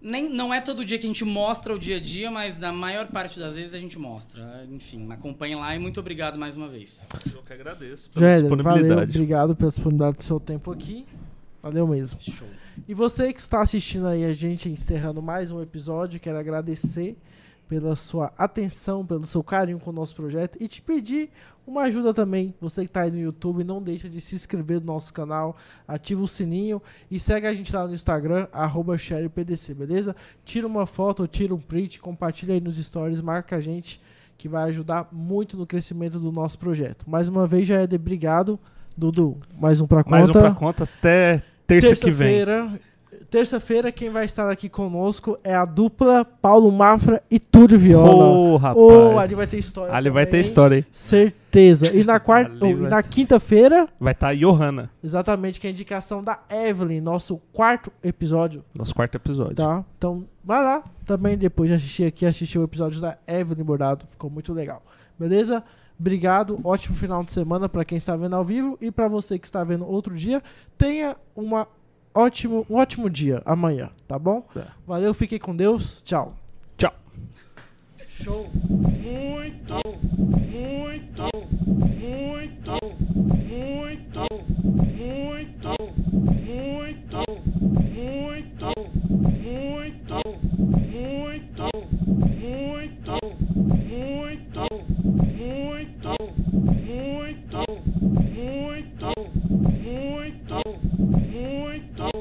Nem, não é todo dia que a gente mostra o dia a dia, mas na maior parte das vezes a gente mostra. Enfim, acompanhem lá e muito obrigado mais uma vez. Eu que agradeço pela Jéder, valeu. disponibilidade. Obrigado pela disponibilidade do seu tempo aqui. Valeu mesmo. Show. E você que está assistindo aí a gente encerrando mais um episódio, quero agradecer pela sua atenção, pelo seu carinho com o nosso projeto e te pedir uma ajuda também. Você que está aí no YouTube, não deixa de se inscrever no nosso canal, ativa o sininho e segue a gente lá no Instagram, arroba SharePDC, beleza? Tira uma foto, tira um print, compartilha aí nos stories, marca a gente que vai ajudar muito no crescimento do nosso projeto. Mais uma vez, já é de obrigado. Dudu, mais um pra conta. Mais um pra conta até terça que vem. Terça-feira, terça-feira quem vai estar aqui conosco é a dupla Paulo Mafra e Túlio Viola. Ô, rapaz. Ô, ali vai ter história. Ali vai ter também, história aí. Certeza. E na quarta, vai na quinta-feira, Vai estar a Johanna, exatamente que é a indicação da Evelyn, nosso quarto episódio, nosso quarto episódio. tá? Então, vai lá também depois de assistir aqui, assistir o episódio da Evelyn Bordado, ficou muito legal. Beleza? Obrigado, ótimo final de semana para quem está vendo ao vivo e para você que está vendo outro dia. Tenha uma ótimo, um ótimo dia amanhã, tá bom? Tá. Valeu, fiquem com Deus. Tchau. Tchau. Show. Muito, muito, muito, muito, muito, muito, muito, muito, muito, muito, muito. Muito